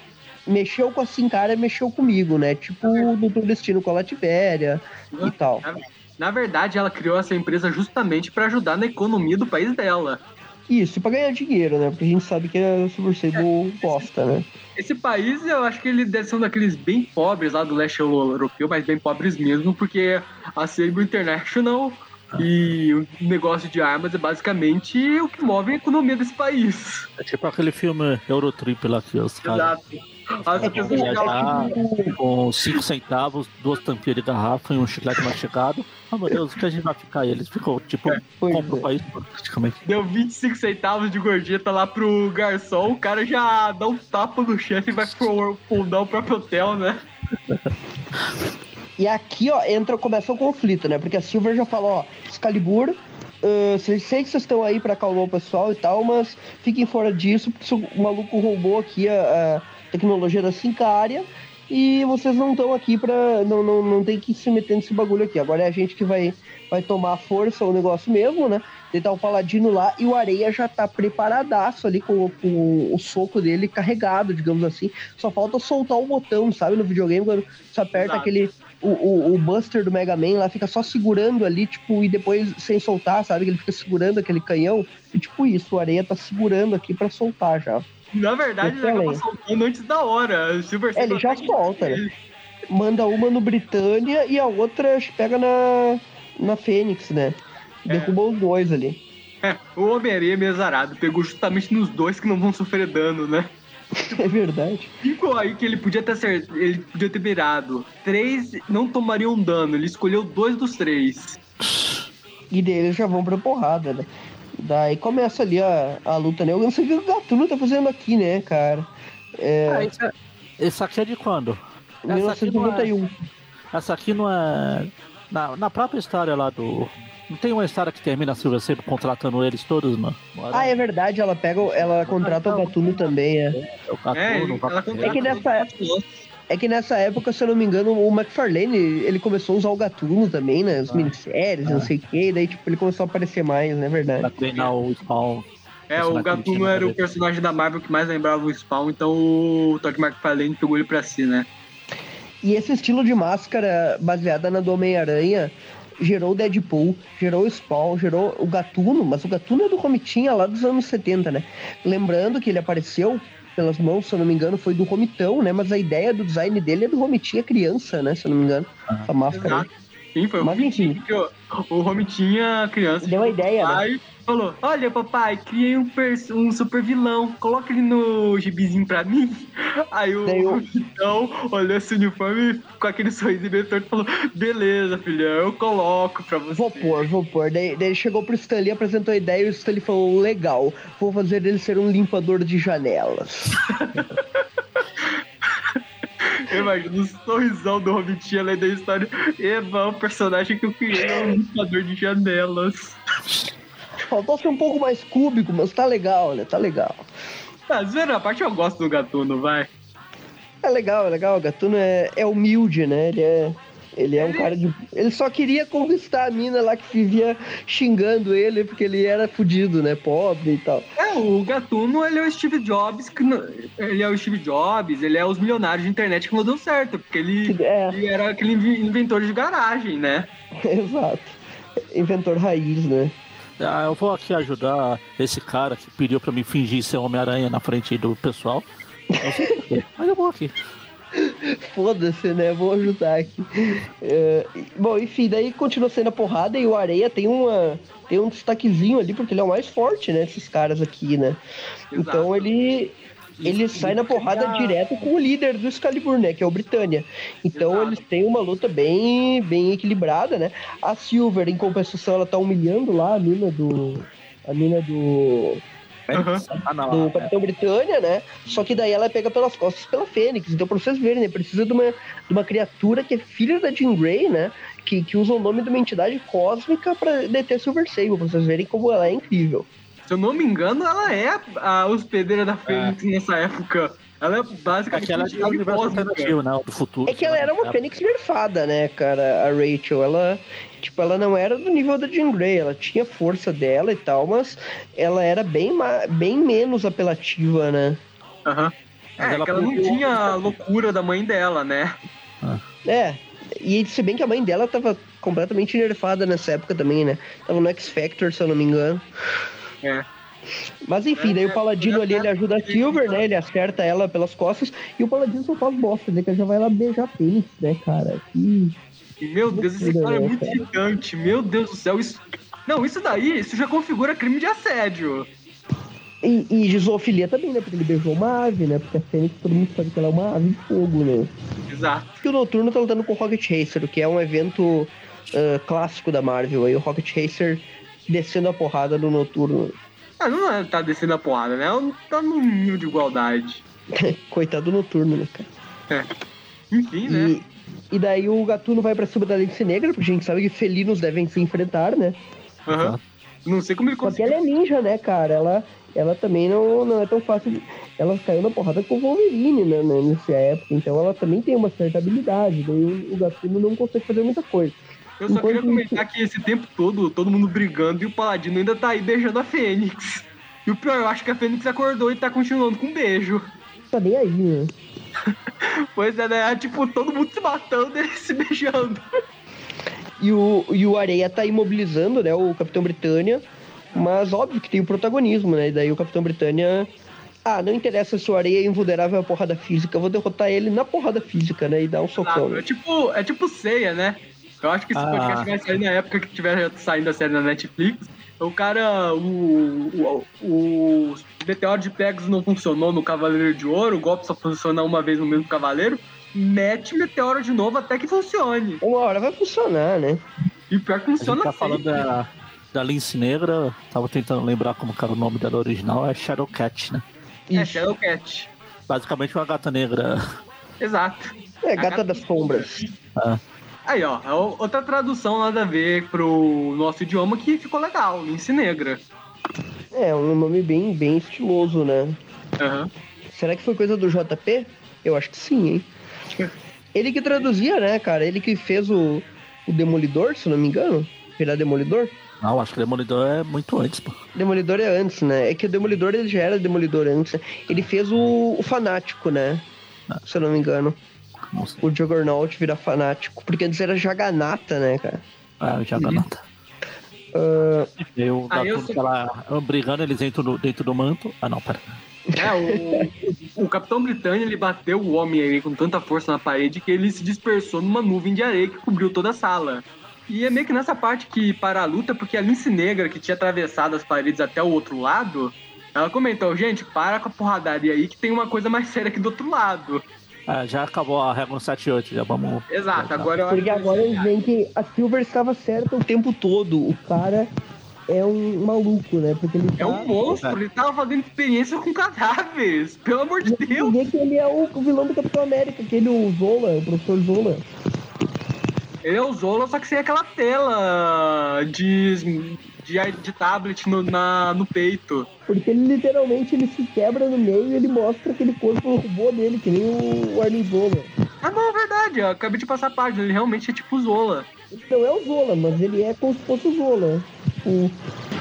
mexeu com a Sincara, mexeu comigo, né? Tipo o Doutor Destino com a Lativéria e tal. na verdade, ela criou essa empresa justamente pra ajudar na economia do país dela. Isso, pra ganhar dinheiro, né? Porque a gente sabe que a Super Sable gosta, né? Esse país, eu acho que ele deve ser um daqueles bem pobres lá do leste europeu, mas bem pobres mesmo, porque a Sable International e o negócio de armas é basicamente o que move a economia desse país. É tipo aquele filme Eurotrip lá que os caras Exato. As É lá, viajar com 5 centavos, duas tampinhas de garrafa e um chiclete mastigado. Ah, meu Deus, o que a gente vai ficar? E eles ficam, tipo, Pois compra o é. país praticamente. deu 25 centavos de gorjeta lá pro garçom, o cara já dá um tapa no chefe e vai pro- fundar o próprio hotel, né? E aqui, ó, entra, começa o conflito, né? Porque a Silver já falou, ó, Excalibur, ah, sei que vocês estão aí pra acalmar o pessoal e tal, mas fiquem fora disso, porque o maluco roubou aqui a, a tecnologia da Sincária e vocês não estão aqui pra. Não, não, não tem que se meter nesse bagulho aqui. Agora é a gente que vai, vai tomar força o negócio mesmo, né? Tentar o Paladino lá e o Areia já tá preparadaço ali com, com o soco dele carregado, digamos assim. Só falta soltar o botão, sabe? No videogame, quando você aperta Exato. aquele. O, o, o Buster do Mega Man lá fica só segurando ali, tipo, e depois sem soltar, sabe? Que ele fica segurando aquele canhão. E tipo isso, o Areia tá segurando aqui pra soltar já. Na verdade, ele acaba soltando antes da hora. Silver É, ele já que- solta, né? Manda uma no Britânia e a outra pega na, na Fênix, né? Derrubou os dois ali. É, o Homem-Aranha é meio azarado, pegou justamente nos dois que não vão sofrer dano, né? É verdade. Ficou aí que ele podia ter acert... ele podia ter virado. Três não tomariam dano, ele escolheu dois dos três. E daí eles já vão pra porrada, né? Daí começa ali a, a luta, né? Eu não sei o que o Gatuno tá fazendo aqui, né, cara? É, Ah, esse, é- aqui é de quando? Essa aqui não é- 1991. Essa aqui não é. Na, na própria história lá do. Não tem uma história que termina a Silvia sempre contratando eles todos, mano? Ah, é verdade, ela pega, ela contrata o Gatuno também, é. O Gatuno, É, o ele- ela Gatuno. É que nessa- É que nessa época, se eu não me engano, o McFarlane, ele começou a usar o Gatuno também, né? As Ah. minisséries, não Ah. sei o quê, daí, tipo, ele começou a aparecer mais, né? Verdade. Pra treinar o Spawn. É, o Gatuno era o na personagem da Marvel que mais lembrava o Spawn, então o Todd McFarlane pegou ele pra si, né? E esse estilo de máscara baseada na do Homem-Aranha gerou o Deadpool, gerou o Spawn, gerou o Gatuno, mas o Gatuno é do Romitinha lá dos anos 70, né? Lembrando que ele apareceu pelas mãos, se eu não me engano, foi do Romitão, né? Mas a ideia do design dele é do Romitinha criança, né? Se eu não me engano, Ah. essa máscara. aí. Exato. Sim, foi o Mas Romitinha o, Romitinha criança. Deu a ideia, né? Aí falou: Olha, papai, criei um, um super vilão, coloca ele no gibizinho pra mim. Aí o eu- então olhou esse uniforme com aquele sorriso bem torto e falou: Beleza, filhão, eu coloco pra você. Vou pôr, vou pôr. Daí, daí chegou pro Stanley, apresentou a ideia e o Stanley falou: legal, vou fazer ele ser um limpador de janelas. Eu imagino o sorrisão do Romitinha além da história. Eva, o personagem que eu criei é um limpador de janelas. Faltou ser um pouco mais cúbico, mas tá legal, né? Tá legal. Ah, zoeira, a parte eu gosto do gatuno, vai. É legal, é legal. O Gatuno é, é humilde, né? Ele é. Ele é um cara de. Ele só queria conquistar a mina lá que vivia xingando ele porque ele era fudido, né? Pobre e tal. É, o Gatuno, ele é o Steve Jobs, que não- ele é o Steve Jobs, ele é os milionários de internet que não deu certo, porque ele, É, ele era aquele inventor de garagem, né? exato. Inventor raiz, né? Ah, eu vou aqui ajudar esse cara que pediu pra mim fingir ser Homem-Aranha na frente do pessoal. Não sei porquê, mas eu vou aqui. Foda-se, né? Vou ajudar aqui. É, bom, enfim, daí continua sendo a porrada e o Areia tem uma. Tem um destaquezinho ali, porque ele é o mais forte, né? Esses caras aqui, né? Exato. Então ele. Ele sai na porrada direto com o líder do Excalibur, né? Que é o Britânia. Então Exato. eles têm uma luta bem, bem equilibrada, né? A Silver, em compensação, ela tá humilhando lá a mina do. A mina do. Ah, não. do é. Capitão Britânia, né? Só que daí ela é pega pelas costas pela Fênix. Então, pra vocês verem, né? Precisa de uma, de uma criatura que é filha da Jean Grey, né? Que, que usa o nome de uma entidade cósmica pra deter Silver Sable, pra vocês verem como ela é incrível. Se eu não me engano, ela é a, hospedeira da Fênix nessa época. Ela é basicamente Aquela entidade universo alternativo, né? Do futuro. É que ela era uma Fênix nerfada, né, cara? A Rachel, ela. Tipo, ela não era do nível da Jean Grey, ela tinha força dela e tal, mas ela era bem, bem menos apelativa, né? Aham. Mas É, ela que ela não tinha a loucura da mãe dela, né? É, e se bem que a mãe dela tava completamente nerfada nessa época também, né? Tava no X Factor, se eu não me engano. É. Mas enfim, daí o Paladino ali, ele ajuda a Silver, né? Ele acerta ela pelas costas. E o Paladino só faz bosta, né? Que ele já vai lá beijar a Fênix, né, cara? Que... Meu Deus, Loucura, história é muito cara? irritante. Meu Deus do céu, isso. Não, isso daí, isso já configura crime de assédio. E, e de zoofilia também, né? Porque ele beijou uma ave, né? Porque a Fênix, todo mundo sabe que ela é uma ave de fogo, né? Exato. E o Noturno tá lutando com o Rocket Racer, que é um evento ah, clássico da Marvel. Aí o Rocket Racer descendo a porrada no Noturno. Ah, não é, tá descendo a porrada, né? Ela Tá num nível de igualdade. Coitado do Noturno, né, cara? Enfim, né? E, e daí o Gatuno vai pra cima da Lince Negra, porque a gente sabe que felinos devem se enfrentar, né? Aham. Não sei como ele Só que conseguiu. ela é ninja, né, cara? Ela, ela também não, não é tão fácil. de- Ela caiu na porrada com o Wolverine, né, né, nessa época. Então ela também tem uma certa habilidade. Daí o, o Gatuno não consegue fazer muita coisa. Eu só queria Enquanto comentar que esse tempo todo, todo mundo brigando e o Paladino ainda tá aí beijando a Fênix. E o pior, eu acho que a Fênix acordou e tá continuando com um beijo. Tá nem aí, né? Pois é, né? Tipo, todo mundo se matando e eles se beijando. E o, e o Areia tá imobilizando, né, o Capitão Britânia. Mas óbvio que tem o protagonismo, né? E daí o Capitão Britânia. Ah, não interessa se o Areia é invulnerável à porrada física, eu vou derrotar ele na porrada física, né? E dar um socão. Sabe? É tipo, é tipo ceia, né? Eu acho que esse Ah. podcast vai sair na época que tiver saindo a série na Netflix. O cara, o, o, o meteoro de Pegasus não funcionou no Cavaleiro de Ouro, o golpe só funciona uma vez no mesmo Cavaleiro. Mete meteoro de novo até que funcione. Uma hora vai funcionar, né? E pior que funciona tá falando da, da Lince Negra, tava tentando lembrar como que era o nome dela original, é Shadowcat, né? É. Shadowcat. Basicamente uma gata negra. Exato. É, gata das sombras. Ah, Aí, ó, é outra tradução nada a ver pro nosso idioma que ficou legal, Lince Negra. É, um nome bem, bem estiloso, né? Aham. Será que foi coisa do JP? Eu acho que sim, hein? Ele que traduzia, né, cara? Ele que fez o, o Demolidor, se não me engano. Virar Demolidor? não, acho que Demolidor é muito antes, pô. Demolidor é antes, né? É que o Demolidor ele já era Demolidor antes. né? Ele fez o, o Fanático, né? Se eu não me engano. Não sei. O Juggernaut vira Fanático. Porque antes era Jaganata, né, cara? Ah, já ganata. Ah, E o Ah, eu sei- lá brigando, eles entram no- dentro do manto. Ah, não, pera. É, o, o Capitão Britânia ele bateu o homem aí com tanta força na parede que ele se dispersou numa nuvem de areia que cobriu toda a sala. E é meio que nessa parte que para a luta, porque a Lince Negra, que tinha atravessado as paredes até o outro lado, ela comentou, gente, para com a porradaria aí que tem uma coisa mais séria aqui do outro lado. Ah, já acabou a regra 78, já vamos. Exato, agora eu porque que- agora eles veem que a Silver estava certa o tempo todo. O cara é um maluco, né? Porque ele É um monstro, ele tava fazendo experiência com cadáveres, pelo amor de Deus. vê que ele é o, o vilão do Capitão América, aquele o Zola, o professor Zola. Ele é o Zola, só que sem aquela tela de, de, de tablet no, na, no peito. Porque ele literalmente ele se quebra no meio e ele mostra aquele corpo robô dele, que nem o Armin Zola. Ah, não, é verdade, eu acabei de passar a página, ele realmente é tipo o Zola. Não é o Zola, mas ele é como se fosse o Zola. O-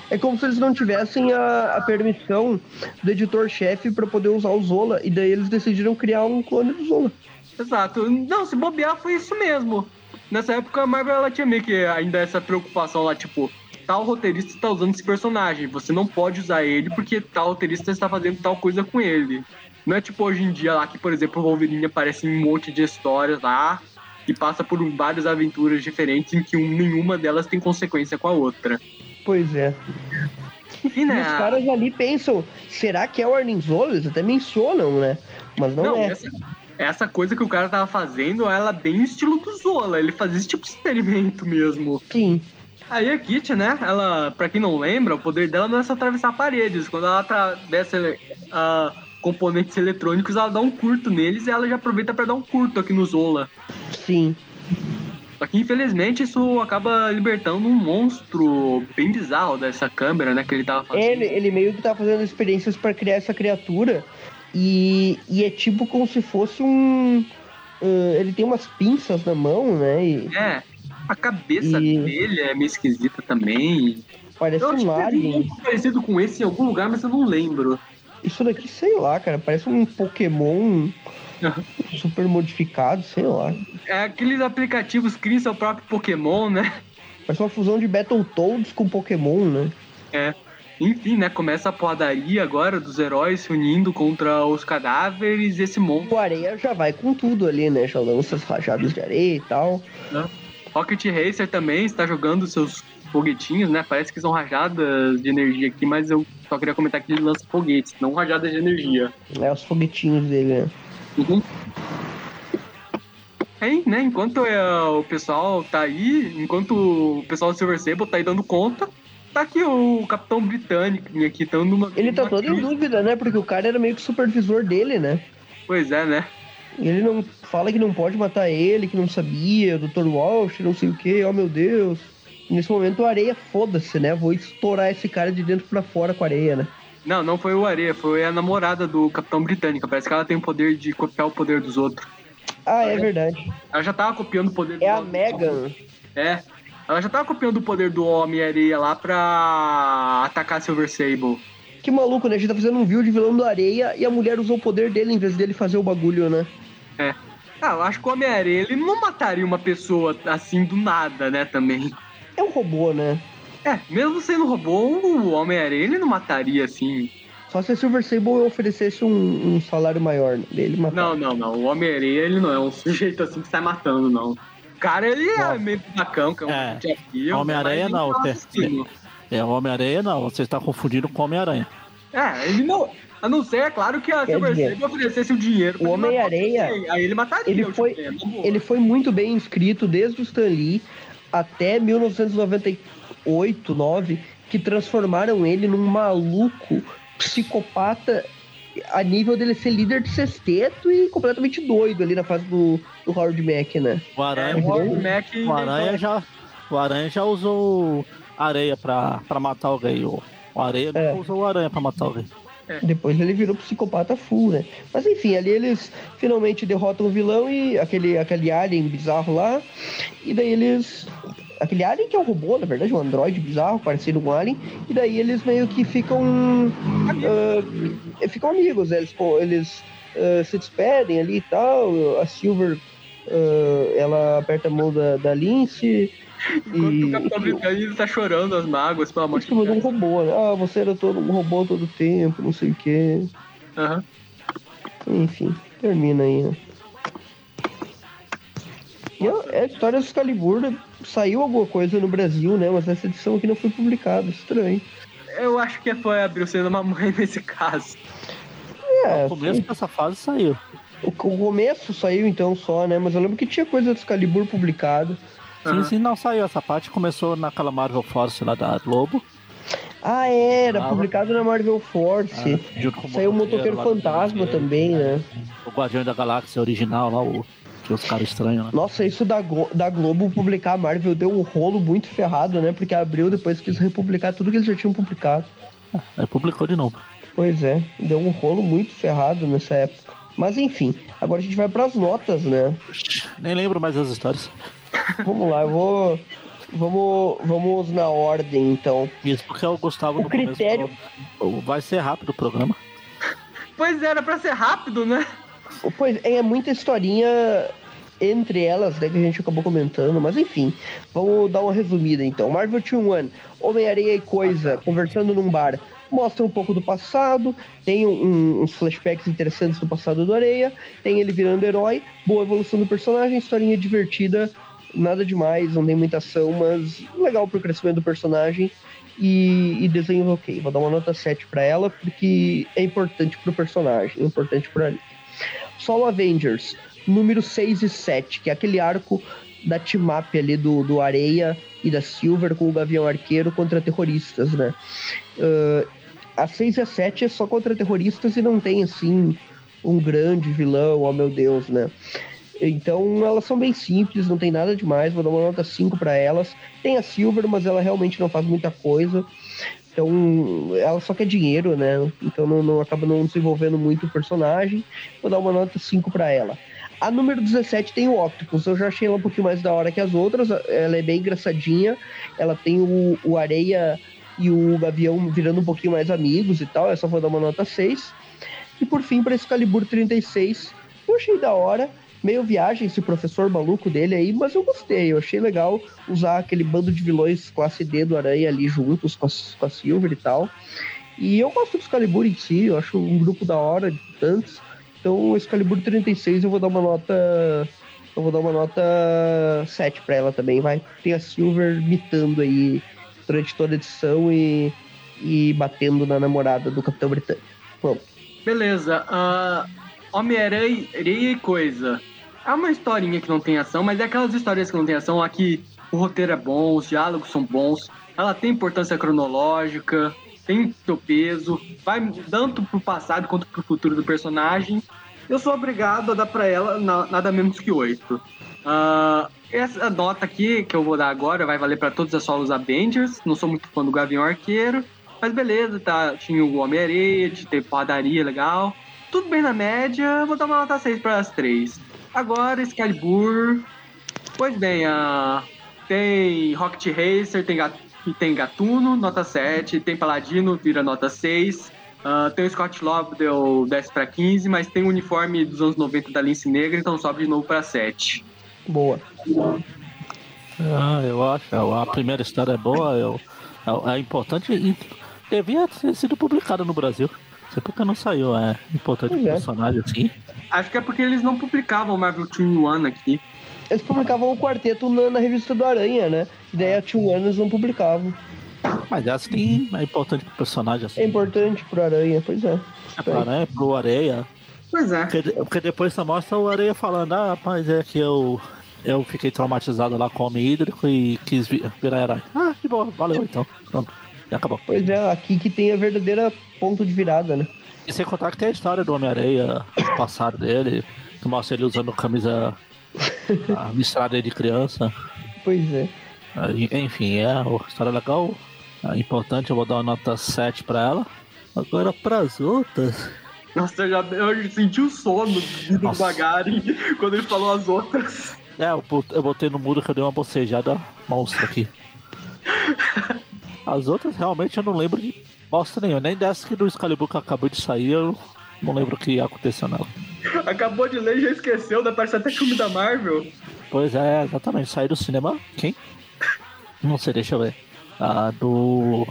É como se eles não tivessem a, a permissão do editor-chefe para poder usar o Zola, e daí eles decidiram criar um clone do Zola. Exato. Não, se bobear foi isso mesmo. Nessa época a Marvel ela tinha meio que ainda essa preocupação lá, tipo, tal roteirista está usando esse personagem, você não pode usar ele porque tal roteirista está fazendo tal coisa com ele. Não é tipo hoje em dia lá que, por exemplo, o Wolverine aparece em um monte de histórias lá e passa por várias aventuras diferentes em que um- nenhuma delas tem consequência com a outra. Pois é. E né? os caras ali pensam, será que é o Armin Zola? Eles até mencionam, né? Mas não, Não, é. essa, essa coisa que o cara tava fazendo, ela é bem estilo do Zola. Ele fazia esse tipo de experimento mesmo. Sim. Aí a Kit, né? Ela, pra quem não lembra, o poder dela não é só atravessar paredes. Quando ela atravessa ah, componentes eletrônicos, ela dá um curto neles e ela já aproveita pra dar um curto aqui no Zola. Sim. Só que infelizmente isso acaba libertando um monstro bem bizarro dessa câmera, né? Que ele tava fazendo. Ele, ele meio que tá fazendo experiências para criar essa criatura e, e é tipo como se fosse um. ah, ele tem umas pinças na mão, né? E É. A cabeça E- dele é meio esquisita também. parece Eu um teve alien. parecido com esse em algum lugar, mas eu não lembro. Isso daqui, sei lá, cara, parece um Pokémon super modificado, sei lá. É aqueles aplicativos que criam seu próprio Pokémon, né? Parece uma fusão de Battletoads com Pokémon, né? É. Enfim, né? Começa a porradaria agora dos heróis se unindo contra os cadáveres e esse monstro. O Areia já vai com tudo ali, né? Já lança as rajadas de areia e tal. Rocket Racer também está jogando seus foguetinhos, né? Parece que são rajadas de energia aqui, mas eu só queria comentar que ele lança foguetes, não rajadas de energia. É os foguetinhos dele, né? Uhum. Aí, né, enquanto é, o pessoal tá aí, enquanto o pessoal do Silver Sable tá aí dando conta, tá aqui o Capitão Britânico aqui, dando uma. Ele tá todo em crise. dúvida, né? Porque o cara era meio que supervisor dele, né? Pois é, né? Ele não fala que não pode matar ele, que não sabia, Dr. Walsh, não sei o que, oh meu Deus. E nesse momento o areia, foda-se, né? Vou estourar esse cara de dentro pra fora com a areia, né? Não, não foi o Areia, foi a namorada do Capitão Britânica. Parece que ela tem o poder de copiar o poder dos outros. Ah, é verdade. Ela já tava copiando o poder É do a homem. Megan. É. Ela já tava copiando o poder do Homem-Areia lá pra atacar Silver Sable. Que maluco, né? A gente tá fazendo um vídeo de vilão do areia e a mulher usou o poder dele em vez dele fazer o bagulho, né? É. Ah, eu acho que o Homem-Areia ele não mataria uma pessoa assim do nada, né, também. É um robô, né? É, mesmo sendo robô, o Homem-Areia ele não mataria assim. Só se a Silver Sable oferecesse um, um salário maior dele matar. Não, não, não. O Homem-Areia ele não é um sujeito assim que sai matando, não. cara, ele é meio bacão, que é um É. Homem-Aranha não. É, o Homem-Aranha não, você está confundindo com o Homem-Aranha. É, ele não. A não ser, é claro, que a Silver Sable oferecesse o dinheiro. o Superman. Aí ele mataria ele o foi- boa. Ele foi muito bem inscrito desde o Stan Lee até 1998, 9, que transformaram ele num maluco psicopata a nível dele ser líder de sexteto e completamente doido ali na fase do, do Howard Mack, né? O É, Aranha, o Howard Mac o Aranha já, o Aranha já usou areia pra, pra matar alguém. O, o Areia É. nunca usou aranha pra matar alguém. Depois ele virou psicopata full, né? Mas enfim, ali eles finalmente derrotam o vilão e aquele, aquele alien bizarro lá. E daí eles. Aquele alien que é um robô, na verdade, um androide bizarro, parecido com um alien. E daí eles meio que ficam. ah, ficam amigos, né? Eles, pô, eles ah, se despedem ali e tal. A Silver. ah, ela aperta a mão da, da Lince. Enquanto E, o Capitão Britânico tá chorando as mágoas, pelo amor Mas de que mandou um Deus. robô, né? Ah, você era todo um robô todo o tempo, não sei o quê. Aham. Enfim, termina aí, né? E a, a história do Excalibur né, saiu alguma coisa no Brasil, né? Mas essa edição aqui não foi publicada, estranho. Eu acho que foi a Brilcena da mamãe nesse caso. É, No começo dessa fase saiu. o, o começo saiu então só, né? Mas eu lembro que tinha coisa do Excalibur publicado. Sim, sim, não saiu essa parte. Começou naquela Marvel Force lá da Globo. Ah, era, Ah, publicado na Marvel Force. ah, junto com Saiu o Motoqueiro Fantasma também, né? O Guardião da Galáxia original lá, o, os caras estranhos, né? Nossa, isso da, Go- da Globo publicar a Marvel deu um rolo muito ferrado, né? Porque abriu depois quis republicar tudo que eles já tinham publicado. Aí publicou de novo. Pois é, deu um rolo muito ferrado nessa época. Mas enfim, agora a gente vai pras notas, né? Nem lembro mais das histórias. Vamos lá, eu vou. Vamos, vamos na ordem então. Isso porque o Gustavo O no critério- falou, vai ser rápido o programa. Pois era pra ser rápido, né? Pois é, é muita historinha entre elas, né, que a gente acabou comentando, mas enfim, vamos dar uma resumida então. Marvel Team One, Homem-Aranha e Coisa, conversando num bar, mostra um pouco do passado, tem um- uns flashbacks interessantes do passado do Areia, tem ele virando herói, boa evolução do personagem, historinha divertida, nada demais, não tem muita ação, mas legal pro crescimento do personagem e, e desenho ok. Vou dar uma nota 7 pra ela, porque é importante pro personagem, é importante pra ali. Solo Avengers, número 6 e 7, que é aquele arco da team-up ali do, do Areia e da Silver com o Gavião Arqueiro contra terroristas, né? Uh, a 6 e a 7 é só contra terroristas e não tem, assim, um grande vilão, oh meu Deus, né? Então elas são bem simples, não tem nada demais, vou dar uma nota 5 para elas. Tem a Silver, mas ela realmente não faz muita coisa. Então, ela só quer dinheiro, né? Então não, não acaba não desenvolvendo muito o personagem. Vou dar uma nota 5 para ela. A número 17 tem o Octopus. Eu já achei ela um pouquinho mais da hora que as outras. Ela é bem engraçadinha. Ela tem o, o Areia e o Gavião virando um pouquinho mais amigos e tal. Eu só vou dar uma nota 6. E por fim, para Excalibur 36, eu achei da hora. Meio viagem esse professor maluco dele aí, mas eu gostei. Eu achei legal usar aquele bando de vilões classe D do Aranha ali juntos com a, com a Silver e tal. E eu gosto do Excalibur em si, eu acho um grupo da hora de tantos. Então, o Excalibur 36 eu vou dar uma nota. Eu vou dar uma nota 7 pra ela também, vai. Tem a Silver mitando aí durante toda a edição e, e batendo na namorada do Capitão Britânico. Pronto. Beleza. ah, Homem-Aranha e Coisa. É uma historinha que não tem ação, mas é aquelas histórias que não tem ação. Aqui o roteiro é bom, os diálogos são bons, ela tem importância cronológica, tem seu peso, vai tanto pro passado quanto pro futuro do personagem. Eu sou obrigado a dar pra ela na- nada menos que oito. Ah, essa nota aqui que eu vou dar agora vai valer pra todos as solos Avengers. Não sou muito fã do Gavião Arqueiro, mas beleza, tá? Tinha o Homem-Areia, teve padaria legal. Tudo bem na média, vou dar uma nota 6 para as três. Agora, Excalibur. Pois bem, ah, tem Rocket Racer, tem, Gat- e tem Gatuno, nota 7. Tem Paladino, vira nota 6. Ah, tem o Scott Lobdell, desce para 15, mas tem o uniforme dos anos 90 da Lince Negra, então sobe de novo para 7. Boa. Ah, eu acho. A primeira história é boa, eu, é, é importante e devia ter sido publicada no Brasil. Sei porque não saiu, é importante Pois pro é. personagem assim. Acho que é porque eles não publicavam Marvel Team One aqui. Eles publicavam o quarteto na, na revista do Aranha, né? E daí a Two Anos não publicavam. Mas essa que é importante pro personagem, assim. É importante pro Aranha, pois é. É pra, né, pro Areia. Pois é. Porque, porque depois só mostra o Areia falando, ah, rapaz, é que eu, eu fiquei traumatizado lá com o homem hídrico e quis vi- virar herói. Ah, que bom, valeu então. Pronto. Acabou. Pois é, aqui que tem a verdadeira ponto de virada, né? E sem contar que tem a história do Homem-Areia, o passado dele, que mostra ele usando camisa ah, listrada de criança. Pois é. Ah, Enfim, é uma história legal, é importante, eu vou dar uma nota 7 pra ela. Agora pras outras. Nossa, eu já eu senti o sono do. Magari quando ele falou as outras. É, eu, bot- eu botei no mudo que eu dei uma bocejada monstra aqui. As outras realmente eu não lembro de bosta nenhuma. Nem dessa que do Excalibur que acabou de sair, eu não lembro o que aconteceu nela. Acabou de ler e já esqueceu, né? Parece até filme da Marvel. Pois é, exatamente. Saiu do cinema. Quem? Não sei, deixa eu ver. Ah, do.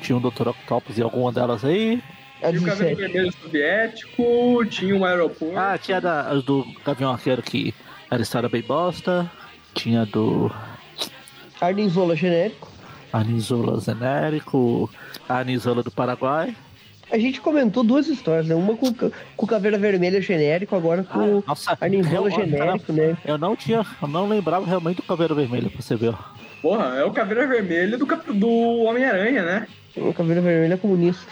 Tinha um Dr. Octopus e alguma delas aí. A Tinha o Cabelo 17. Vermelho Soviético, tinha um aeroporto. Ah, tinha da, as do Gavião Arqueiro que era história bem bosta. Tinha do Arnizola genérico. Anisola Genérico, a Anisola do Paraguai. A gente comentou duas histórias, né? Uma com, com Caveira Vermelha genérico, agora com Ah, nossa, eu- genérico, né? Eu não tinha, eu não lembrava realmente do Caveiro Vermelho, pra você ver. ó. Porra, é o Caveira Vermelha do, do Homem-Aranha, né? O Caveira Vermelha comunista.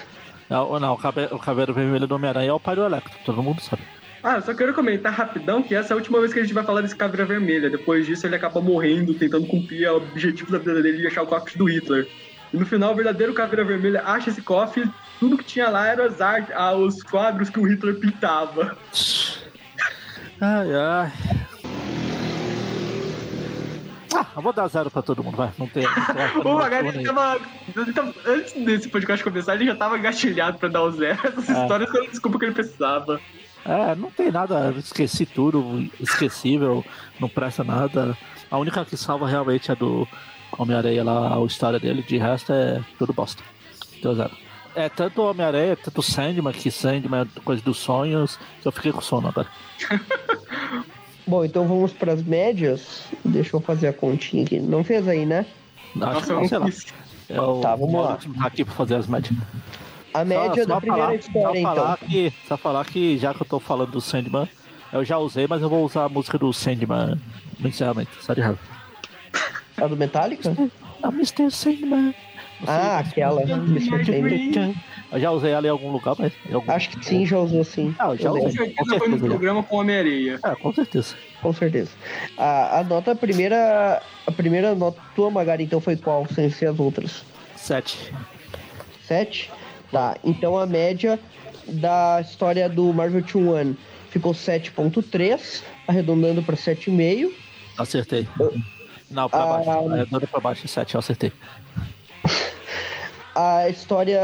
Não, não o, Cabe- o Caveiro Vermelho do Homem-Aranha é o pai do Electro, todo mundo sabe. Ah, eu só quero comentar rapidão que essa é a última vez que a gente vai falar desse Caveira Vermelha. Depois disso, ele acaba morrendo, tentando cumprir o objetivo da vida dele de achar o cofre do Hitler. E no final, o verdadeiro Caveira Vermelha acha esse cofre tudo que tinha lá eram as ah, os quadros que o Hitler pintava. Ai, ai. Ah, eu vou dar zero pra todo mundo, vai. Não tem. O Magari tava, tava- Antes desse podcast começar, ele já tava engatilhado pra dar o zero. Essas É. histórias foram desculpa que ele precisava. É, não tem nada, esqueci tudo, esquecível, não presta nada. A única que salva realmente é do Homem-Areia lá, a história dele, de resto é tudo bosta. Deu zero. É tanto Homem-Areia, tanto Sandman, que Sandman é coisa dos sonhos, que eu fiquei com sono agora. Bom, então vamos pras médias. Deixa eu fazer a continha aqui. Não fez aí, né? Acho Nossa, que eu não, sei lá. quis. É Tá, vamos lá. Aqui pra fazer as médias. A média Só- da só primeira falar, história, só falar então. Que, só falar que já que eu tô falando do Sandman, eu já usei, mas eu vou usar a música do Sandman no encerramento, só de raiva. A do Metallica? Ah, Mr. Sandman. Ah, aquela. Mr. Sandman. Eu já usei ela em algum lugar, mas. Algum... Acho que sim, já usou sim. Ah, já usei. Com certeza foi no programa com Homem-Areia. É, com certeza. Com certeza. A, a nota, a primeira. A primeira nota tua, Magari, então foi qual? Sem ser as outras? Sete. 7? Tá, então a média da história do Marvel 2-1 ficou 7.3, arredondando para 7,5. Acertei. Não, pra Ah, baixo. Arredonda pra baixo, sete, eu acertei. A história.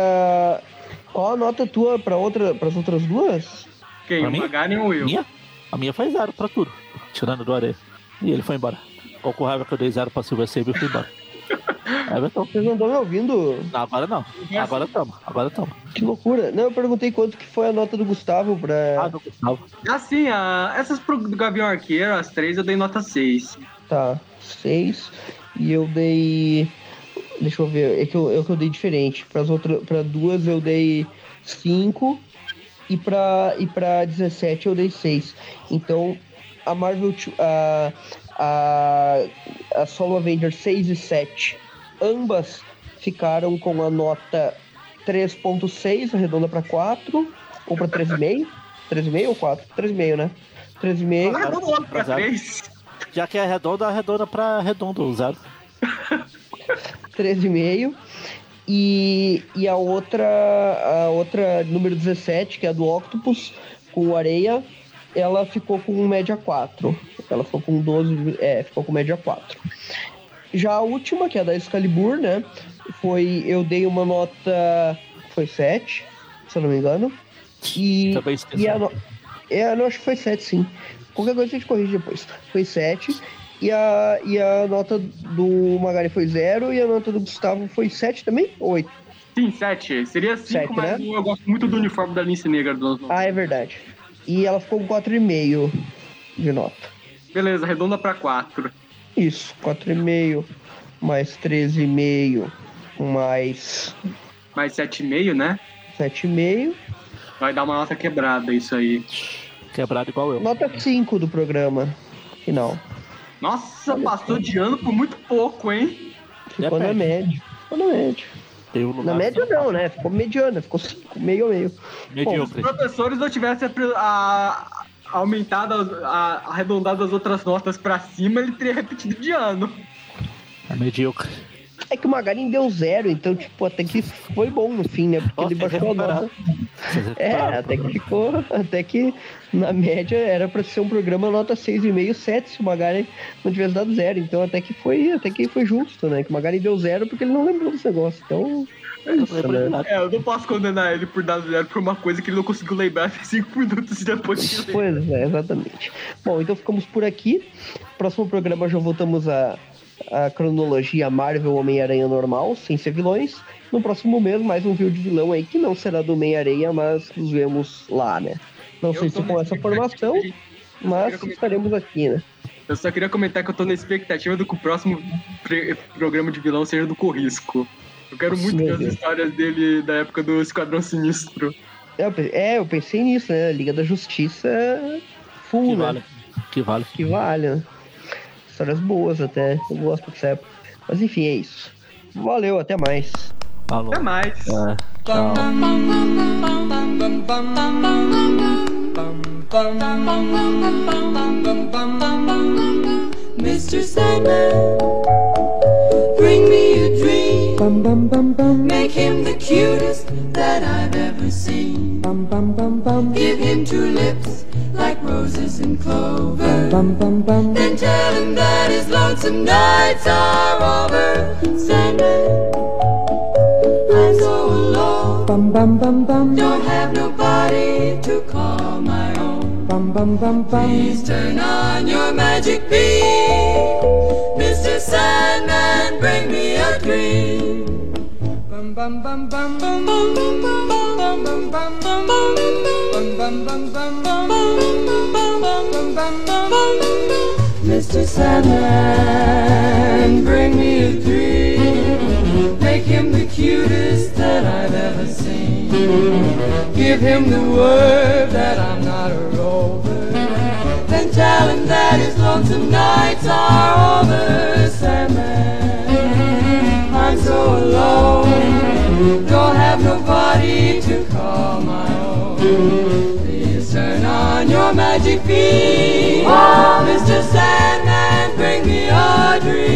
Qual a nota tua para outra, as outras duas? Quem? Pra o? Magari ou eu? Minha? A minha foi zero pra tudo. Tirando do areia. E ele foi embora. Raiva que eu dei zero pra Silver Sable e fui embora. Everton. Vocês não estão me ouvindo? Não, agora não. Agora tamo. Agora tamo. Que loucura. Não, eu perguntei quanto que foi a nota do Gustavo pra. Ah, do Gustavo. Assim, a, essas pro, do Gavião Arqueiro, as três, eu dei nota 6. Tá, 6. E eu dei. Deixa eu ver, é que eu, é que eu dei diferente. Para outras, para duas eu dei 5 e para e para 17 eu dei 6. Então a Marvel a, a, a Solo Avenger 6 e 7, ambas ficaram com a nota 3.6, arredonda para 4 ou para 3,5? 3,5 ou 4? 3,5, né? 3,5. Ah, vamos logo pra Zero. 3. Já que é redonda, arredonda pra redondo, zero. 13,5. E, e a outra, a outra número 17, que é a do Octopus, com Areia, ela ficou com média 4. Ela ficou com 12, é, ficou com média 4. Já a última, que é a da Excalibur, né? Foi, eu dei uma nota, foi 7, se eu não me engano. E, Também e a no... é, não, acho que foi 7, sim. Qualquer coisa a gente corrige depois. Foi 7. E a, e a nota do Magari foi 0 e a nota do Gustavo foi 7 também? Ou 8? Sim, 7. Seria 5, Sete, mas né? eu gosto muito do uniforme da Lince Negra do anos 90. Ah, é verdade. E ela ficou com 4,5 de nota. Beleza, arredonda pra 4. Isso, 4,5 mais 13,5 mais Mais 7,5, né? 7,5. Vai dar uma nota quebrada isso aí. Quebrado igual eu. Nota 5 do programa final. Nossa, passou de ano por muito pouco, hein? Ficou na Depende. média. Ficou na média. Na média não, né? Ficou mediana, ficou 5, meio a meio. Se os professores não tivessem apre- a- aumentado, as- a- arredondado as outras notas pra cima, ele teria repetido de ano. É medíocre. É que o Magarin deu zero, então, tipo, até que foi bom no fim, né? Porque Ó, ele baixou a nota. É, até que ficou. Até que na média era pra ser um programa nota 6,5, 7 se o Magari não tivesse dado zero. Então até que foi, até que foi justo, né? Que o Magari deu zero porque ele não lembrou desse negócio. Então. É isso, né? É, eu não posso condenar ele por dar zero por uma coisa que ele não conseguiu lembrar 5 minutos depois que Pois é, exatamente. Bom, então ficamos por aqui. Próximo programa já voltamos a, a cronologia Marvel Homem-Aranha normal, sem ser vilões. No próximo mês, mais um vídeo de vilão aí, que não será do Homem-Aranha, mas nos vemos lá, né? Não sei Eu se tô com essa formação, mas estaremos aqui, né? Eu só queria comentar que eu tô na expectativa do que o próximo programa de vilão seja do Corrisco. Eu quero muito Meu ver as histórias dele da época do Esquadrão Sinistro. É, eu É, eu pensei nisso, né? Liga da Justiça full, Que né? vale. Que vale. Que vale, né? Histórias boas até. Eu gosto dessa época. Mas enfim, é isso. Valeu, até mais. Falou. Até mais. É, tchau. Mr. Sandman, bring me a dream. Make him the cutest that I've ever seen. Bum, bum, bum, bum. Give him two lips like roses and clover. Bum, bum, bum, Then tell him that his lonesome nights are over. Sandman, I'm so alone. Bum, bum, bum, bum. Don't have nobody to call my own. Please turn on your magic beam. Mr. Sandman, bring me a dream. Bum bum bum bum bum bum bum bum bum bum bum bum bum bum bum bum bum bum bum Mr. Sandman, bring me a dream. Make him the cutest that I've ever seen. Give him the word that I'm not a rover. Then tell him that his lonesome nights are over. Sandman, I'm so alone. Don't have nobody to call my own. Please turn on your magic beam. Oh, Mr. Sandman, bring me a dream.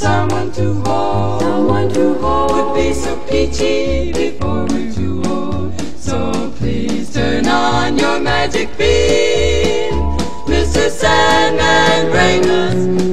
someone to hold. Someone to hold would be so peachy before we're too old. So please turn on your magic beam, Mr. Sandman, bring us.